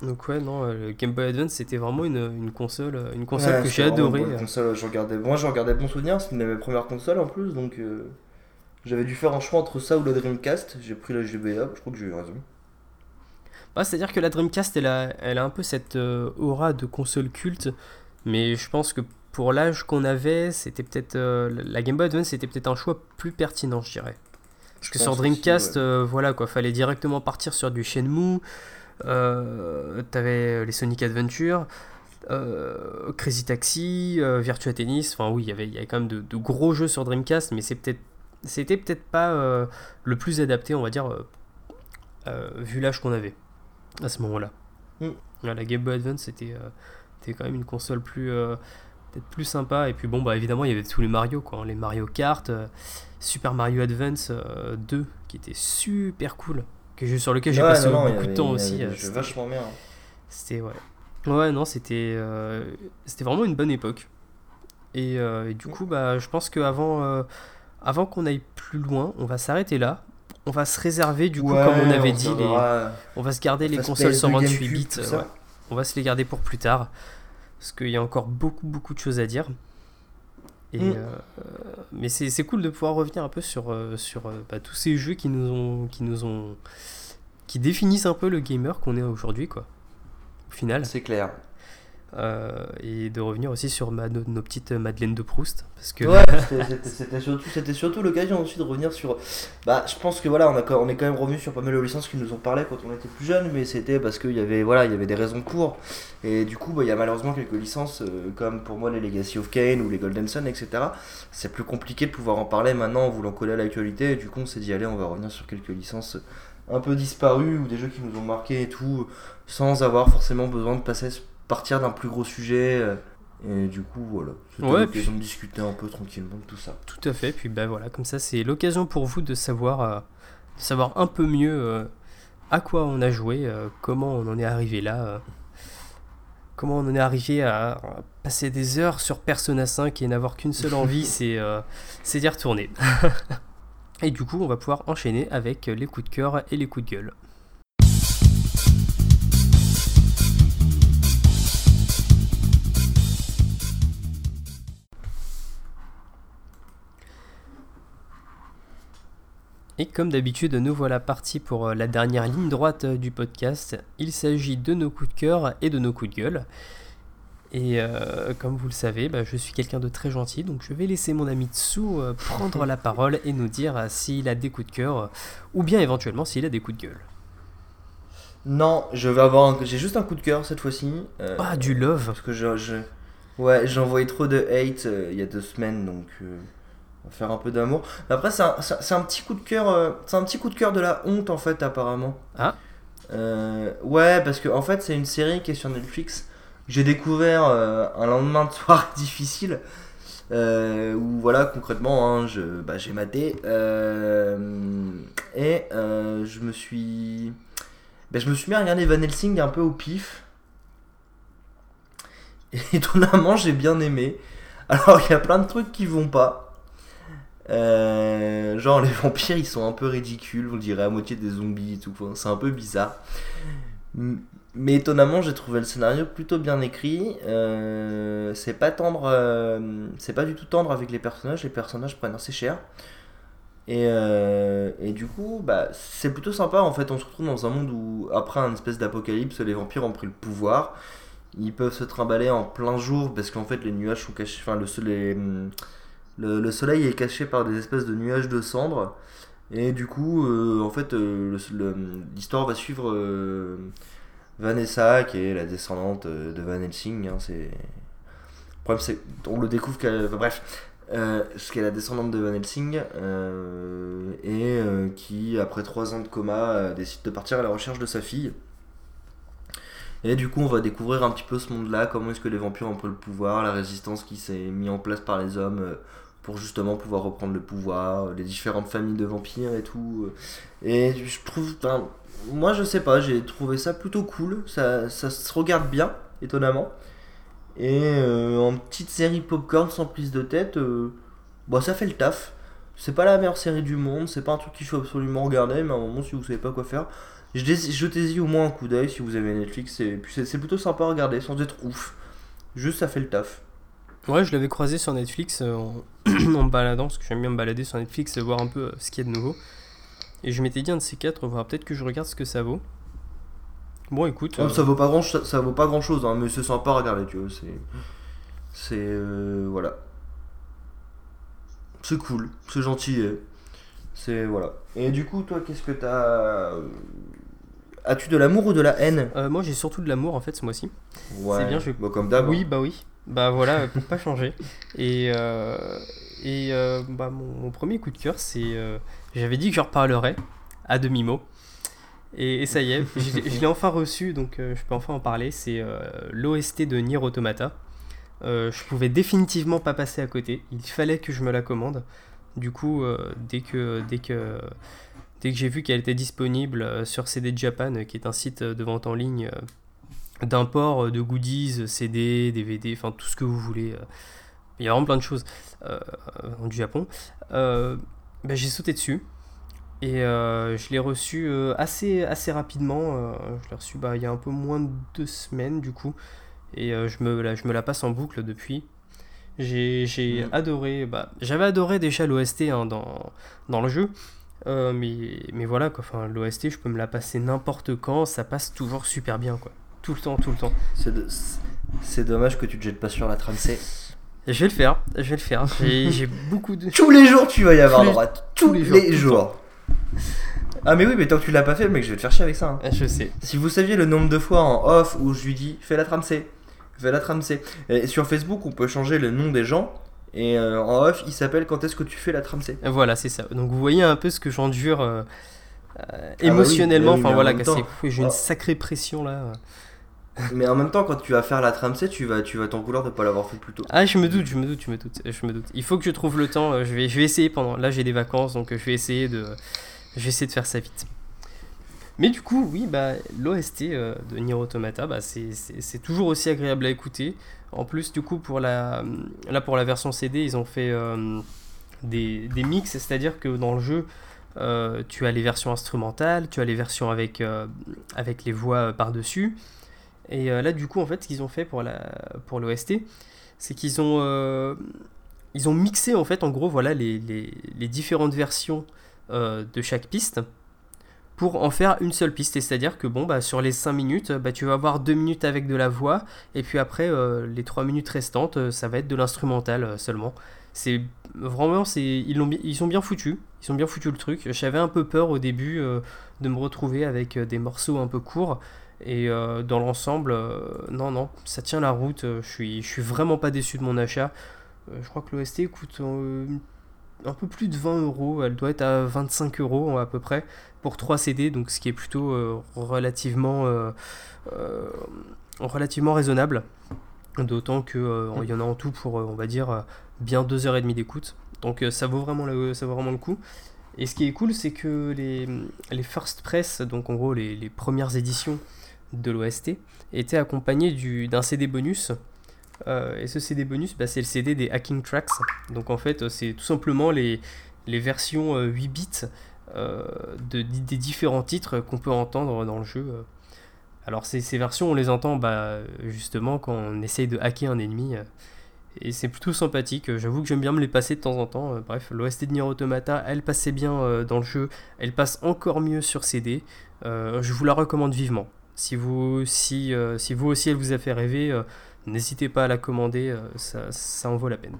Donc ouais, non, le Game Boy Advance c'était vraiment une, une, console, une console que j'ai adorée. Console, je regardais, moi je regardais Bon Souvenir, c'était une de mes premières consoles en plus, donc j'avais dû faire un choix entre ça ou la Dreamcast. J'ai pris la GBA, je crois que j'ai eu raison. Bah, C'est-à-dire que la Dreamcast, elle a, elle a un peu cette euh, aura de console culte, mais je pense que pour l'âge qu'on avait, c'était peut-être euh, la Game Boy Advance, c'était peut-être un choix plus pertinent, je dirais. Parce que sur Dreamcast, euh, voilà quoi, fallait directement partir sur du Shenmue. T'avais les Sonic Adventure. Crazy Taxi, Virtua Tennis, enfin oui, y il y avait quand même de, de, gros jeux sur Dreamcast, mais c'est peut-être c'était peut-être pas le plus adapté, on va dire, vu l'âge qu'on avait à ce moment-là. Mm. La Game Boy Advance, c'était quand même une console plus peut-être plus sympa. Et puis bon, bah évidemment, il y avait tous les Mario, quoi, hein, les Mario Kart, Super Mario Advance 2, qui était super cool, que sur lequel j'ai passé beaucoup de temps aussi. C'était vachement bien. C'était ouais. Ouais, non, c'était c'était vraiment une bonne époque. Et, et du mm. coup, bah, je pense qu'avant avant qu'on aille plus loin, on va s'arrêter là. On va se réserver, du coup, comme on avait dit, on va se garder les consoles 128 bits. On va se les garder pour plus tard. Parce qu'il y a encore beaucoup, beaucoup de choses à dire. Et, mm. euh, mais c'est cool de pouvoir revenir un peu sur, euh, sur euh, bah, tous ces jeux qui nous ont. Qui nous ont qui définissent un peu le gamer qu'on est aujourd'hui, quoi. Au final. C'est clair. Euh, et de revenir aussi sur ma, nos, petites Madeleine de Proust. Parce que... Ouais, *laughs* c'était surtout, surtout l'occasion aussi de revenir sur. Bah, je pense que voilà, on, a, on est quand même revenu sur pas mal de licences qui nous ont parlé quand on était plus jeunes, mais c'était parce qu'il y avait voilà, il y avait des raisons pour. Et du coup, bah, il y a malheureusement quelques licences euh, comme pour moi les Legacy of Kane ou les Golden Sun, etc. C'est plus compliqué de pouvoir en parler maintenant en voulant coller à l'actualité. Et du coup, on s'est dit allez, on va revenir sur quelques licences un peu disparues ou des jeux qui nous ont marqué et tout, sans avoir forcément besoin de passer partir d'un plus gros sujet. Euh, et du coup, voilà. C'était ouais, l'occasion de discuter un peu tranquillement de tout ça. Tout à fait. Puis ben voilà, comme ça, c'est l'occasion pour vous de savoir, euh, de savoir un peu mieux euh, à quoi on a joué, comment on en est arrivé là. Comment on en est arrivé à passer des heures sur Persona 5 et n'avoir qu'une seule envie, *laughs* c'est c'est d'y retourner. *laughs* et du coup, on va pouvoir enchaîner avec les coups de cœur et les coups de gueule. Et comme d'habitude, nous voilà partis pour euh, la dernière ligne droite euh, du podcast. Il s'agit de nos coups de cœur et de nos coups de gueule. Et euh, comme vous le savez, bah, je suis quelqu'un de très gentil, donc je vais laisser mon ami Tsu prendre la parole et nous dire s'il a des coups de cœur ou bien éventuellement s'il a des coups de gueule. Non, je vais avoir, j'ai juste un coup de cœur cette fois-ci. ah, du love. Parce que je, ouais, j'ai envoyé trop de hate il y a deux semaines, donc faire un peu d'amour. Après, c'est un, un, petit coup de cœur. Euh, c'est un petit coup de cœur de la honte en fait, apparemment. Ah. Euh, ouais, parce que en fait, c'est une série qui est sur Netflix. J'ai découvert euh, un lendemain de soirée *laughs* difficile. où voilà, concrètement, hein, je, bah, j'ai maté. et je me suis. Bah, je me suis mis à regarder Van Helsing un peu au pif. Et *laughs* étonnamment, j'ai bien aimé. Alors, il y a plein de trucs qui vont pas. Euh, genre *laughs* les vampires ils sont un peu ridicules, on dirait à moitié des zombies et tout, c'est un peu bizarre. Mais étonnamment j'ai trouvé le scénario plutôt bien écrit. Euh, c'est pas tendre, euh, c'est pas du tout tendre avec les personnages, les personnages prennent assez cher. Et, et du coup bah, c'est plutôt sympa en fait, on se retrouve dans un monde où après un espèce d'apocalypse les vampires ont pris le pouvoir. Ils peuvent se trimballer en plein jour parce qu'en fait les nuages sont cachés, enfin le, les, le, soleil est caché par des espèces de nuages de cendres. Et du coup, euh, en fait, euh, l'histoire va suivre euh, Vanessa, qui est la descendante de Van Helsing. Hein, c'est... Le problème, c'est on le découvre qu'elle. bref, ce qui est la descendante de Van Helsing, et qui, après trois ans de coma, décide de partir à la recherche de sa fille. Et du coup, on va découvrir un petit peu ce monde-là, comment est-ce que les vampires ont pris le pouvoir, la résistance qui s'est mise en place par les hommes pour justement pouvoir reprendre le pouvoir, les différentes familles de vampires et tout. Et je trouve, moi je sais pas, j'ai trouvé ça plutôt cool, ça, ça se regarde bien, étonnamment. Et euh, en petite série popcorn sans prise de tête, euh, bah, ça fait le taf. C'est pas la meilleure série du monde, c'est pas un truc qu'il faut absolument regarder, mais à un moment, si vous savez pas quoi faire, jetez- jetez-y au moins un coup d'œil si vous avez Netflix. C'est plutôt sympa à regarder sans être ouf. Juste, ça fait le taf. Ouais, je l'avais croisé sur Netflix euh, en, *clears throat* en me baladant, parce que j'aime bien me balader sur Netflix et voir un peu euh, ce qu'il y a de nouveau. Et je m'étais dit, un de ces quatre, voir peut-être que je regarde ce que ça vaut. Bon, écoute. Oh, euh, ça vaut pas grand ça, ça vaut pas grand chose mais c'est sympa à regarder tu vois c'est c'est euh, voilà c'est cool c'est gentil euh, c'est voilà et du coup toi qu'est-ce que t'as as-tu de l'amour ou de la haine? Moi, j'ai surtout de l'amour en fait ce mois-ci. ouais bien, je bah, comme d'hab Oui, bah oui. Bah voilà, *laughs* pour pas changer. Et, euh, et euh, bah, mon, premier coup de cœur, c'est. euh, J'avais dit que je reparlerais à demi-mot. Et, et ça y est, je, l'ai- enfin reçu, donc je peux enfin en parler. C'est l'OST de Nier Automata. Je pouvais définitivement pas passer à côté. Il fallait que je me la commande. Du coup, dès que, dès que, dès que j'ai vu qu'elle était disponible sur CD Japan, qui est un site de vente en ligne d'import euh, de goodies, CD, DVD, enfin tout ce que vous voulez. euh, Il y a vraiment plein de choses euh, euh, du Japon. Euh, bah, j'ai sauté dessus. Et euh, je l'ai reçu assez, assez rapidement. je l'ai reçu bah, il y a un peu moins de deux semaines du coup. Et je, me, la, je me la passe en boucle depuis. J'ai j'ai Mhm. adoré. Bah, J'avais adoré déjà l'OST hein, dans, dans le jeu. Mais, mais voilà, quoi. Enfin, l'OST, je peux me la passer n'importe quand. Ça passe toujours super bien. Quoi. Tout le temps, tout le temps. c'est de- c'est dommage que tu te jettes pas sur la trame C Je vais le faire. Je vais le faire. J'ai j'ai beaucoup de. tous les jours tu vas y avoir Tous les- droit tous, les, les jours, le ah mais oui mais tant que tu l'as pas fait mec je vais te faire chier avec ça hein. Ah, Je sais. Si vous saviez le nombre de fois en off où je lui dis fais la trame C, fais la trame C. Et sur Facebook, on peut changer le nom des gens. Et euh, en off, il s'appelle quand est-ce que tu fais la trame C. Voilà, c'est ça. Donc vous voyez un peu ce que j'endure euh, euh, bah oui, émotionnellement. bah oui, enfin voilà, c'est- j'ai une Oh. sacrée pression là. Mais en même temps, quand tu vas faire la trame C, tu vas tu vas t'en vouloir de pas l'avoir fait plus tôt. Ah, je me doute, je me doute, je me doute, je me doute. Il faut que je trouve le temps. euh, Je vais, je vais essayer pendant. Là, j'ai des vacances, donc euh, je vais essayer de, je de faire ça vite. Mais du coup, oui, bah, l'OST euh, de Nier Automata, bah, c'est- toujours aussi agréable à écouter. En plus, du coup, pour la, là, pour la version CD, ils ont fait des, des mix, c'est-à-dire que dans le jeu, tu as les versions instrumentales, tu as les versions avec, avec les voix par-dessus. Et euh, là, du coup, en fait, ce qu'ils ont fait pour l'OST, c'est qu'ils ont euh, ont mixé en fait, en gros, voilà les, différentes versions euh, de chaque piste pour en faire une seule piste. Et C'est-à-dire que bon, bah, sur les 5 minutes, bah, tu vas avoir 2 minutes avec de la voix, et puis après, les 3 minutes restantes, ça va être de l'instrumental seulement. C'est vraiment, c'est ils, l'ont ils ont bien foutu, ils ont bien foutu le truc. J'avais un peu peur au début de me retrouver avec des morceaux un peu courts. Et euh, dans l'ensemble, euh, non, non, ça tient la route. euh, je suis, je suis vraiment pas déçu de mon achat. Je crois que l'OST coûte un peu plus de 20 euros. Elle doit être à 25 euros à peu près pour 3 CD, donc ce qui est plutôt relativement, relativement raisonnable. D'autant qu'il y en a en tout pour, on va dire, bien 2h30 d'écoute. Donc ça, vaut vraiment le, ça vaut vraiment le coup. Et ce qui est cool, c'est que les, les first press, donc en gros les, les premières éditions de l'OST, étaient accompagnées du- d'un CD bonus. Euh, et ce CD bonus, bah, c'est le CD des Hacking Tracks. Donc en fait, c'est tout simplement les, les versions euh, 8 bits euh, de, des différents titres qu'on peut entendre dans le jeu. Alors ces, ces versions, on les entend bah, justement quand on essaye de hacker un ennemi. euh, et c'est plutôt sympathique. Euh, J'avoue que j'aime bien me les passer de temps en temps. Euh, Bref, l'OST de Nier Automata, elle passait bien euh, dans le jeu. Elle passe encore mieux sur CD. Euh, je vous la recommande vivement. Si vous, si, euh, si vous aussi elle vous a fait rêver, euh, n'hésitez pas à la commander. euh, ça, ça en vaut la peine.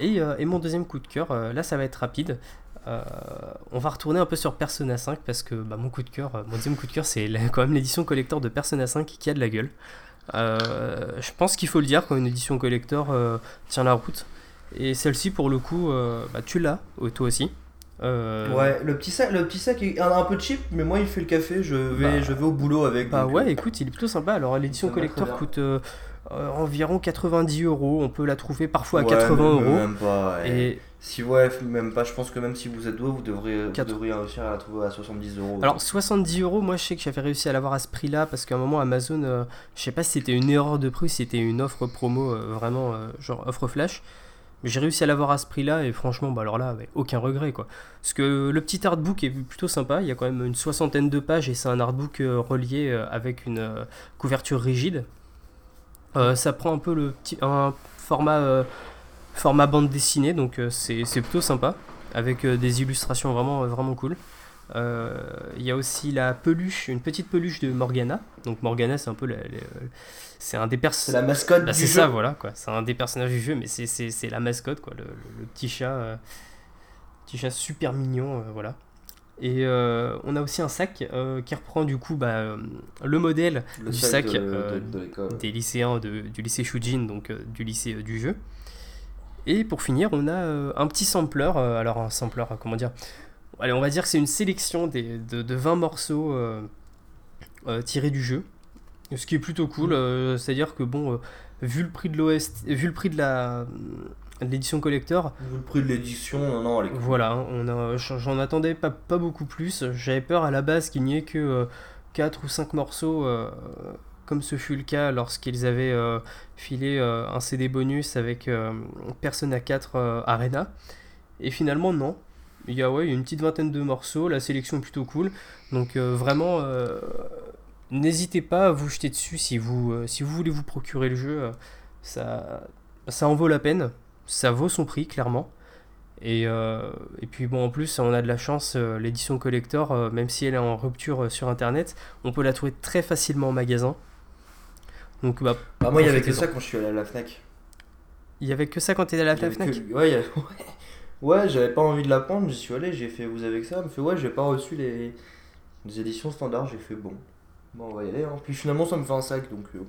Et, et mon deuxième coup de cœur, là ça va être rapide. On va retourner un peu sur Persona 5 parce que bah, mon coup de cœur, mon deuxième coup de cœur, c'est quand même l'édition collector de Persona 5 qui a de la gueule. Je pense qu'il faut le dire quand une édition collector tient la route. Et celle-ci, pour le coup, bah, tu l'as, toi aussi. Euh, Ouais, le petit sac, le petit sac est un, un peu cheap, mais moi il fait le café. Je vais, Bah, je vais au boulot avec. Bah donc, ouais, euh, écoute, il est plutôt sympa. Alors l'édition collector coûte, euh, euh, environ 90 euros. On peut la trouver parfois à Ouais, 80 même- euros. Même pas. ouais. Et Si ouais, même pas. Je pense que même si vous êtes doué, vous devriez, vous devriez réussir à la trouver à 70 euros. alors 70 euros, moi je sais que j'avais réussi à l'avoir à ce prix-là parce qu'à un moment Amazon, je sais pas si c'était une erreur de prix, si c'était une offre promo vraiment genre offre flash. J'ai réussi à l'avoir à ce prix-là et franchement, bah alors là, aucun regret quoi. Parce que le petit artbook est plutôt sympa, il y a quand même une soixantaine de pages et c'est un artbook euh, relié euh, avec une euh, couverture rigide. Ça prend un peu le petit, un format, format bande dessinée, donc c'est plutôt sympa, avec des illustrations vraiment, vraiment cool. Euh, Il y a aussi la peluche, une petite peluche de Morgana. Donc Morgana, c'est un peu la- la- c'est un des personnages. la mascotte Bah, du c'est jeu. ça, voilà, quoi. C'est un des personnages du jeu, mais c'est- c'est c'est la mascotte, quoi. Le, le- le petit chat. euh, petit chat super mignon, euh, voilà. Et euh, on a aussi un sac euh, qui reprend du coup bah, euh, le modèle Le du sac sac de, de- de des lycéens du lycée Shujin, donc du lycée du jeu. Et pour finir, on a un petit sampler. alors, un sampler, comment dire Allez, on va dire que c'est une sélection des, de, de 20 morceaux euh, euh, tirés du jeu. Ce qui est plutôt cool. euh, C'est-à-dire que, bon, vu le prix de l'OST, vu le prix de la de l'édition collector, Vu le prix de l'édition, non, non, cool. voilà, on a, j'en attendais pas, pas beaucoup plus. J'avais peur à la base qu'il n'y ait que 4 ou 5 morceaux, euh, comme ce fut le cas lorsqu'ils avaient euh, filé euh, un CD bonus avec Persona 4 euh, Arena. Et finalement, non. Il y a ouais, une petite vingtaine de morceaux, la sélection est plutôt cool. Donc euh, vraiment, euh, n'hésitez pas à vous jeter dessus si vous, euh, si vous voulez vous procurer le jeu. ça, ça en vaut la peine. Ça vaut son prix, clairement. Et, et puis bon, en plus, on a de la chance, l'édition collector, même si elle est en rupture sur Internet, on peut la trouver très facilement en magasin. Donc bah, Bah, moi, il y avait que ça quand je suis allé à la Fnac. il y avait que ça quand t'étais à la Fnac que- Ouais, il y avait- *laughs* ouais. J'avais pas envie de la prendre, j'y suis allé, j'ai fait vous avez que ça? Elle me fait ouais, j'ai pas reçu les... les éditions standards, j'ai fait bon. Bon, on va y aller. Hein. Puis finalement, ça me fait un sac donc. euh,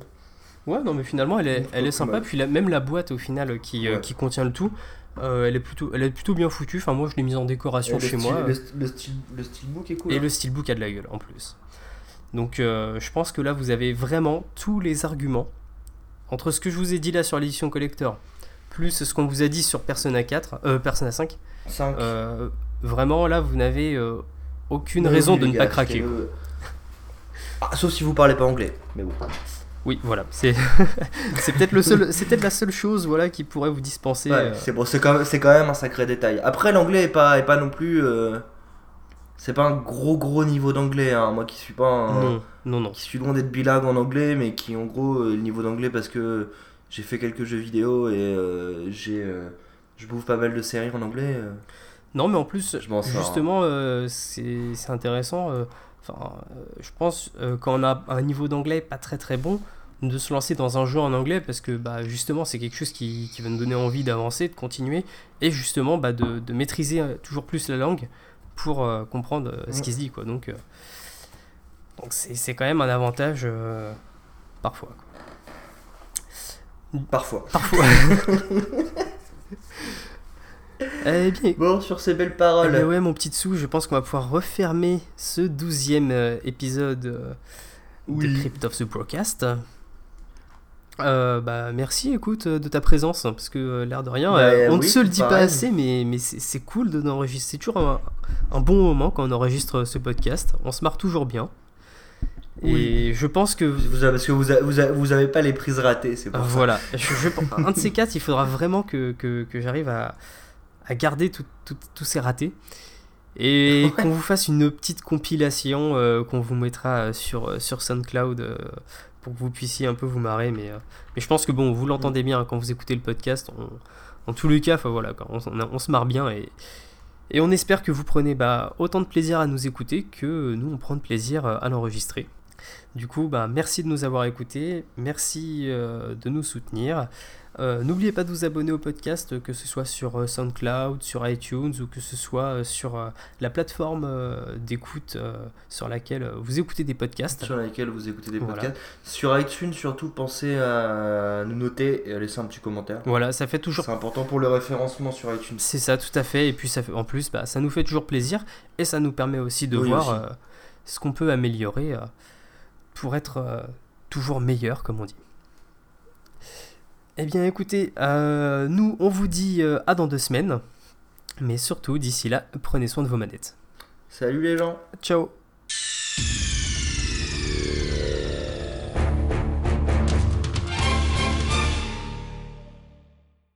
Ouais, non, mais finalement, elle est, elle est sympa. Puis la- même la boîte, au final, euh, qui, euh, qui contient le tout, euh, elle, est plutôt, elle est plutôt bien foutue. Enfin, moi, je l'ai mise en décoration chez style- moi. Le, le, style, le steelbook est cool. Et hein. le steelbook a de la gueule en plus. Donc euh, je pense que là vous avez vraiment tous les arguments entre ce que je vous ai dit là sur l'édition collector plus ce qu'on vous a dit sur Persona 4, euh, Persona 5. 5. euh, vraiment là vous n'avez euh, aucune raison de ne pas craquer. Ah, sauf si vous parlez pas anglais. Mais bon. Oui, voilà, c'est *laughs* c'est peut-être le seul, c'est peut-être la seule chose voilà qui pourrait vous dispenser. Ouais, c'est bon, c'est quand, même- c'est quand même un sacré détail. Après, l'anglais est pas, est pas non plus. c'est pas un gros gros niveau d'anglais. Hein. Moi qui suis pas un. non, non, non. qui suis loin d'être bilingue en anglais, mais qui en gros le niveau d'anglais parce que j'ai fait quelques jeux vidéo et euh, j'ai euh, je bouffe pas mal de séries en anglais. euh, Non, mais en plus, Je m'en sors, hein. justement, euh, c'est intéressant. Enfin, je pense quand on a un niveau d'anglais pas très très bon, de se lancer dans un jeu en anglais parce que bah, justement c'est quelque chose qui, qui va nous donner envie d'avancer, de continuer et justement bah, de, de maîtriser toujours plus la langue pour euh, comprendre euh, ce qui se dit quoi. Donc euh, donc c'est quand même un avantage parfois. quoi. Parfois. Parfois. *laughs* eh bien, Bon, sur ces belles eh paroles. bien ouais, mon petit dessous, je pense qu'on va pouvoir refermer ce douzième euh, épisode euh, Oui. de Crypt of the Broadcast. Euh, bah merci écoute de ta présence hein, parce que l'air de rien Bah, on ne se le dit pas assez mais, mais c'est c'est cool de d'enregistrer c'est toujours un, un bon moment quand on enregistre ce podcast on se marre toujours bien et je pense que Vous avez- parce que vous, a- vous, a- vous avez pas les prises ratées, c'est pour ah, ça. Voilà, je, je- un de ces quatre, il faudra vraiment que, que, que j'arrive à, à garder tous ces ratés. Et qu'on vous fasse une petite compilation euh, qu'on vous mettra sur, sur SoundCloud euh, pour que vous puissiez un peu vous marrer. Mais, euh, mais je pense que bon, vous l'entendez bien hein, quand vous écoutez le podcast. On- en tous les cas, voilà, on, on- on se marre bien et, et on espère que vous prenez bah, autant de plaisir à nous écouter que nous on prend de plaisir à l'enregistrer. Du coup, bah, merci de nous avoir écoutés, merci euh, de nous soutenir. Euh, N'oubliez pas de vous abonner au podcast, que ce soit sur euh, SoundCloud, sur iTunes ou que ce soit sur la plateforme d'écoute sur laquelle vous écoutez des podcasts. Sur laquelle vous écoutez des Voilà. podcasts. Sur iTunes, surtout, pensez à nous noter et à laisser un petit commentaire. Voilà, ça fait toujours C'est important pour le référencement sur iTunes. C'est ça, tout à fait. Et puis ça fait, en plus, bah, ça nous fait toujours plaisir et ça nous permet aussi de Oui, voir aussi. euh, ce qu'on peut améliorer euh, pour être euh, toujours meilleur, comme on dit. Eh bien écoutez, euh, nous on vous dit euh, à dans deux semaines. Mais surtout, d'ici là, prenez soin de vos manettes. Salut les gens Ciao